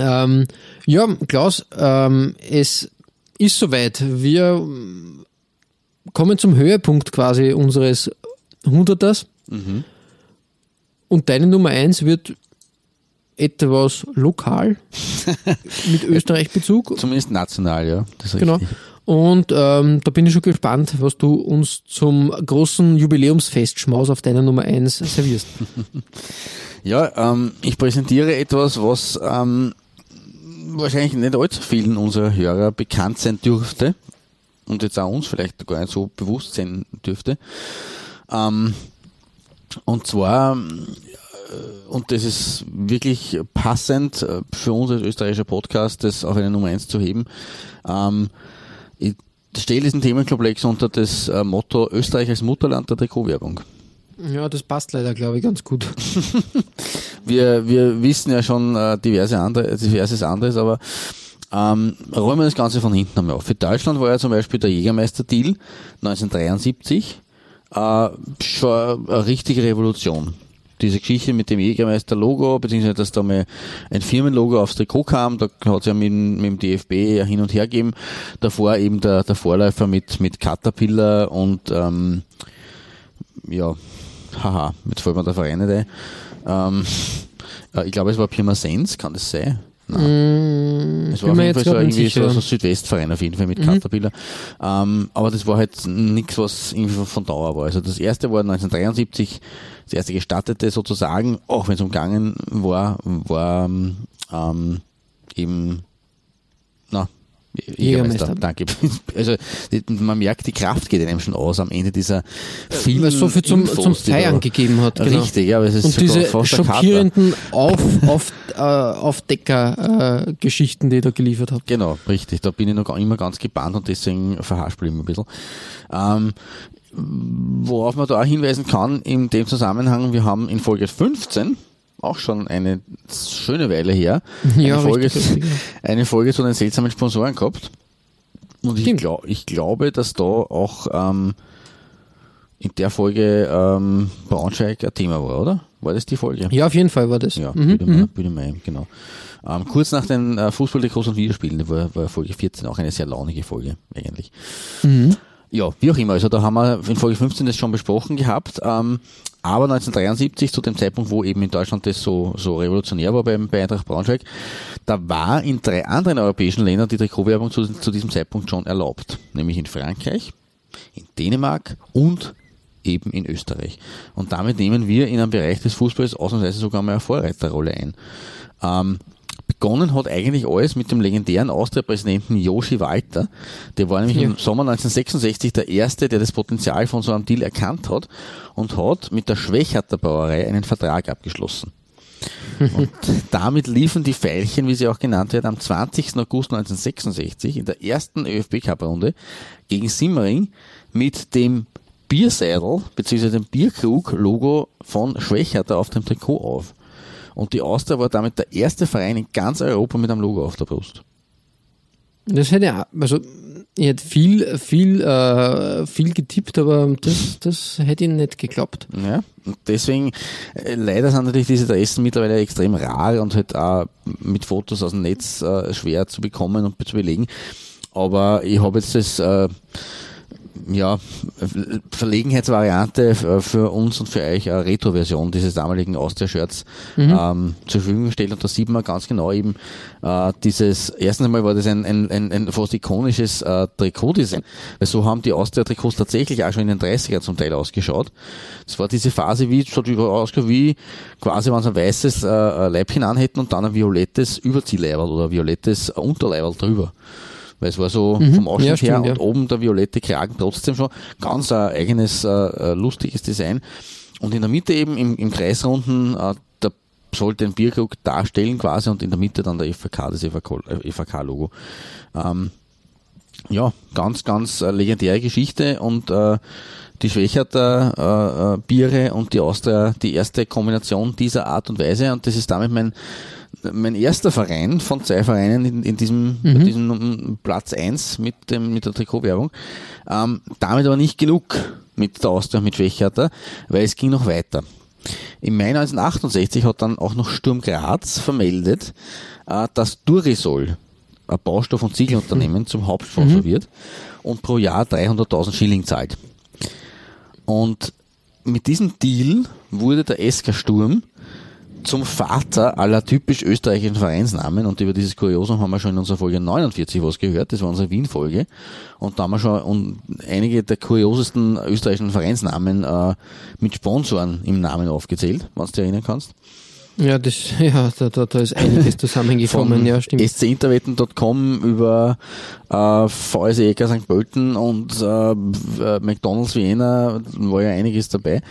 Ähm, ja, Klaus, ähm, es ist soweit. Wir kommen zum Höhepunkt quasi unseres Hunderters. Und deine Nummer eins wird etwas lokal mit Österreich-Bezug. Zumindest national, ja. Genau. richtig. Und ähm, da bin ich schon gespannt, was du uns zum großen Jubiläumsfest Schmaus auf deiner Nummer 1 servierst. Ja, ähm, ich präsentiere etwas, was ähm, wahrscheinlich nicht allzu vielen unserer Hörer bekannt sein dürfte und jetzt auch uns vielleicht gar nicht so bewusst sein dürfte. Ähm, und zwar, äh, und das ist wirklich passend äh, für uns als österreichischer Podcast, das auf eine Nummer eins zu heben. Ähm, ich stelle diesen Themenkomplex unter das äh, Motto Österreich als Mutterland der Trikotwerbung. Ja, das passt leider, glaube ich, ganz gut. wir, wir wissen ja schon äh, diverse andere, diverses anderes, aber ähm, räumen wir das Ganze von hinten einmal auf. Für Deutschland war ja zum Beispiel der Jägermeister-Deal 1973 äh, schon eine richtige Revolution. Diese Geschichte mit dem Jägermeister-Logo, beziehungsweise dass da mal ein Firmenlogo aufs Trikot kam, da hat es ja mit, mit dem DFB ja hin und her gegeben. Davor eben der, der Vorläufer mit, mit Caterpillar und ähm, ja, haha, jetzt fällt mir der Verein nicht ein. Ähm, äh, ich glaube, es war Pirmasens, kann das sein? Nein. es war auf jeden Fall so irgendwie so, so Südwestverein auf jeden Fall mit Caterpillar. Ähm, aber das war halt nichts, was irgendwie von- Dauer war. Also das erste war 1973, das erste gestartete sozusagen, auch wenn es umgangen war, war ähm, eben Jägermeister. Jägermeister. Danke. Also man merkt, die Kraft geht einem schon aus am Ende dieser vielen Weil es so viel zum, Infos, zum Feiern gegeben hat. Genau. Richtig, ja, aber es ist Und diese schockierenden Auf, auf, äh, Aufdecker-Geschichten, die ihr da geliefert habt. Genau, richtig. Da bin ich noch immer ganz gebannt und deswegen verhaspel ich mich ein bisschen. Ähm, worauf man da auch hinweisen kann, in dem Zusammenhang, wir haben in Folge 15, auch schon eine schöne Weile her, Ja, eine, Folge, richtig, eine Folge zu den seltsamen Sponsoren gehabt. Und ich, glaub, ich glaube, dass da auch ähm, in der Folge ähm, Braunschweig ein Thema war, oder? War das die Folge? Ja, auf jeden Fall war das. Ja, Mhm, würde mir ein, genau. Ähm, kurz nach den äh, Fußball-Trikots und Videospielen, war, war Folge 14 auch eine sehr launige Folge, eigentlich. Ja, wie auch immer, also da haben wir in Folge 15 das schon besprochen gehabt, ähm, aber 1973, zu dem Zeitpunkt, wo eben in Deutschland das so, so revolutionär war beim, bei Eintracht Braunschweig, da war in drei anderen europäischen Ländern die Trikotwerbung zu, zu diesem Zeitpunkt schon erlaubt, nämlich in Frankreich, in Dänemark und eben in Österreich. Und damit nehmen wir in einem Bereich des Fußballs ausnahmsweise sogar mal eine Vorreiterrolle ein. Ähm, begonnen hat eigentlich alles mit dem legendären Austria-Präsidenten Joshi Walter. Der war nämlich Ja. im Sommer 1966 der Erste, der das Potenzial von so einem Deal erkannt hat und hat mit der Schwächerter Brauerei einen Vertrag abgeschlossen. Und damit liefen die Veilchen, wie sie auch genannt wird, am 20. August 1966 in der ersten ÖFB-Cup-Runde gegen Simmering mit dem Bierseidel bzw. dem Bierkrug-Logo von Schwächerter auf dem Trikot auf. Und die Austria war damit der erste Verein in ganz Europa mit einem Logo auf der Brust. Das hätte auch, also ich hätte viel, viel, äh, viel getippt, aber das, das hätte ich nicht geglaubt. Ja, und deswegen, äh, leider sind natürlich diese Adressen mittlerweile extrem rar und halt auch mit Fotos aus dem Netz äh, schwer zu bekommen und zu belegen. Aber ich habe jetzt das, äh, ja, Verlegenheitsvariante f- für uns und für euch eine Retro-Version dieses damaligen Austria-Shirts ähm, zur Verfügung gestellt und da sieht man ganz genau eben äh, dieses, erstens einmal war das ein, ein, ein, ein fast ikonisches äh, Trikotdesign, weil so haben die Austria-Trikots tatsächlich auch schon in den 30er zum Teil ausgeschaut. Das war diese Phase, wie, schaut ausgeschaut wie quasi, wenn sie ein weißes äh, Leibchen anhätten und dann ein violettes Überziehleiberl oder ein violettes Unterleiberl drüber. Weil es war so vom Ausschnitt Ja, stimmt, her ja. und oben der violette Kragen trotzdem schon ganz ein eigenes, äh, äh, lustiges Design. Und in der Mitte eben im, im Kreisrunden, äh, da sollte ein Bierkrug darstellen quasi und in der Mitte dann der FVK, das FVK-Logo. Ähm, ja, ganz, ganz äh, legendäre Geschichte und äh, die Schwächerter äh, äh, Biere und die Austria die erste Kombination dieser Art und Weise und das ist damit mein mein erster Verein von zwei Vereinen in, in diesem, bei diesem Platz eins mit dem mit der Trikotwerbung. Ähm, damit aber nicht genug mit der Austria mit Schwächerter, weil es ging noch weiter. Im Mai 1968 hat dann auch noch Sturm Graz vermeldet, äh, dass Durisol, ein Baustoff- und Ziegelunternehmen, zum Hauptsponsor wird und pro Jahr 300.000 Schilling zahlt. Und mit diesem Deal wurde der SK Sturm zum Vater aller typisch österreichischen Vereinsnamen und über dieses Kuriosum haben wir schon in unserer Folge 49 was gehört, das war unsere Wien-Folge und da haben wir schon und einige der kuriosesten österreichischen Vereinsnamen äh, mit Sponsoren im Namen aufgezählt, wenn du dich erinnern kannst. Ja, das, ja, da, da, da ist einiges zusammengekommen, ja, stimmt. scinterwetten.com über äh, VSE Ecker St. Pölten und äh, äh, McDonalds Vienna war ja einiges dabei.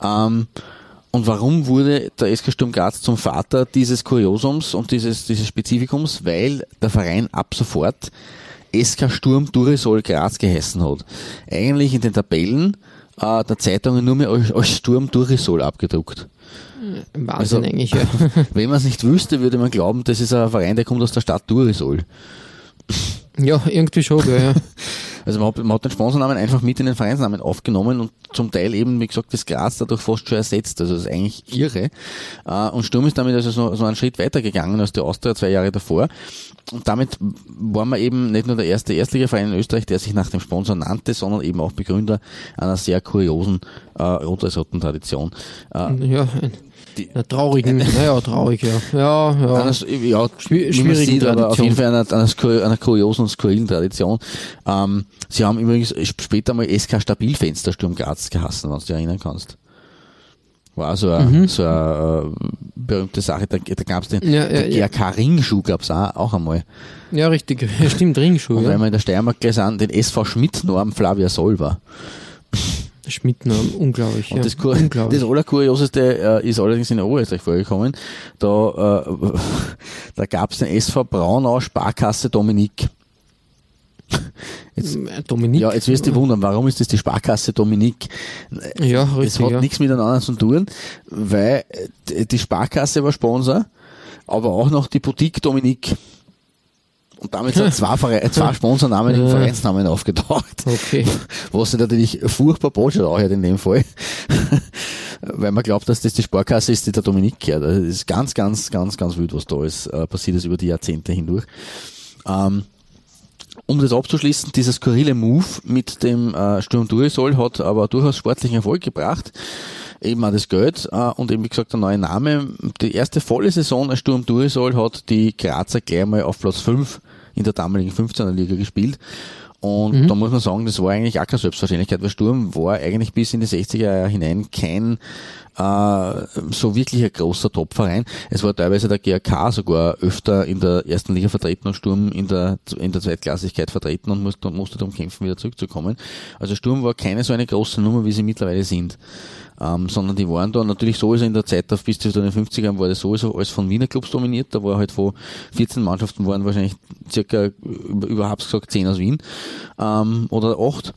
Ähm, und warum wurde der SK Sturm Graz zum Vater dieses Kuriosums und dieses, dieses Spezifikums? Weil der Verein ab sofort SK Sturm Durisol Graz geheißen hat. Eigentlich in den Tabellen äh, der Zeitungen nur mehr als, als Sturm Durisol abgedruckt. Wahnsinn also- eigentlich, ja. Wenn man es nicht wüsste, würde man glauben, das ist ein Verein, der kommt aus der Stadt Durisol. ja, irgendwie schon, ja. Also man hat, man hat den Sponsornamen einfach mit in den Vereinsnamen aufgenommen und zum Teil eben, wie gesagt, das Graz dadurch fast schon ersetzt. Also das ist eigentlich irre. Äh, Und Sturm ist damit also so, so einen Schritt weiter gegangen als die Austria zwei Jahre davor. Und damit war man eben nicht nur der erste Erstligaverein in Österreich, der sich nach dem Sponsor nannte, sondern eben auch Begründer einer sehr kuriosen äh, Rot-Weiß-Roten Tradition. Äh, Ja, Die- einer traurigen, naja, traurig, ja. Ja, ja. Anders, ja, schwierigen sieht, aber auf Tradition. jeden Fall einer, einer, einer kuriosen und skurrilen Tradition. Ähm, sie haben übrigens später mal SK Stabilfenster Sturm Graz gehasst, wenn du dich erinnern kannst. War so eine, Mhm. so eine äh, berühmte Sache. Da, da gab es den, Ja, ja, ja. GRK-Ringschuh gab's auch, auch einmal. Ja, richtig. Ja, stimmt, Ringschuh, Und wenn ja. wir in der Steiermark gleich sind, den SV Schmidt-Norm Flavia Solver. Schmidtnamen, unglaublich, Und ja. das, Kur unglaublich. das Allerkurioseste äh, ist allerdings in Oberösterreich vorgekommen. Da, äh, da gab es den SV Braunau Sparkasse Dominik. Jetzt, Äh, Dominik. ja, jetzt wirst du dich wundern, warum ist das die Sparkasse Dominik? ja, Das richtig, hat ja. nichts miteinander zu tun, weil äh, die Sparkasse war Sponsor, aber auch noch die Boutique Dominik. Und damit sind zwei, Vereine, zwei Sponsornamen im. Vereinsnamen aufgetaucht. Okay. Was sich natürlich furchtbar botschert auch in dem Fall. Weil man glaubt, dass das die Sparkasse ist, die der Dominik kehrt. Also das ist ganz, ganz, ganz, ganz wild, was da ist, äh, passiert ist über die Jahrzehnte hindurch. Ähm, um das abzuschließen, dieser skurrile Move mit dem äh, Sturm Durisol hat aber durchaus sportlichen Erfolg gebracht. Eben auch das Geld äh, und eben wie gesagt der neue Name. Die erste volle Saison als Sturm Durisol hat die Grazer gleich mal auf Platz 5 in der damaligen 15er Liga gespielt. Und da muss man sagen, das war eigentlich auch keine Selbstverständlichkeit, weil Sturm war eigentlich bis in die 60er Jahre hinein kein äh, so wirklich ein großer Topverein. Es war teilweise der GRK sogar öfter in der ersten Liga vertreten und Sturm in der, in der Zweitklassigkeit vertreten und musste, musste darum kämpfen, wieder zurückzukommen. Also Sturm war keine so eine große Nummer, wie sie mittlerweile sind. Ähm, sondern die waren da natürlich sowieso in der Zeit auf bis zu den 50ern war das sowieso alles von Wiener Clubs dominiert. Da war halt von 14 Mannschaften waren wahrscheinlich circa über- überhaupt gesagt 10 aus Wien ähm, oder 8.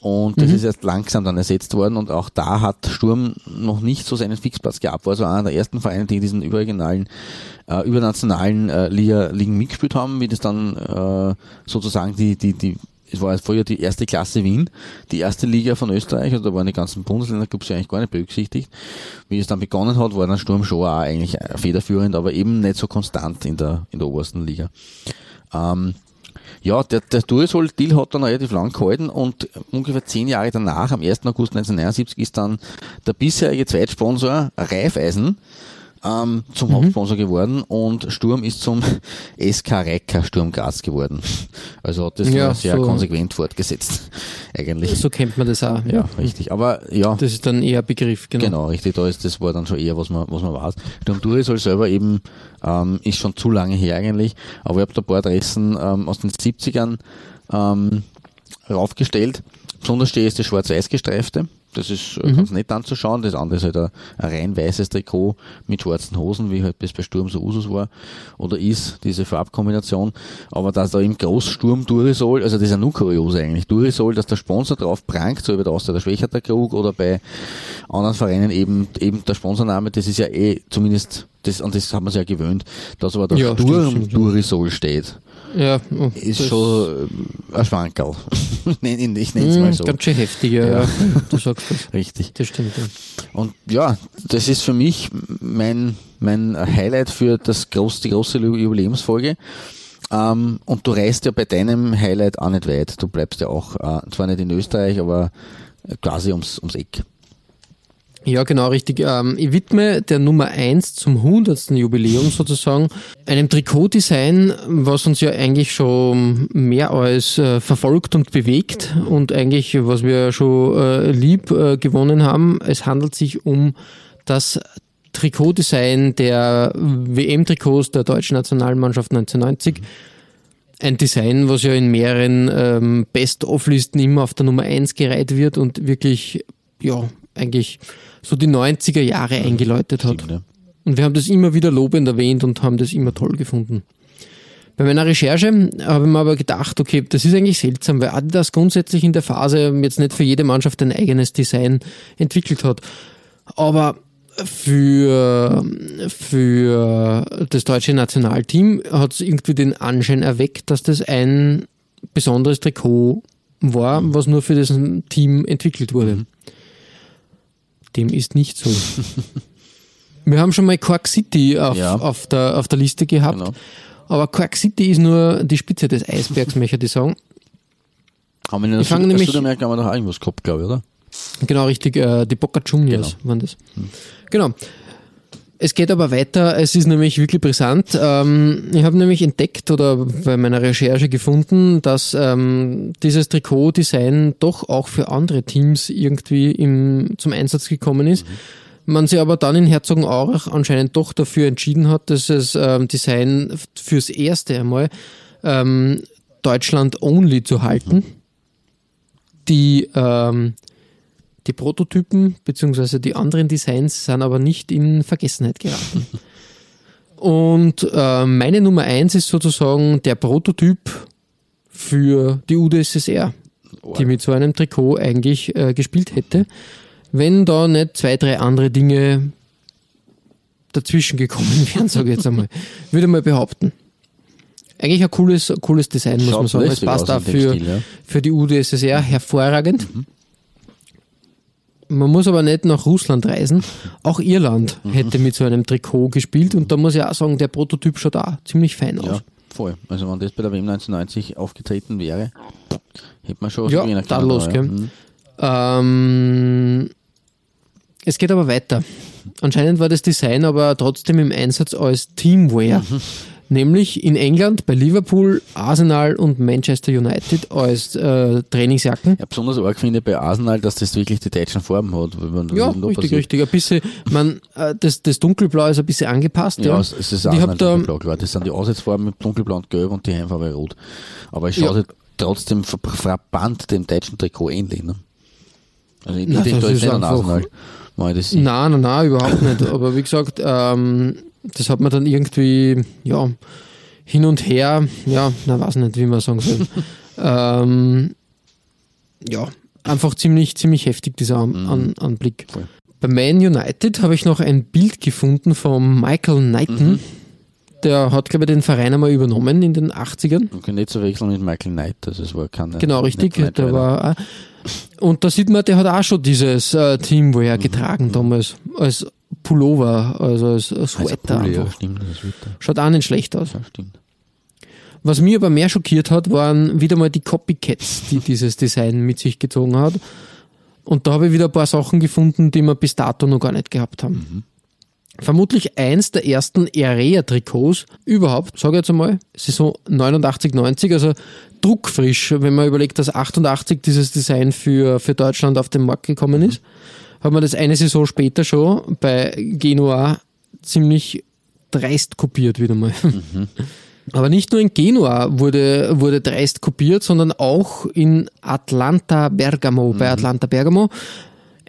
Und das ist erst langsam dann ersetzt worden und auch da hat Sturm noch nicht so seinen Fixplatz gehabt. War also einer der ersten Vereine, die in diesen überregionalen, äh, übernationalen äh, Liga, Ligen mitgespielt haben, wie das dann äh, sozusagen die, die, die, es war früher die erste Klasse Wien, die erste Liga von Österreich, also da waren die ganzen Bundesländer-Clubs ja eigentlich gar nicht berücksichtigt. Wie es dann begonnen hat, war dann Sturm schon auch eigentlich federführend, aber eben nicht so konstant in der, in der obersten Liga. Ähm, ja, der, der Durisol-Deal hat dann relativ lang gehalten und ungefähr zehn Jahre danach, am 1. August 1979, ist dann der bisherige Zweitsponsor Raiffeisen ähm, zum Hauptsponsor geworden und Sturm ist zum SK Reika Sturm Graz geworden. Also hat das Ja, sehr so- konsequent fortgesetzt, eigentlich. So kennt man das auch. ja, richtig. Aber ja, Das ist dann eher Begriff, genau. Genau, richtig, da ist, das war dann schon eher, was man, was man weiß. Sturm Durisol selber eben, ähm, ist schon zu lange her eigentlich, aber ich habe da ein paar Adressen ähm, aus den 70ern ähm, raufgestellt. Besonders steht ist das schwarz-weiß gestreifte. Das ist äh, ganz nett anzuschauen. Das andere ist halt ein, ein rein weißes Trikot mit schwarzen Hosen, wie halt das bei Sturm so Usus war oder ist, diese Farbkombination. Aber dass da im Großsturm Durisol, also das ist ja nur kurios eigentlich, Durisol, dass der Sponsor drauf prangt, so wie der der Schwächerter Krug oder bei anderen Vereinen eben, eben der Sponsorname, das ist ja eh zumindest, das, an das hat man sich ja gewöhnt, dass aber der Ja, Sturm stimmt. Durisol steht, Ja, ist schon ein Schwankerl. ich nenne es mal Mm, so. Ganz schön heftig, ja. Ja. Du sagst das. Richtig. Das stimmt, ja. Und ja, das ist für mich mein, mein Highlight für das groß, die große Jubiläumsfolge. Ähm, und du reist ja bei deinem Highlight auch nicht weit. Du bleibst ja auch, äh, zwar nicht in Österreich, aber quasi ums, ums Eck. Ja, genau, richtig. Ähm, ich widme der Nummer 1 zum 100. Jubiläum sozusagen einem Trikotdesign, was uns ja eigentlich schon mehr als äh, verfolgt und bewegt und eigentlich, was wir schon äh, lieb äh, gewonnen haben. Es handelt sich um das Trikotdesign der WM-Trikots der deutschen Nationalmannschaft 1990 ein Design, was ja in mehreren ähm, Best-of-Listen immer auf der Nummer 1 gereiht wird und wirklich, ja, eigentlich so die 90er Jahre eingeläutet hat. Stimmt, ja. Und wir haben das immer wieder lobend erwähnt und haben das immer toll gefunden. Bei meiner Recherche habe ich mir aber gedacht, okay, das ist eigentlich seltsam, weil Adidas grundsätzlich in der Phase jetzt nicht für jede Mannschaft ein eigenes Design entwickelt hat. Aber für, für das deutsche Nationalteam hat es irgendwie den Anschein erweckt, dass das ein besonderes Trikot war, was nur für das Team entwickelt wurde. Dem ist nicht so. Wir haben schon mal Cork City auf, Ja. auf, der, auf der Liste gehabt. Genau. Aber Cork City ist nur die Spitze des Eisbergs, möchte ich sagen. Haben wir in der Süd nämlich- Südamerika haben wir noch irgendwas gehabt, glaube ich, oder? Genau, richtig, äh, die Boca Juniors Genau. waren das. Genau. Es geht aber weiter, es ist nämlich wirklich brisant. Ähm, ich habe nämlich entdeckt oder bei meiner Recherche gefunden, dass ähm, dieses Trikotdesign doch auch für andere Teams irgendwie im, zum Einsatz gekommen ist. Man sich aber dann in Herzogenaurach anscheinend doch dafür entschieden hat, dass das ähm, Design fürs erste einmal ähm, Deutschland only zu halten. Die ähm, die Prototypen bzw. die anderen Designs sind aber nicht in Vergessenheit geraten. Und äh, meine Nummer eins ist sozusagen der Prototyp für die UdSSR, die mit so einem Trikot eigentlich äh, gespielt hätte, wenn da nicht zwei, drei andere Dinge dazwischen gekommen wären, sage ich jetzt einmal. Würde mal behaupten. Eigentlich ein cooles, cooles Design, muss Schaut man sagen. Es passt auch für, Stil, ja. für die UdSSR hervorragend. Mhm. Man muss aber nicht nach Russland reisen. Auch Irland Mhm. hätte mit so einem Trikot gespielt und da muss ich auch sagen, der Prototyp schaut auch ziemlich fein aus. Ja, voll. Also wenn das bei der WM 1990 aufgetreten wäre, hätte man schon was Ja, da, gell? Mhm. Ähm, es geht aber weiter. Anscheinend war das Design aber trotzdem im Einsatz als Teamwear. Mhm. Nämlich in England bei Liverpool, Arsenal und Manchester United als äh, Trainingsjacken. Ja, besonders arg finde ich bei Arsenal, dass das wirklich die deutschen Farben hat. Ja, richtig, passiert? richtig. Ein bisschen, man, äh, das, das Dunkelblau ist ein bisschen angepasst. Ja, Ja, es ist Arsenal dunkelblau, klar. Das sind die Aussatzfarben mit dunkelblau und gelb und die Heimfarbe rot. Aber es Ja. schaut halt trotzdem fra- frappant dem deutschen Trikot ähnlich. Ne? Also ich Na, denke, da ist nicht an Arsenal. Nein, nein, nein, überhaupt nicht. Aber wie gesagt, ähm, das hat man dann irgendwie, ja, hin und her, ja, na, weiß nicht, wie man sagen soll. ähm, ja, einfach ziemlich, ziemlich heftig, dieser An An Anblick. Voll. Bei Man United habe ich noch ein Bild gefunden von Michael Knighton. Der hat, glaube ich, den Verein einmal übernommen in den 80ern. Man kann nicht zu wechseln mit Michael Knight. Also es war keine, Genau, richtig. Der war, und da sieht man, der hat auch schon dieses äh, Teamwear getragen damals. Als Pullover, also als, als Also Sweater. Pulli, ja, stimmt. Schaut auch nicht schlecht aus. Ja. Was mich aber mehr schockiert hat, waren wieder mal die Copycats, die dieses Design mit sich gezogen hat. Und da habe ich wieder ein paar Sachen gefunden, die wir bis dato noch gar nicht gehabt haben. Vermutlich eins der ersten Area-Trikots überhaupt, sage ich jetzt einmal, Saison 89, 90, also druckfrisch, wenn man überlegt, dass 88 dieses Design für, für Deutschland auf den Markt gekommen ist, hat man das eine Saison später schon bei Genua ziemlich dreist kopiert wieder mal. Aber nicht nur in Genua wurde, wurde dreist kopiert, sondern auch in Atlanta Bergamo, Mhm. bei Atlanta Bergamo.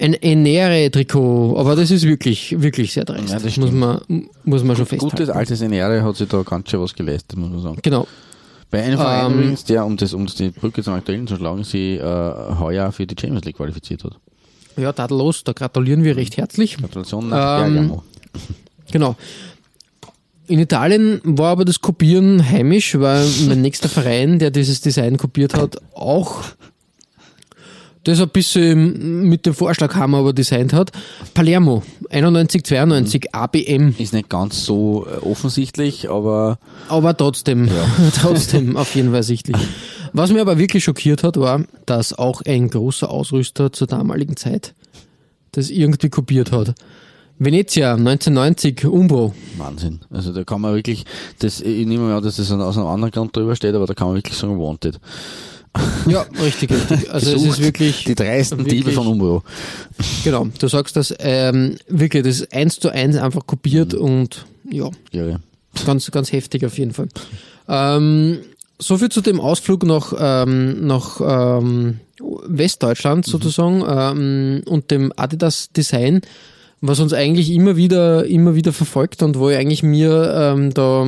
Ein Enere-Trikot, aber das ist wirklich, wirklich sehr dreist. Ja, das muss, man, muss man schon festhalten. Gutes altes Enere hat sich da ganz schön was geleistet, muss man sagen. Genau. Bei einem Verein Ähm, übrigens, der, um das, um das die Brücke zum Aktuellen zu schlagen, sie äh, heuer für die Champions League qualifiziert hat. Ja, tadellos, da gratulieren wir recht herzlich. Gratulation nach Ähm, Bergamo. Genau. In Italien war aber das Kopieren heimisch, weil mein nächster Verein, der dieses Design kopiert hat, auch das ein bisschen mit dem Vorschlaghammer aber designt hat. Palermo, 91, 92, ABM. Ist nicht ganz so äh, offensichtlich, aber Aber trotzdem, trotzdem auf jeden Fall sichtlich. Was mir aber wirklich schockiert hat, war, dass auch ein großer Ausrüster zur damaligen Zeit das irgendwie kopiert hat. Venezia, 1990, Umbro. Wahnsinn. Also da kann man wirklich, das, ich nehme mal an, dass das aus einem anderen Grund drüber steht, aber da kann man wirklich sagen, wanted. Ja, richtig, richtig. Also es ist wirklich... Die dreisten wirklich- Diebe von Umbro. Genau, du sagst das, ähm, wirklich, das ist eins zu eins einfach kopiert Mhm. und ja, Ja, ja. ganz, ganz heftig auf jeden Fall. Ähm, so viel zu dem Ausflug nach, ähm, nach ähm, Westdeutschland sozusagen ähm, und dem Adidas Design, was uns eigentlich immer wieder, immer wieder verfolgt und wo ich eigentlich mir ähm, da,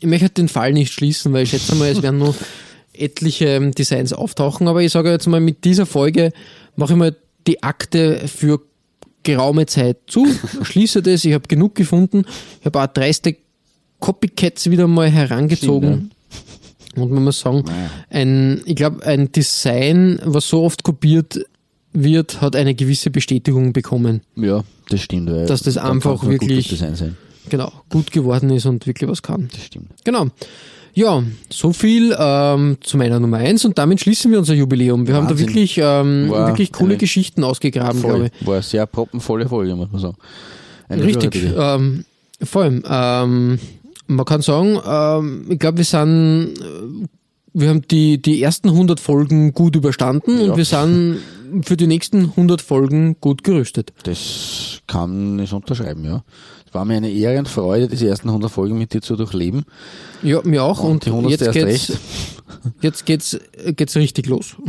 ich möchte den Fall nicht schließen, weil ich schätze mal, es werden noch etliche ähm, Designs auftauchen, aber ich sage jetzt mal, mit dieser Folge mache ich mal die Akte für geraume Zeit zu, schließe das, ich habe genug gefunden, ich habe auch dreiste Copycats wieder mal herangezogen. Und man muss sagen, ein, ich glaube, ein Design, was so oft kopiert wird, hat eine gewisse Bestätigung bekommen. Ja, das stimmt. Weil Dass das da einfach wirklich-. Genau, gut geworden ist und wirklich was kann. Das stimmt. Genau. Ja, so viel ähm, zu meiner Nummer eins und damit schließen wir unser Jubiläum. Wir haben da Wahnsinn. wirklich, ähm, War wirklich coole Geschichten ausgegraben, glaube Voll. ich. War eine sehr proppenvolle Folge, muss man sagen. Eine Richtig. Ähm, vor allem, ähm, man kann sagen, ähm, ich glaube, wir sind, äh, wir haben die, die ersten 100 Folgen gut überstanden Ja. und wir sind für die nächsten 100 Folgen gut gerüstet. Das kann ich unterschreiben, ja. Es war mir eine Ehre und Freude, diese ersten 100 Folgen mit dir zu durchleben. Ja, mir auch. Und Und, die 100. jetzt erst geht's, recht. jetzt geht's, geht's richtig los.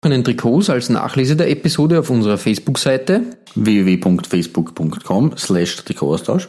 einen Trikots als Nachlese der Episode auf unserer Facebook-Seite www.facebook.com slash Trikotaustausch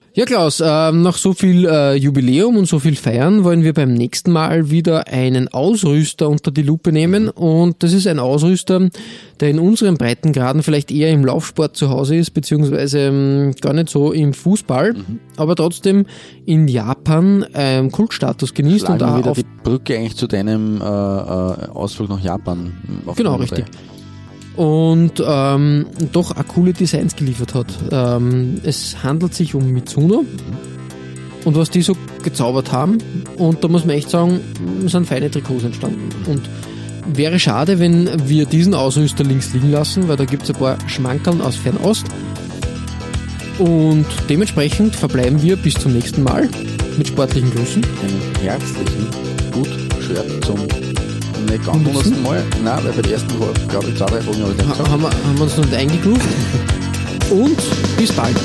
Ja, Klaus, ähm, nach so viel äh, Jubiläum und so viel Feiern wollen wir beim nächsten Mal wieder einen Ausrüster unter die Lupe nehmen. Und das ist ein Ausrüster, der in unseren Breitengraden vielleicht eher im Laufsport zu Hause ist, beziehungsweise ähm, gar nicht so im Fußball, aber trotzdem in Japan ähm, Kultstatus genießt Schlagen und auch wieder auf die Brücke eigentlich zu deinem äh, äh, Ausflug nach Japan. auf Genau, richtig. drei. Und ähm, doch auch coole Designs geliefert hat. Ähm, es handelt sich um Mitsuno und was die so gezaubert haben und da muss man echt sagen, sind feine Trikots entstanden und wäre schade, wenn wir diesen Ausrüster links liegen lassen, weil da gibt es ein paar Schmankerln aus Fernost und dementsprechend verbleiben wir bis zum nächsten Mal mit sportlichen Grüßen. Einen herzlichen Gut-Shirt zum nicht ganz hundertsten Mal. Nein, weil bei der ersten war, glaube ich, zwei, drei Folgen habe ich Ha haben, wir, haben wir uns noch nicht eingegroovt und bis bald.